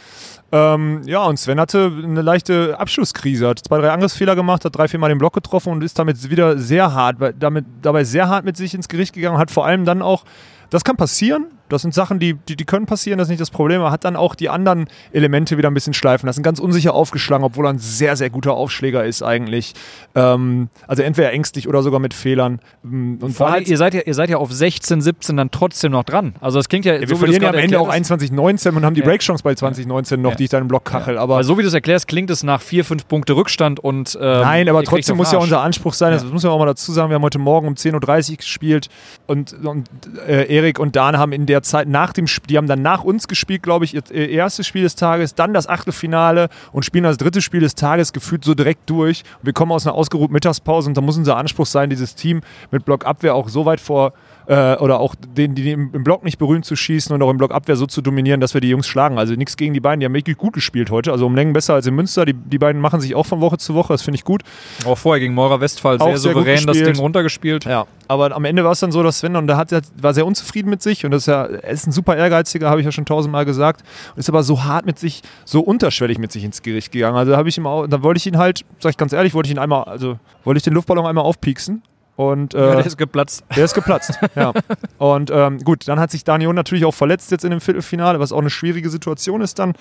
Ähm, ja, und Sven hatte eine leichte Abschlusskrise, hat zwei, drei Angriffsfehler gemacht, hat drei, vier Mal den Block getroffen und ist damit wieder sehr hart, weil- damit, dabei sehr hart mit sich ins Gericht gegangen, hat vor allem dann auch, das kann passieren, das sind Sachen, die, die, die können passieren, das ist nicht das Problem, aber hat dann auch die anderen Elemente wieder ein bisschen schleifen lassen, ganz unsicher aufgeschlagen, obwohl er ein sehr, sehr guter Aufschläger ist eigentlich. Ähm, also entweder ängstlich oder sogar mit Fehlern. Ähm, Und Vor allem, ihr, seid ja, ihr seid ja auf 16, 17 dann trotzdem noch dran. Also das klingt ja, wir so wie verlieren ja am Ende auch erklärt hast- 21-19 und haben die Ja. Breakchance bei 2019 noch, Ja. die ich dann im Block kachel. Aber Also so wie du es erklärst, klingt es nach vier, fünf Punkte Rückstand und ähm, Nein, aber trotzdem muss ja unser Anspruch sein, das muss man auch mal dazu sagen, wir haben heute Morgen um 10.30 Uhr gespielt und, und äh, Erik und Dan haben in der Zeit nach dem Spiel, die haben dann nach uns gespielt, glaube ich, ihr erstes Spiel des Tages, dann das Achtelfinale und spielen das dritte Spiel des Tages gefühlt so direkt durch. Wir kommen aus einer ausgeruhten Mittagspause und da muss unser Anspruch sein, dieses Team mit Blockabwehr auch so weit vor äh, oder auch den, die im, Block nicht berühmt zu schießen und auch im Blockabwehr so zu dominieren, dass wir die Jungs schlagen. Also nichts gegen die beiden, die haben wirklich gut gespielt heute, also um Längen besser als in Münster. Die, die beiden machen sich auch von Woche zu Woche, das finde ich gut. Auch vorher gegen Maurer Westphal sehr sehr souverän das. Ding runtergespielt. Ja, aber am Ende war es dann so, dass Sven, und der hat, war sehr unzufrieden mit sich und das ist ja, er ist ein super ehrgeiziger, habe ich ja schon tausendmal gesagt, und ist aber so hart mit sich, so unterschwellig mit sich ins Gericht gegangen. Also da habe ich ihm auch, dann wollte ich ihn halt, sag ich ganz ehrlich, wollte ich ihn einmal, also wollte ich den Luftballon einmal aufpieksen. Und äh, Ja, der ist geplatzt. der ist geplatzt. ja. Und ähm, gut, dann hat sich Daniel natürlich auch verletzt jetzt in dem Viertelfinale, was auch eine schwierige Situation ist dann.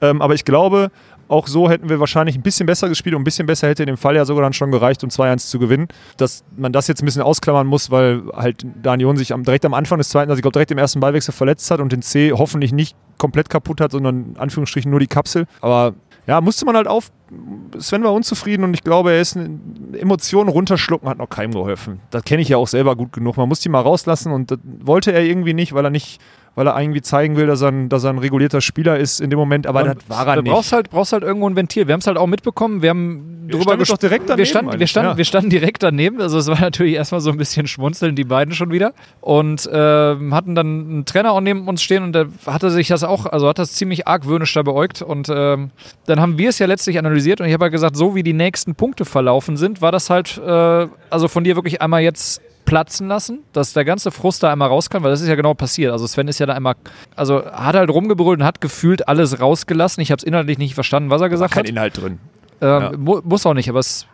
Ähm, aber ich glaube, auch so hätten wir wahrscheinlich ein bisschen besser gespielt und ein bisschen besser hätte in dem Fall ja sogar dann schon gereicht, um 2-1 zu gewinnen. Dass man das jetzt ein bisschen ausklammern muss, weil halt Daniel sich am, direkt am Anfang des zweiten, also ich glaube direkt im ersten Ballwechsel verletzt hat und den C hoffentlich nicht komplett kaputt hat, sondern in Anführungsstrichen nur die Kapsel. Aber ja, musste man halt auf. Sven war unzufrieden und ich glaube, er ist Emotionen runterschlucken hat noch keinem geholfen. Das kenne ich ja auch selber gut genug. Man muss die mal rauslassen und das wollte er irgendwie nicht, weil er nicht weil er irgendwie zeigen will, dass er ein, dass er ein regulierter Spieler ist in dem Moment, aber das war er du nicht. brauchst halt, brauchst halt irgendwo ein Ventil. Wir haben es halt auch mitbekommen. Wir haben Wir drüber standen doch ges- direkt daneben wir standen, wir, standen, ja. wir standen direkt daneben. Also es war natürlich erstmal so ein bisschen schmunzeln, die beiden schon wieder. Und ähm, hatten dann einen Trainer auch neben uns stehen und der hatte sich das auch, also hat das ziemlich argwöhnisch da beäugt. Und ähm, dann haben wir es ja letztlich analysiert und ich habe halt gesagt, so wie die nächsten Punkte verlaufen sind, war das halt, äh, also von dir wirklich einmal jetzt platzen lassen, dass der ganze Frust da einmal raus kann, weil das ist ja genau passiert. Also Sven ist ja da einmal, also hat halt rumgebrüllt und hat gefühlt alles rausgelassen. Ich habe es inhaltlich nicht verstanden, was er gesagt kein hat. Inhalt drin. Ähm, Ja. mu muss auch nicht, aber es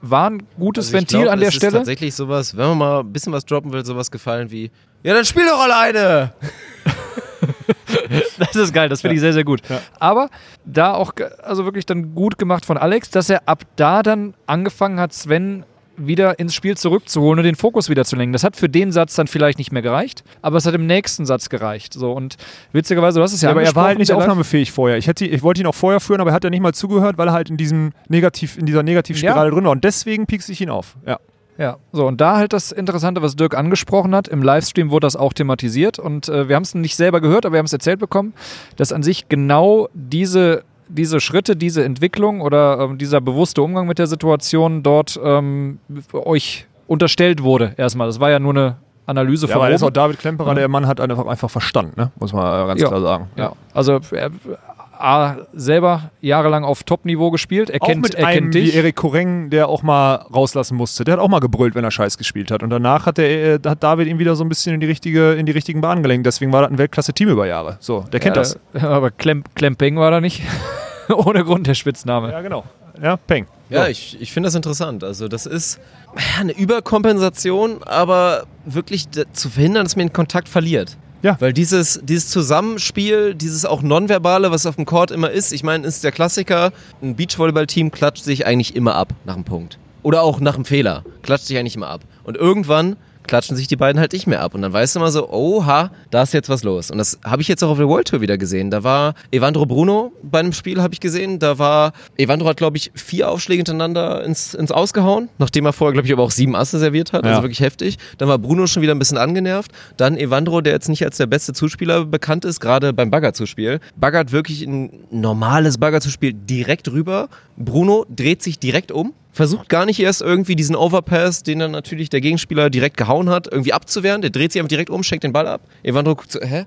war ein gutes Also Ventil glaub, an der es Ist Stelle. tatsächlich sowas, wenn man mal ein bisschen was droppen will, sowas gefallen wie, ja, dann spiel doch alleine. Das ist geil, das finde ich sehr, sehr gut. Aber da auch, also wirklich dann gut gemacht von Alex, dass er ab da dann angefangen hat, Sven wieder ins Spiel zurückzuholen und den Fokus wieder zu lenken. Das hat für den Satz dann vielleicht nicht mehr gereicht, aber es hat im nächsten Satz gereicht. So und witzigerweise, du hast es ja, Ja, aber er war halt nicht aufnahmefähig vorher. Ich, hätte, ich wollte ihn auch vorher führen, aber er hat ja nicht mal zugehört, weil er halt in, diesem Negativ, in dieser Negativspirale drin war. Und deswegen piekste ich ihn auf. Ja. Ja, so und da halt das Interessante, was Dirk angesprochen hat. Im Livestream wurde das auch thematisiert und äh, wir haben es nicht selber gehört, aber wir haben es erzählt bekommen, dass an sich genau diese, diese Schritte, diese Entwicklung oder ähm, dieser bewusste Umgang mit der Situation dort ähm, euch unterstellt wurde. Erstmal, das war ja nur eine Analyse Ja, von aber das ist auch oben. David Klemperer, der Mann hat einfach, einfach Verstand, ne? muss man äh, ganz Ja. klar sagen. Ja, also er A, selber jahrelang auf Top-Niveau gespielt. Er Auch kennt, mit er einem kennt wie dich. Erik Koreng, der auch mal rauslassen musste. Der hat auch mal gebrüllt, wenn er Scheiß gespielt hat. Und danach hat, der, äh, hat David ihn wieder so ein bisschen in die, richtige, in die richtigen Bahnen gelenkt. Deswegen war das ein Weltklasse-Team über Jahre. So, der kennt ja, das. Aber Klem Klemping war da nicht. Ohne Grund der Spitzname. Ja, genau. Ja, Peng. Ja, ich, ich finde das interessant. Also das ist ja, eine Überkompensation, aber wirklich zu verhindern, dass man den Kontakt verliert. Ja. Weil dieses, dieses Zusammenspiel, dieses auch Nonverbale, was auf dem Court immer ist, ich meine, ist der Klassiker, ein Beachvolleyball-Team klatscht sich eigentlich immer ab nach einem Punkt. Oder auch nach einem Fehler. Klatscht sich eigentlich immer ab. Und irgendwann klatschen sich die beiden halt nicht mehr ab. Und dann weißt du immer so, oha, da ist jetzt was los. Und das habe ich jetzt auch auf der World Tour wieder gesehen. Da war Evandro Bruno bei einem Spiel, habe ich gesehen. Da war, Evandro hat, glaube ich, vier Aufschläge hintereinander ins, ins Ausgehauen, nachdem er vorher, glaube ich, aber auch sieben Asse serviert hat. Ja. Also wirklich heftig. Dann war Bruno schon wieder ein bisschen angenervt. Dann Evandro, der jetzt nicht als der beste Zuspieler bekannt ist, gerade beim Bagger-Zuspiel. Baggert wirklich ein normales Bagger-Zuspiel direkt rüber. Bruno dreht sich direkt um. Versucht gar nicht erst irgendwie diesen Overpass, den dann natürlich der Gegenspieler direkt gehauen hat, irgendwie abzuwehren. Der dreht sich einfach direkt um, schenkt den Ball ab. Evandro guckt so, hä?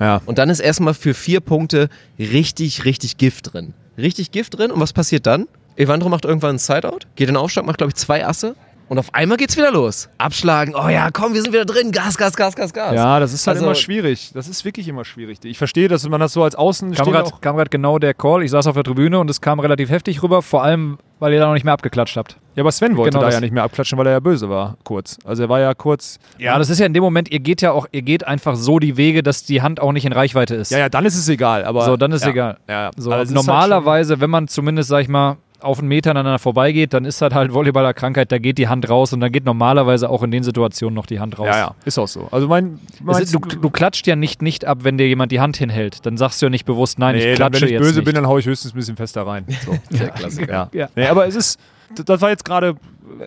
Ja. Und dann ist erstmal für vier Punkte richtig, richtig Gift drin. Richtig Gift drin. Und was passiert dann? Evandro macht irgendwann einen Sideout, geht in den Aufschlag, macht, glaube ich, zwei Asse. Und auf einmal geht's wieder los. Abschlagen. Oh ja, komm, wir sind wieder drin. Gas, Gas, Gas, Gas, Gas. Ja, das ist halt Also- immer schwierig. Das ist wirklich immer schwierig. Ich verstehe, dass man das so als Außen Kam steht gerade auch- kam grad genau der Call. Ich saß auf der Tribüne und es kam relativ heftig rüber, vor allem, weil ihr da noch nicht mehr abgeklatscht habt. Ja, aber Sven wollte Genau da das- ja nicht mehr abklatschen, weil er ja böse war, kurz. Also er war ja kurz. Ja, das ist ja in dem Moment, ihr geht ja auch, ihr geht einfach so die Wege, dass die Hand auch nicht in Reichweite ist. Ja, ja, dann ist es egal. Aber So, dann ist ja. egal. Ja, ja. So, es ist halt normalerweise, wenn man zumindest, sag ich mal, auf einen Meter aneinander vorbeigeht, dann ist das halt Volleyballerkrankheit, da geht die Hand raus und dann geht normalerweise auch in den Situationen noch die Hand raus. ja, ja, ist auch so. Also mein, ist, du, du klatscht ja nicht nicht ab, wenn dir jemand die Hand hinhält. Dann sagst du ja nicht bewusst, nein, nee, ich dann, klatsche wenn ich jetzt böse nicht. bin, dann hau ich höchstens ein bisschen fester rein. So. Der Klassiker. ja. Ja. Nee, aber es ist, das war jetzt gerade,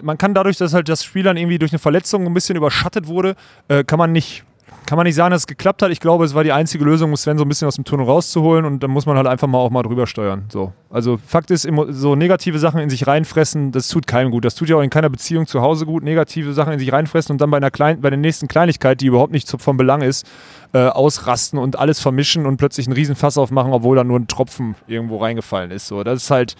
man kann dadurch, dass halt das Spiel dann irgendwie durch eine Verletzung ein bisschen überschattet wurde, äh, kann man nicht, kann man nicht sagen, dass es geklappt hat. Ich glaube, es war die einzige Lösung, um Sven so ein bisschen aus dem Tunnel rauszuholen und dann muss man halt einfach mal auch mal drüber steuern. So. Also Fakt ist, so negative Sachen in sich reinfressen, das tut keinem gut. Das tut ja auch in keiner Beziehung zu Hause gut. Negative Sachen in sich reinfressen und dann bei einer kleinen, bei der nächsten Kleinigkeit, die überhaupt nicht von Belang ist, äh, ausrasten und alles vermischen und plötzlich einen Riesenfass aufmachen, obwohl da nur ein Tropfen irgendwo reingefallen ist. So, das ist halt,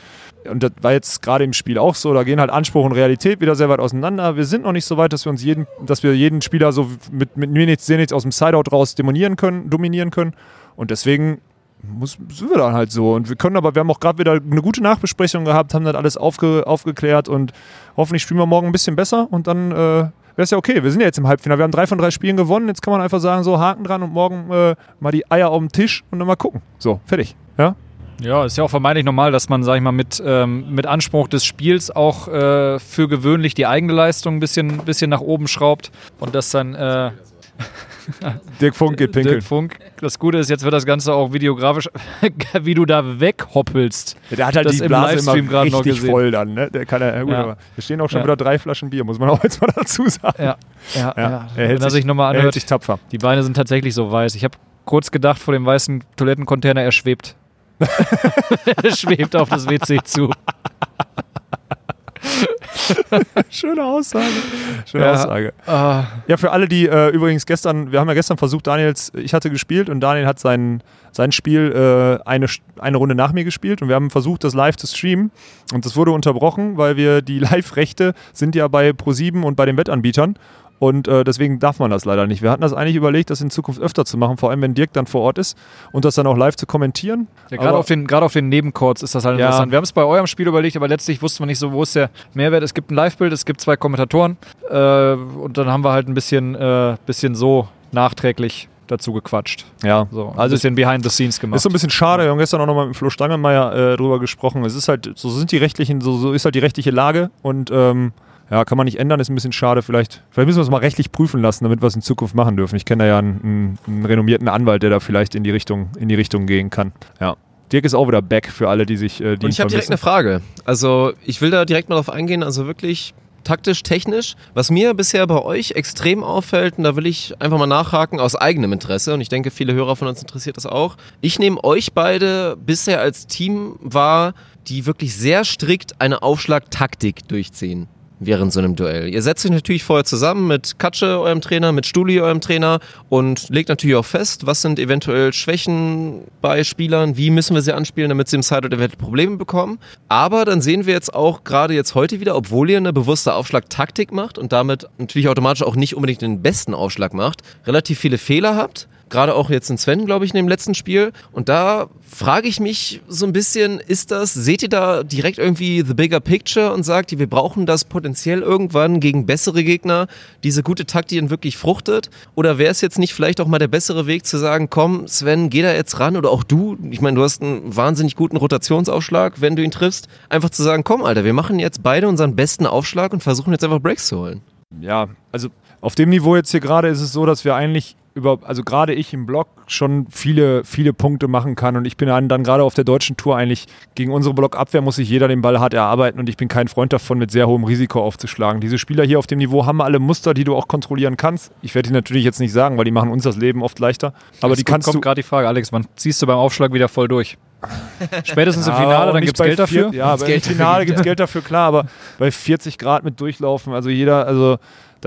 und das war jetzt gerade im Spiel auch so, da gehen halt Anspruch und Realität wieder sehr weit auseinander. Wir sind noch nicht so weit, dass wir uns jeden, dass wir jeden Spieler so mit, mit mir nichts, sehen nichts aus dem Sideout raus demonieren können, dominieren können. Und deswegen muss, sind wir dann halt so. Und wir können aber, wir haben auch gerade wieder eine gute Nachbesprechung gehabt, haben das alles aufge, aufgeklärt und hoffentlich spielen wir morgen ein bisschen besser und dann äh, wäre es ja okay. Wir sind ja jetzt im Halbfinale. Wir haben drei von drei Spielen gewonnen. Jetzt kann man einfach sagen, so Haken dran und morgen äh, mal die Eier auf den Tisch und dann mal gucken. So, fertig. Ja? Ja, ist ja auch vermeintlich normal, dass man, sag ich mal, mit, ähm, mit Anspruch des Spiels auch äh, für gewöhnlich die eigene Leistung ein bisschen, bisschen nach oben schraubt und das dann, äh, Dirk Funk geht pinkeln. Dirk Funk. Das Gute ist, jetzt wird das Ganze auch videografisch, wie du da weghoppelst. Ja, der hat halt das die im Blase Livestream immer gerade noch richtig gesehen. voll dann. Ne? Der kann ja, gut, Ja. aber hier stehen auch schon Ja. wieder drei Flaschen Bier, muss man auch jetzt mal dazu sagen. Ja, ja, ja. Er Wenn hält er sich nochmal er hält anhört, sich tapfer. die Beine sind tatsächlich so weiß. Ich habe kurz gedacht vor dem weißen Toilettencontainer, er schwebt. er schwebt auf das WC zu. Schöne Aussage. Schöne Ja. Aussage. Ah, Ja, für alle, die äh, übrigens gestern, wir haben ja gestern versucht, Daniels, ich hatte gespielt und Daniel hat sein, sein Spiel äh, eine, eine Runde nach mir gespielt und wir haben versucht, das live zu streamen und das wurde unterbrochen, weil wir die Live-Rechte sind ja bei Pro7 und bei den Wettanbietern und äh, deswegen darf man das leider nicht. Wir hatten das eigentlich überlegt, das in Zukunft öfter zu machen, vor allem wenn Dirk dann vor Ort ist und das dann auch live zu kommentieren. Ja, gerade auf den, gerade auf den Nebenchords ist das halt Ja. interessant. Wir haben es bei eurem Spiel überlegt, aber letztlich wussten wir nicht so, wo ist der Mehrwert. Es gibt ein Live-Bild, es gibt zwei Kommentatoren äh, und dann haben wir halt ein bisschen, äh, bisschen so nachträglich dazu gequatscht. Ja, So, ein also bisschen behind the scenes gemacht. Ist so ein bisschen schade. Wir haben gestern auch nochmal mit Flo Stangemeyer äh, drüber gesprochen. Es ist halt, so sind die rechtlichen, so, so ist halt die rechtliche Lage und ähm, ja, kann man nicht ändern, ist ein bisschen schade. Vielleicht, vielleicht müssen wir es mal rechtlich prüfen lassen, damit wir es in Zukunft machen dürfen. Ich kenne da ja einen, einen, renommierten Anwalt, der da vielleicht in die Richtung, in die Richtung gehen kann. Ja. Dirk ist auch wieder back für alle, die sich äh, die Und ich habe direkt eine Frage. Also ich will da direkt mal drauf eingehen, also wirklich taktisch, technisch. Was mir bisher bei euch extrem auffällt, und da will ich einfach mal nachhaken aus eigenem Interesse, und ich denke, viele Hörer von uns interessiert das auch. Ich nehme euch beide bisher als Team wahr, die wirklich sehr strikt eine Aufschlagtaktik durchziehen. Während so einem Duell. Ihr setzt euch natürlich vorher zusammen mit Katsche, eurem Trainer, mit Stuli, eurem Trainer und legt natürlich auch fest, was sind eventuell Schwächen bei Spielern, wie müssen wir sie anspielen, damit sie im Sideout eventuell Probleme bekommen. Aber dann sehen wir jetzt auch gerade jetzt heute wieder, obwohl ihr eine bewusste Aufschlagtaktik macht und damit natürlich automatisch auch nicht unbedingt den besten Aufschlag macht, relativ viele Fehler habt. Gerade auch jetzt in Sven, glaube ich, in dem letzten Spiel. Und da frage ich mich so ein bisschen, ist das, seht ihr da direkt irgendwie the bigger picture und sagt, wir brauchen das potenziell irgendwann gegen bessere Gegner, diese gute Taktik wirklich fruchtet? Oder wäre es jetzt nicht vielleicht auch mal der bessere Weg zu sagen, komm, Sven, geh da jetzt ran oder auch du, ich meine, du hast einen wahnsinnig guten Rotationsaufschlag, wenn du ihn triffst, einfach zu sagen, komm, Alter, wir machen jetzt beide unseren besten Aufschlag und versuchen jetzt einfach Breaks zu holen. Ja, also auf dem Niveau jetzt hier gerade ist es so, dass wir eigentlich über, also gerade ich im Block schon viele, viele Punkte machen kann und ich bin dann, dann gerade auf der deutschen Tour eigentlich gegen unsere Blockabwehr muss sich jeder den Ball hart erarbeiten und ich bin kein Freund davon, mit sehr hohem Risiko aufzuschlagen. Diese Spieler hier auf dem Niveau haben alle Muster, die du auch kontrollieren kannst. Ich werde die natürlich jetzt nicht sagen, weil die machen uns das Leben oft leichter. Aber Jetzt die kannst kommt du. gerade die Frage, Alex, wann ziehst du beim Aufschlag wieder voll durch? Spätestens im Ja, Finale, dann gibt es Geld dafür. Ja, im Finale gibt, gibt es Geld dafür, klar, aber bei 40 Grad mit durchlaufen, also jeder, also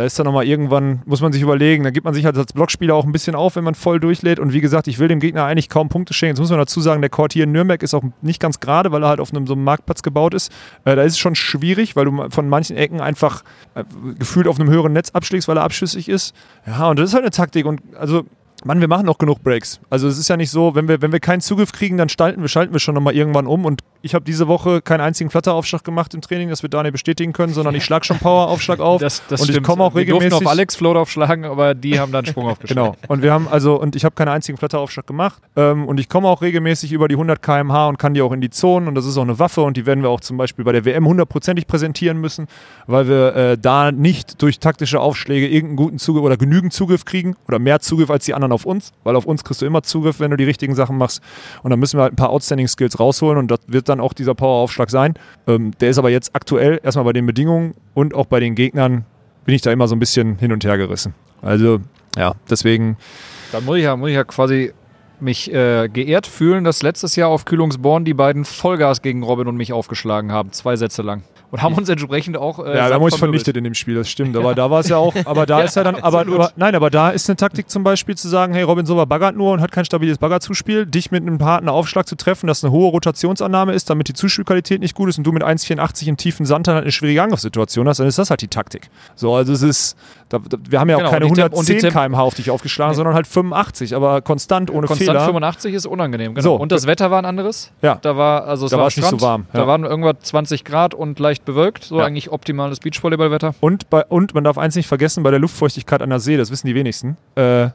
da ist dann nochmal irgendwann, muss man sich überlegen, da gibt man sich halt als Blockspieler auch ein bisschen auf, wenn man voll durchlädt und wie gesagt, ich will dem Gegner eigentlich kaum Punkte schenken. Jetzt muss man dazu sagen, der Court hier in Nürnberg ist auch nicht ganz gerade, weil er halt auf einem so einem Marktplatz gebaut ist. Äh, da ist es schon schwierig, weil du von manchen Ecken einfach äh, gefühlt auf einem höheren Netz abschlägst, weil er abschüssig ist. Ja, und das ist halt eine Taktik und also Mann, wir machen noch genug Breaks. Also es ist ja nicht so, wenn wir, wenn wir keinen Zugriff kriegen, dann schalten wir, schalten wir schon nochmal irgendwann um. Und ich habe diese Woche keinen einzigen Flatteraufschlag gemacht im Training, das wird Daniel bestätigen können, sondern ich schlage schon Poweraufschlag auf. Das, das und ich stimmt. komme auch Wir regelmäßig. auf Alex Float aufschlagen, aber die haben dann Sprung aufgeschlagen. Genau. Und wir haben also, und ich habe keinen einzigen Flatteraufschlag gemacht. Ähm, und ich komme auch regelmäßig über die 100 km/h und kann die auch in die Zonen. Und das ist auch eine Waffe. Und die werden wir auch zum Beispiel bei der WM hundertprozentig präsentieren müssen, weil wir äh, da nicht durch taktische Aufschläge irgendeinen guten Zugriff oder genügend Zugriff kriegen oder mehr Zugriff als die anderen auf uns. Weil auf uns kriegst du immer Zugriff, wenn du die richtigen Sachen machst. Und dann müssen wir halt ein paar Outstanding Skills rausholen. Und das wird dann auch dieser Poweraufschlag sein. Ähm, der ist aber jetzt aktuell erstmal bei den Bedingungen und auch bei den Gegnern bin ich da immer so ein bisschen hin und her gerissen. Also, ja, deswegen. Da muss ich ja, muss ich ja quasi mich äh, geehrt fühlen, dass letztes Jahr auf Kühlungsborn die beiden Vollgas gegen Robin und mich aufgeschlagen haben, zwei Sätze lang. Und haben uns entsprechend auch. Äh, Ja, wir satt haben uns vermöbelt. vernichtet in dem Spiel, das stimmt. Aber da war es ja auch, aber da ist ja dann, aber, aber nein, aber da ist eine Taktik zum Beispiel zu sagen, hey, Robin Silva baggert nur und hat kein stabiles Baggerzuspiel, dich mit einem harten Aufschlag zu treffen, dass eine hohe Rotationsannahme ist, damit die Zuspielqualität nicht gut ist und du mit 1,84 im tiefen Sand dann halt eine schwierige Angriffssituation hast, dann ist das halt die Taktik. So, also es ist, da, da, wir haben ja auch Genau, keine und die Temp- und die 110 Temp- km/h auf dich aufgeschlagen, sondern halt 85, aber konstant, ohne Konstant Fehler. 85 ist unangenehm, genau. So. und das Wetter war ein anderes. Ja. Da war, also es Da war nicht so warm, Da ja. waren irgendwas 20 Grad und leicht bewölkt. So Ja. eigentlich optimales Beachvolleyballwetter. Und, bei, und man darf eins nicht vergessen, bei der Luftfeuchtigkeit an der See, das wissen die wenigsten, äh,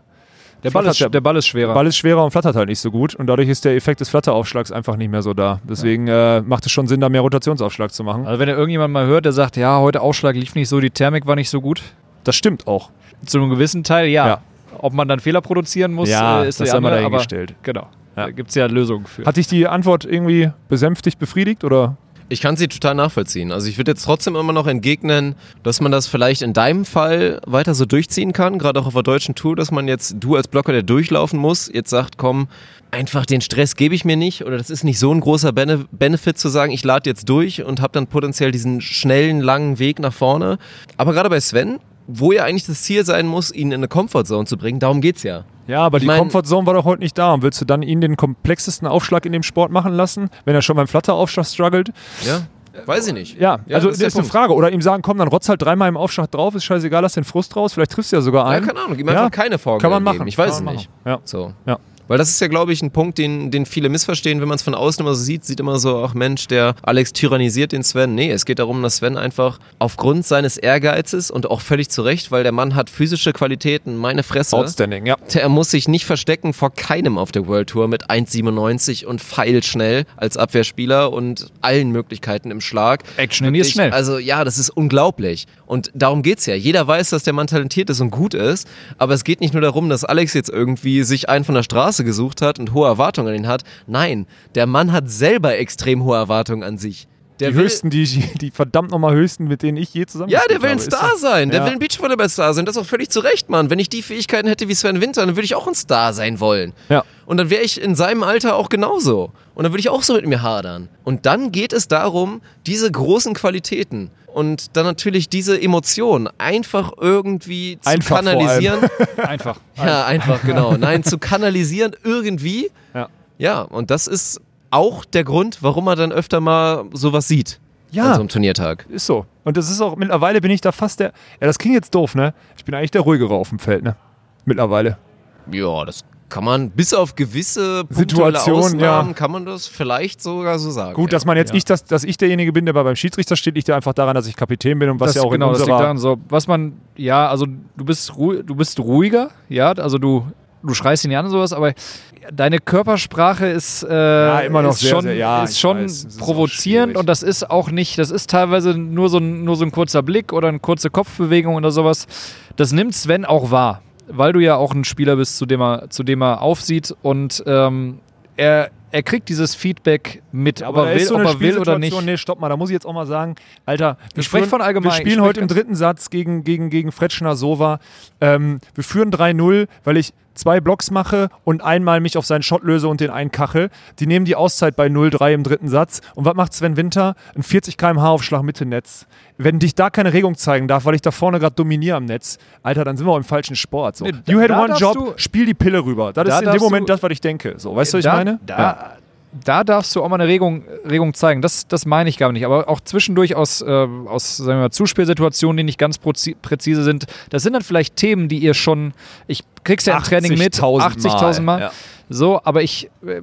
Der Ball, ist, der Ball ist schwerer. Ball ist schwerer und flattert halt nicht so gut und dadurch ist der Effekt des Flatteraufschlags einfach nicht mehr so da. Deswegen äh, macht es schon Sinn, da mehr Rotationsaufschlag zu machen. also wenn ihr irgendjemand mal hört, der sagt, ja, heute Aufschlag lief nicht so, die Thermik war nicht so gut. Das stimmt auch. Zu einem gewissen Teil, ja. Ja. Ob man dann Fehler produzieren muss, Ja, äh, ist das die sei mal andere, aber dahingestellt. Genau. Ja. Da gibt es ja Lösungen für. Hat dich die Antwort irgendwie besänftigt, befriedigt oder? Ich kann sie total nachvollziehen. Also ich würde jetzt trotzdem immer noch entgegnen, dass man das vielleicht in deinem Fall weiter so durchziehen kann, gerade auch auf der deutschen Tour, dass man jetzt, du als Blocker, der durchlaufen muss, jetzt sagt, komm, einfach den Stress gebe ich mir nicht oder das ist nicht so ein großer Bene Benefit zu sagen, ich lade jetzt durch und habe dann potenziell diesen schnellen, langen Weg nach vorne. Aber gerade bei Sven, wo ja eigentlich das Ziel sein muss, ihn in eine Comfortzone zu bringen, darum geht's ja. Ja, aber die mein- Comfortzone war doch heute nicht da. Und willst du dann ihn den komplexesten Aufschlag in dem Sport machen lassen, wenn er schon beim Flatteraufschlag struggelt? Ja? Weiß ich nicht. Ja, also das der ist eine. Frage. Oder ihm sagen, komm, dann rotz halt dreimal im Aufschlag drauf, ist scheißegal, lass den Frust raus. Vielleicht triffst du ja sogar Ja, einen. keine Ahnung, ihm Ja, einfach keine Vorgaben kann man geben. machen. Ich weiß es nicht. Ja. So. Ja. Weil das ist ja, glaube ich, ein Punkt, den, den viele missverstehen, wenn man es von außen immer so sieht, sieht immer so, ach Mensch, der Alex tyrannisiert den Sven. Nee, es geht darum, dass Sven einfach aufgrund seines Ehrgeizes und auch völlig zu Recht, weil der Mann hat physische Qualitäten, meine Fresse. Outstanding, ja. Er muss sich nicht verstecken vor keinem auf der World Tour mit 1,97 und feilschnell als Abwehrspieler und allen Möglichkeiten im Schlag. Action in ist schnell. Also ja, das ist unglaublich. Und darum geht's ja. Jeder weiß, dass der Mann talentiert ist und gut ist, aber es geht nicht nur darum, dass Alex jetzt irgendwie sich einen von der Straße gesucht hat und hohe Erwartungen an ihn hat. Nein, der Mann hat selber extrem hohe Erwartungen an sich. Der Die will, höchsten, die, die verdammt nochmal höchsten, mit denen ich je zusammen ja, der will ein Star sein. Der will ein Beachvolleyball-Star sein. Das ist auch völlig zu Recht, Mann. Wenn ich die Fähigkeiten hätte wie Sven Winter, dann würde ich auch ein Star sein wollen. Ja. Und dann wäre ich in seinem Alter auch genauso. Und dann würde ich auch so mit mir hadern. Und dann geht es darum, diese großen Qualitäten und dann natürlich diese Emotionen einfach irgendwie zu Einfach vor allem. kanalisieren. Einfach. ja, einfach, genau. Nein, zu kanalisieren irgendwie. Ja. Ja, und das ist auch der Grund, warum man dann öfter mal sowas sieht. Ja. An so einem Turniertag. Ist so. Und das ist auch, mittlerweile bin ich da fast der, ja, das klingt jetzt doof, ne? Ich bin eigentlich der ruhigere auf dem Feld, ne? Mittlerweile. Ja, das kann man bis auf gewisse Situationen, ja. kann man das vielleicht sogar so sagen. Gut, ja. dass man jetzt ich, dass, dass ich derjenige bin, der bei- beim Schiedsrichter steht, liegt ja einfach daran, dass ich Kapitän bin und was das, ja auch genau, in das liegt unserer daran so. Was man, ja, also du bist, du bist ruhiger, ja, also du, du schreist ihn nicht an und sowas, aber deine Körpersprache ist, äh, immer noch ist sehr, schon, sehr- ja, ist schon weiß, provozierend und das ist auch nicht, das ist teilweise nur so, ein, nur so ein kurzer Blick oder eine kurze Kopfbewegung oder sowas. Das nimmt Sven auch wahr, weil du ja auch ein Spieler bist, zu dem er, zu dem er aufsieht und ähm, er, er kriegt dieses Feedback mit, Ja, ob er will, so ob er will oder nicht. Nee, stopp mal, da muss ich jetzt auch mal sagen, Alter, wir, Ich führen- von allgemein, wir spielen heute im dritten Satz gegen, gegen, gegen Fretschner Sova. Ähm, wir führen 3-0, weil ich zwei Blocks mache und einmal mich auf seinen Shot löse und den einkachel. Die nehmen die Auszeit bei 0-3 im dritten Satz. Und was macht Sven Winter? Ein 40 km/h Aufschlag Mitte Netz. Wenn dich da keine Regung zeigen darf, weil ich da vorne gerade dominiere am Netz, Alter, dann sind wir auch im falschen Sport. So. Nee, you had one job, spiel die Pille rüber. Das Da ist in dem Moment das, was ich denke. So, weißt du, was ich da, meine? Da, da darfst du auch mal eine Regung, Regung zeigen. Das, das meine ich gar nicht. Aber auch zwischendurch aus, äh, aus sagen wir mal, Zuspielsituationen, die nicht ganz präzise sind. Das sind dann vielleicht Themen, die ihr schon, ich krieg's ja im Training mit, 80.000 80.000 Mal. Ja. So, aber ich, äh,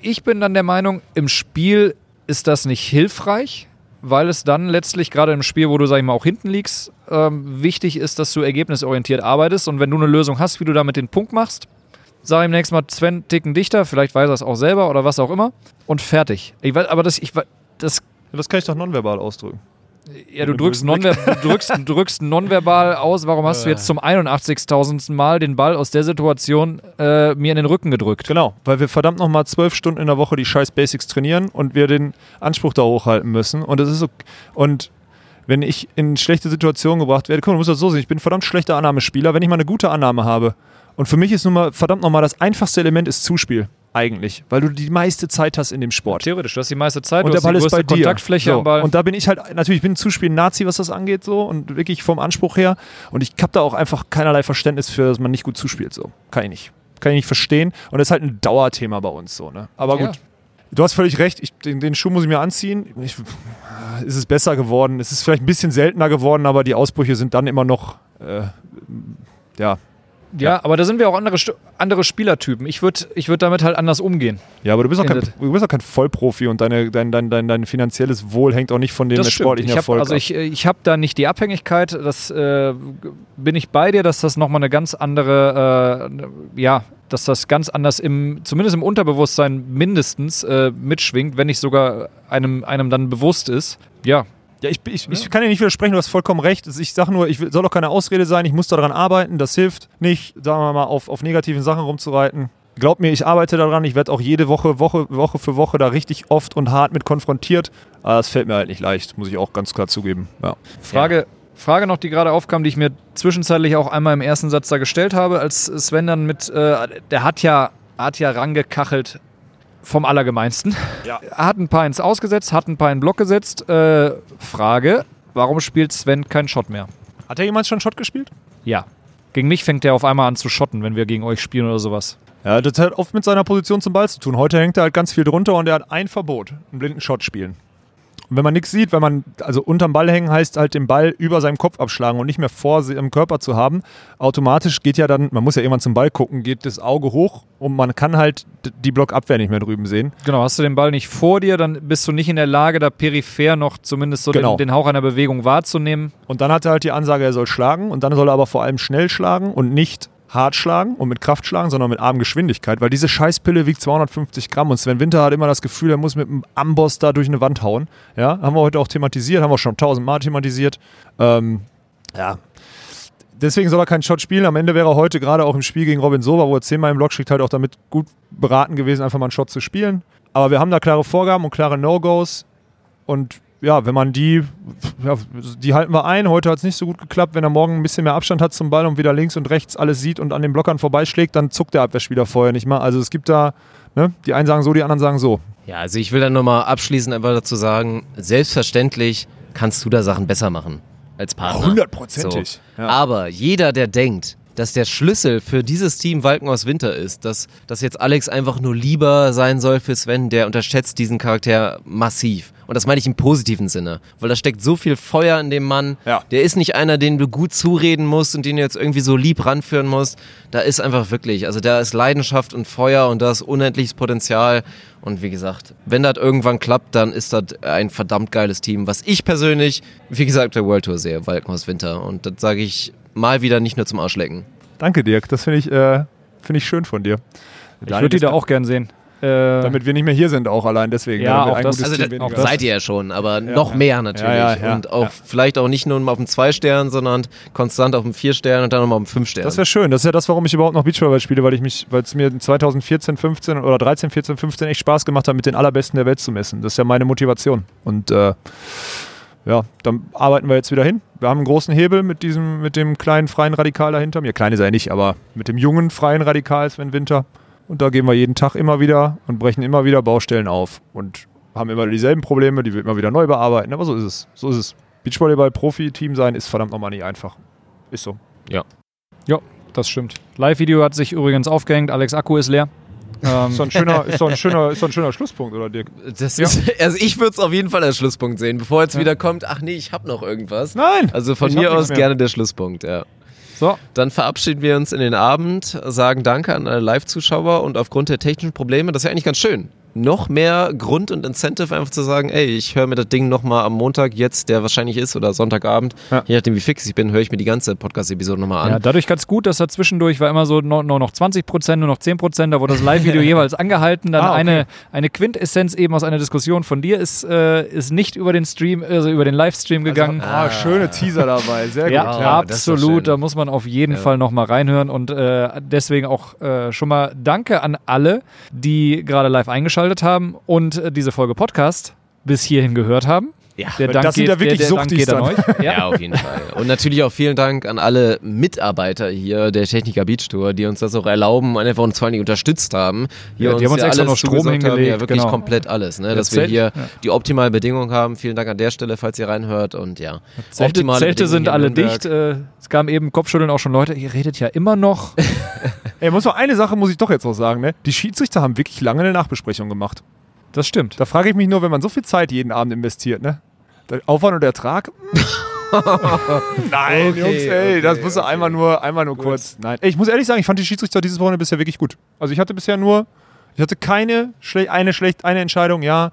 ich bin dann der Meinung, im Spiel ist das nicht hilfreich, weil es dann letztlich gerade im Spiel, wo du, sag ich mal, auch hinten liegst, ähm, wichtig ist, dass du ergebnisorientiert arbeitest und wenn du eine Lösung hast, wie du damit den Punkt machst, sag ihm nächstes Mal Sven ticken dichter, vielleicht weiß er es auch selber oder was auch immer und fertig. Ich weiß, aber das, ich, das Das kann ich doch nonverbal ausdrücken. ja, du drückst, nonver du, drückst, drückst nonverbal aus, warum hast du jetzt zum 81.000. Mal den Ball aus der Situation äh, mir in den Rücken gedrückt? Genau, weil wir verdammt nochmal zwölf Stunden in der Woche die scheiß Basics trainieren und wir den Anspruch da hochhalten müssen. Und das ist so. Und wenn ich in schlechte Situationen gebracht werde, guck mal, du musst das so sehen, ich bin ein verdammt schlechter Annahmespieler, wenn ich mal eine gute Annahme habe. Und für mich ist nun mal verdammt nochmal das einfachste Element ist Zuspiel. Eigentlich, weil du die meiste Zeit hast in dem Sport. Theoretisch, du hast die meiste Zeit, und du der Ball ist bei dir. Kontaktfläche so. Und da bin ich halt, natürlich, ich bin ein Zuspiel-Nazi, was das angeht, so und wirklich vom Anspruch her. Und ich habe da auch einfach keinerlei Verständnis für, dass man nicht gut zuspielt, so. Kann ich nicht. Kann ich nicht verstehen. Und das ist halt ein Dauerthema bei uns, so, ne? Aber Ja. gut. Du hast völlig recht, ich, den, den Schuh muss ich mir anziehen. Ich, es ist besser geworden. Es ist vielleicht ein bisschen seltener geworden, aber die Ausbrüche sind dann immer noch, äh, ja. Ja, aber da sind wir auch andere, andere Spielertypen. Ich würde ich würd damit halt anders umgehen. Ja, aber du bist auch kein, du bist auch kein Vollprofi und deine, dein, dein, dein, dein finanzielles Wohl hängt auch nicht von dem sportlichen Ich hab, Erfolg also ab. ich, äh, ich habe da nicht die Abhängigkeit. Das äh, bin ich bei dir, dass das nochmal eine ganz andere, äh, ja, dass das ganz anders im, zumindest im Unterbewusstsein mindestens äh, mitschwingt, wenn nicht sogar einem, einem dann bewusst ist. Ja, Ja, ich, ich, ich kann dir nicht widersprechen, du hast vollkommen recht. Ich sage nur, ich soll doch keine Ausrede sein, ich muss daran arbeiten, das hilft nicht, sagen wir mal, auf, auf negativen Sachen rumzureiten. Glaubt mir, ich arbeite daran, ich werde auch jede Woche, Woche, Woche für Woche da richtig oft und hart mit konfrontiert. Aber das fällt mir halt nicht leicht, muss ich auch ganz klar zugeben. Ja. Frage, Frage noch, die gerade aufkam, die ich mir zwischenzeitlich auch einmal im ersten Satz da gestellt habe, als Sven dann mit, äh, der hat ja, hat ja rangekachelt vom Allergemeinsten. Ja. Hat ein paar ins Ausgesetzt, hat ein paar in den Block gesetzt. Äh, Frage, warum spielt Sven keinen Shot mehr? Hat er jemals schon Shot gespielt? Ja. Gegen mich fängt er auf einmal an zu schotten, wenn wir gegen euch spielen oder sowas. Ja, das hat oft mit seiner Position zum Ball zu tun. Heute hängt er halt ganz viel drunter und er hat ein Verbot, einen blinden Shot spielen. Und wenn man nichts sieht, wenn man, also unterm Ball hängen heißt halt den Ball über seinem Kopf abschlagen und nicht mehr vor seinem Körper zu haben. Automatisch geht ja dann, man muss ja irgendwann zum Ball gucken, geht das Auge hoch und man kann halt die Blockabwehr nicht mehr drüben sehen. Genau, hast du den Ball nicht vor dir, dann bist du nicht in der Lage, da peripher noch zumindest so Genau. den, den Hauch einer Bewegung wahrzunehmen. Und dann hat er halt die Ansage, er soll schlagen und dann soll er aber vor allem schnell schlagen und nicht hart schlagen und mit Kraft schlagen, sondern mit Armgeschwindigkeit, weil diese Scheißpille wiegt 250 Gramm und Sven Winter hat immer das Gefühl, er muss mit dem Amboss da durch eine Wand hauen. Ja, haben wir heute auch thematisiert, haben wir schon tausendmal thematisiert. Ähm, ja. Deswegen soll er keinen Shot spielen. Am Ende wäre er heute gerade auch im Spiel gegen Robin Sova, wo er zehnmal im Block schickt, halt auch damit gut beraten gewesen, einfach mal einen Shot zu spielen. Aber wir haben da klare Vorgaben und klare No-Gos. Und ja, wenn man die, ja, die halten wir ein. Heute hat es nicht so gut geklappt. Wenn er morgen ein bisschen mehr Abstand hat zum Ball und wieder links und rechts alles sieht und an den Blockern vorbeischlägt, dann zuckt der Abwehrspieler vorher nicht mal. Also es gibt da, ne, die einen sagen so, die anderen sagen so. Ja, also ich will dann nochmal abschließend einfach dazu sagen, selbstverständlich kannst du da Sachen besser machen als Partner. Hundertprozentig. So. Ja. Aber jeder, der denkt, dass der Schlüssel für dieses Team Walkenhaus Winter ist, dass, dass jetzt Alex einfach nur lieber sein soll für Sven, der unterschätzt diesen Charakter massiv. Und das meine ich im positiven Sinne, weil da steckt so viel Feuer in dem Mann. Ja. Der ist nicht einer, den du gut zureden musst und den du jetzt irgendwie so lieb ranführen musst. Da ist einfach wirklich, also da ist Leidenschaft und Feuer und da ist unendliches Potenzial. Und wie gesagt, wenn das irgendwann klappt, dann ist das ein verdammt geiles Team, was ich persönlich, wie gesagt, der World Tour sehe, Walkenhaus Winter. Und das sage ich mal wieder nicht nur zum Arschlecken. Danke, Dirk. Das finde ich, äh, finde ich schön von dir. Ich würde die da auch gern sehen. Äh, Damit wir nicht mehr hier sind, auch allein deswegen. Ja, auch das- Also weniger auch seid ihr ja schon, aber noch mehr natürlich. Ja, ja, ja, und auch ja. vielleicht auch nicht nur auf dem Zwei-Stern, sondern konstant auf dem Vier-Stern und dann nochmal auf dem Fünf-Stern. Das wäre schön. Das ist ja das, warum ich überhaupt noch Beachvolleyball spiele, weil ich mich, weil es mir 2014, 15 oder 13, 14, 15 echt Spaß gemacht hat, mit den allerbesten der Welt zu messen. Das ist ja meine Motivation. Und äh, ja, dann arbeiten wir jetzt wieder hin. Wir haben einen großen Hebel mit diesem, mit dem kleinen freien Radikal dahinter mir. Klein ist er ja nicht, aber mit dem jungen freien Radikal Sven Winter. Und da gehen wir jeden Tag immer wieder und brechen immer wieder Baustellen auf und haben immer dieselben Probleme, die wir immer wieder neu bearbeiten. Aber so ist es. So ist es. Beachvolleyball-Profi-Team sein ist verdammt nochmal nicht einfach. Ist so. das stimmt. Live-Video hat sich übrigens aufgehängt. Alex Akku ist leer. Ähm, Ist doch ein schöner, ist doch ein schöner, ist doch ein schöner Schlusspunkt, oder Dirk? Das ist, also ich würde es auf jeden Fall als Schlusspunkt sehen, bevor jetzt wieder kommt, ach nee, ich habe noch irgendwas. Nein! Also von mir aus mehr. gerne der Schlusspunkt, ja. so, Dann verabschieden wir uns in den Abend, sagen Danke an alle Live-Zuschauer und aufgrund der technischen Probleme, das ist ja eigentlich ganz schön. Noch mehr Grund und Incentive einfach zu sagen, ey, ich höre mir das Ding nochmal am Montag jetzt, der wahrscheinlich ist, oder Sonntagabend, Ja. je nachdem wie fix ich bin, höre ich mir die ganze Podcast-Episode nochmal an. ja, dadurch ganz gut, dass da zwischendurch war immer so nur, nur noch 20 Prozent, nur noch 10 Prozent, da wurde das Live-Video jeweils angehalten. Dann Ah, okay. eine, eine Quintessenz eben aus einer Diskussion von dir ist, äh, ist nicht über den Stream, also über den Livestream gegangen. Ah, schöne Teaser dabei. Sehr Ja, gut. Ja, schön. absolut. Da muss man auf jeden Fall nochmal reinhören. Und äh, deswegen auch äh, schon mal Danke an alle, die gerade live eingeschaltet haben und äh, diese Folge Podcast bis hierhin gehört haben. Ja. Der Dank das sind ja geht, wirklich der, der Suchtis geht an dann. euch. Ja, auf jeden Fall. Und natürlich auch vielen Dank an alle Mitarbeiter hier der Techniker Beach Tour, die uns das auch erlauben und einfach uns vor allem unterstützt haben. Hier Ja, die haben uns ja extra alles noch Strom zugesagt haben. hingelegt, Ja, wirklich genau. komplett alles. Ne? Dass wir hier ja. die optimalen Bedingungen haben. Vielen Dank an der Stelle, falls ihr reinhört. Und ja, Zelte, optimale Zelte sind alle dicht. Äh, es kamen eben Kopfschütteln auch schon Leute. Ihr redet ja immer noch. Ey, muss noch eine Sache muss ich doch jetzt noch sagen, ne? Die Schiedsrichter haben wirklich lange eine Nachbesprechung gemacht. Das stimmt. Da frage ich mich nur, wenn man so viel Zeit jeden Abend investiert, ne? Der Aufwand und Ertrag? Nein, Okay, Jungs, ey, das okay, muss okay. einmal nur, einmal nur kurz. Nein, ey, ich muss ehrlich sagen, ich fand die Schiedsrichter dieses Wochenende bisher wirklich gut. Also ich hatte bisher nur, ich hatte keine, schle eine schlecht, eine Entscheidung, ja.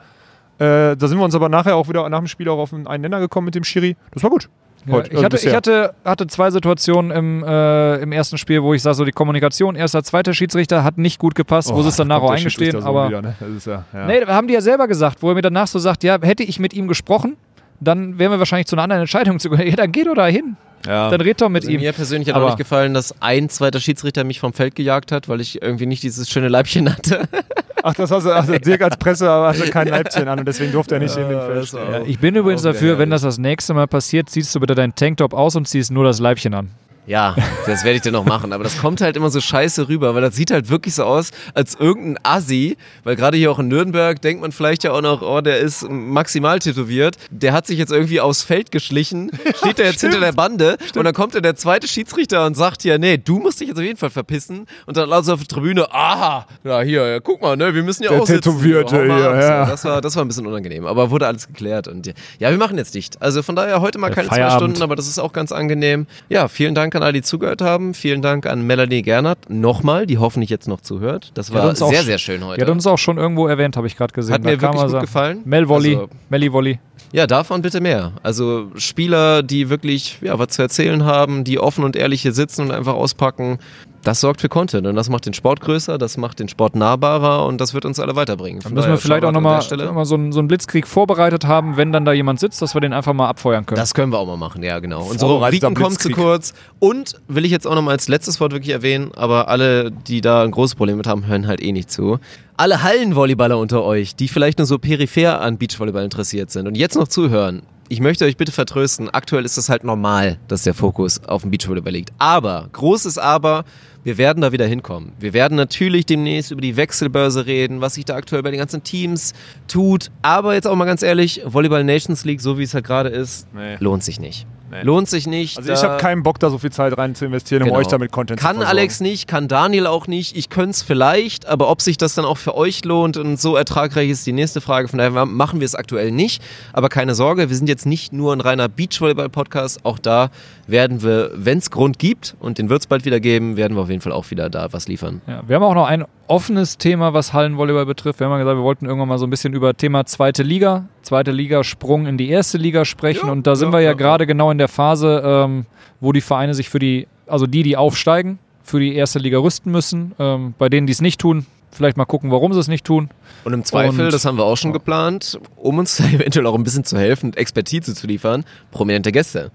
Äh, da sind wir uns aber nachher auch wieder nach dem Spiel auch auf einen Nenner gekommen mit dem Schiri. Das war gut. Ja, ich also hatte, ich hatte, hatte zwei Situationen im, äh, im ersten Spiel, wo ich sage, so die Kommunikation, erster, zweiter Schiedsrichter hat nicht gut gepasst, wo sie es da danach kommt auch der eingestehen. So aber wieder, ne? das ist ja, ja. Nee, haben die ja selber gesagt, wo er mir danach so sagt, ja, hätte ich mit ihm gesprochen, dann wären wir wahrscheinlich zu einer anderen Entscheidung zu Ja, dann geh doch da hin. Ja. Dann red doch mit Also ihm. mir persönlich hat Aber- auch nicht gefallen, dass ein zweiter Schiedsrichter mich vom Feld gejagt hat, weil ich irgendwie nicht dieses schöne Leibchen hatte. Ach, das hast du, also Dirk als Presse aber hatte kein Leibchen an und deswegen durfte er nicht in den Feld. Ja, ich bin übrigens dafür, wenn das das nächste Mal passiert, ziehst du bitte deinen Tanktop aus und ziehst nur das Leibchen an. Ja, das werde ich dann noch machen. Aber das kommt halt immer so scheiße rüber, weil das sieht halt wirklich so aus, als irgendein Assi. Weil gerade hier auch in Nürnberg denkt man vielleicht ja auch noch, oh, der ist maximal tätowiert. Der hat sich jetzt irgendwie aufs Feld geschlichen, steht da jetzt hinter der Bande und dann kommt dann der zweite Schiedsrichter und sagt ja, nee, du musst dich jetzt auf jeden Fall verpissen. Und dann laut auf der Tribüne, aha, ja hier, ja, guck mal, ne, wir müssen ja Der auch sitzen. Tätowierte mal hier, ja. So, Das war, das war ein bisschen unangenehm, aber wurde alles geklärt. Und ja, wir machen jetzt dicht. Also von daher heute mal keine zwei Feierabend. Stunden, aber das ist auch ganz angenehm. Ja, vielen Dank an alle, die zugehört haben. Vielen Dank an Melanie Gernert nochmal, die hoffentlich jetzt noch zuhört. Das war uns auch sehr, sch- sehr schön Die hat heute. uns auch schon irgendwo erwähnt, habe ich gerade gesehen. Hat Da mir wirklich gut so- gefallen. Mel Wolli, Also- Melli Wolli. Ja, davon bitte mehr. Also Spieler, die wirklich ja, was zu erzählen haben, die offen und ehrlich hier sitzen und einfach auspacken, das sorgt für Content und das macht den Sport größer, das macht den Sport nahbarer und das wird uns alle weiterbringen. Da Von müssen wir vielleicht auch nochmal so, einen- so einen Blitzkrieg vorbereitet haben, wenn dann da jemand sitzt, dass wir den einfach mal abfeuern können. Das können wir auch mal machen, ja genau. Unsere Rubriken kommen zu kurz. Und will ich jetzt auch nochmal als letztes Wort wirklich erwähnen, aber alle, die da ein großes Problem mit haben, hören halt eh nicht zu. Alle Hallenvolleyballer unter euch, die vielleicht nur so peripher an Beachvolleyball interessiert sind und jetzt noch zuhören, ich möchte euch bitte vertrösten, aktuell ist es halt normal, dass der Fokus auf dem Beachvolleyball liegt. Aber, großes Aber, wir werden da wieder hinkommen. Wir werden natürlich demnächst über die Wechselbörse reden, was sich da aktuell bei den ganzen Teams tut. Aber jetzt auch mal ganz ehrlich, Volleyball Nations League, so wie es halt gerade ist, Nee. lohnt sich nicht. Nee. Lohnt sich nicht. Also ich habe keinen Bock, da so viel Zeit rein zu investieren, um Genau. euch damit Content Kann zu versorgen. Alex nicht, kann Daniel auch nicht. Ich könnte es vielleicht, aber ob sich das dann auch für euch lohnt und so ertragreich ist die nächste Frage. Von daher machen wir es aktuell nicht. Aber keine Sorge, wir sind jetzt nicht nur ein reiner Beachvolleyball-Podcast. Auch da werden wir, wenn es Grund gibt, und den wird es bald wieder geben, werden wir auf jeden Fall auch wieder da was liefern. Ja, wir haben auch noch ein offenes Thema, was Hallenvolleyball betrifft. Wir haben ja gesagt, wir wollten irgendwann mal so ein bisschen über Thema zweite Liga, zweite Liga Sprung in die erste Liga sprechen. Ja, und da sind ja, wir ja, ja, gerade genau in der Phase, ähm, wo die Vereine sich für die, also die, die aufsteigen, für die erste Liga rüsten müssen. Ähm, bei denen, die es nicht tun, vielleicht mal gucken, warum sie es nicht tun. Und im Zweifel, Und- das haben wir auch schon geplant, um uns eventuell auch ein bisschen zu helfen und Expertise zu liefern, prominente Gäste.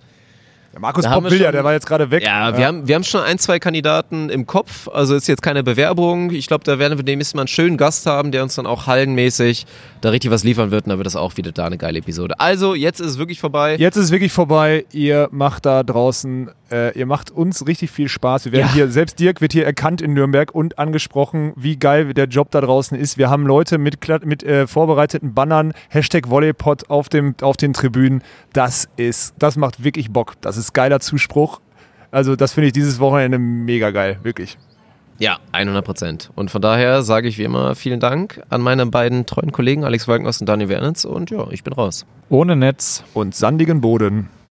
Der Markus wir will ja, der war jetzt gerade weg. Ja, wir haben, wir haben schon ein, zwei Kandidaten im Kopf. Also ist jetzt keine Bewerbung. Ich glaube, da werden wir demnächst mal einen schönen Gast haben, der uns dann auch hallenmäßig da richtig was liefern wird. Und dann wird das auch wieder da eine geile Episode. Also, jetzt ist es wirklich vorbei. Jetzt ist es wirklich vorbei. Ihr macht da draußen, äh, ihr macht uns richtig viel Spaß. Wir werden Ja. hier, selbst Dirk wird hier erkannt in Nürnberg und angesprochen, wie geil der Job da draußen ist. Wir haben Leute mit, mit äh, vorbereiteten Bannern, Hashtag Volleypod auf, dem, auf den Tribünen. Das ist, das macht wirklich Bock. Das ist geiler Zuspruch. Also, das finde ich dieses Wochenende mega geil, wirklich. Ja, 100 Prozent. Und von daher sage ich wie immer vielen Dank an meine beiden treuen Kollegen Alex Walkenhaus und Daniel Wernitz. Und ja, ich bin raus. Ohne Netz. Und sandigen Boden.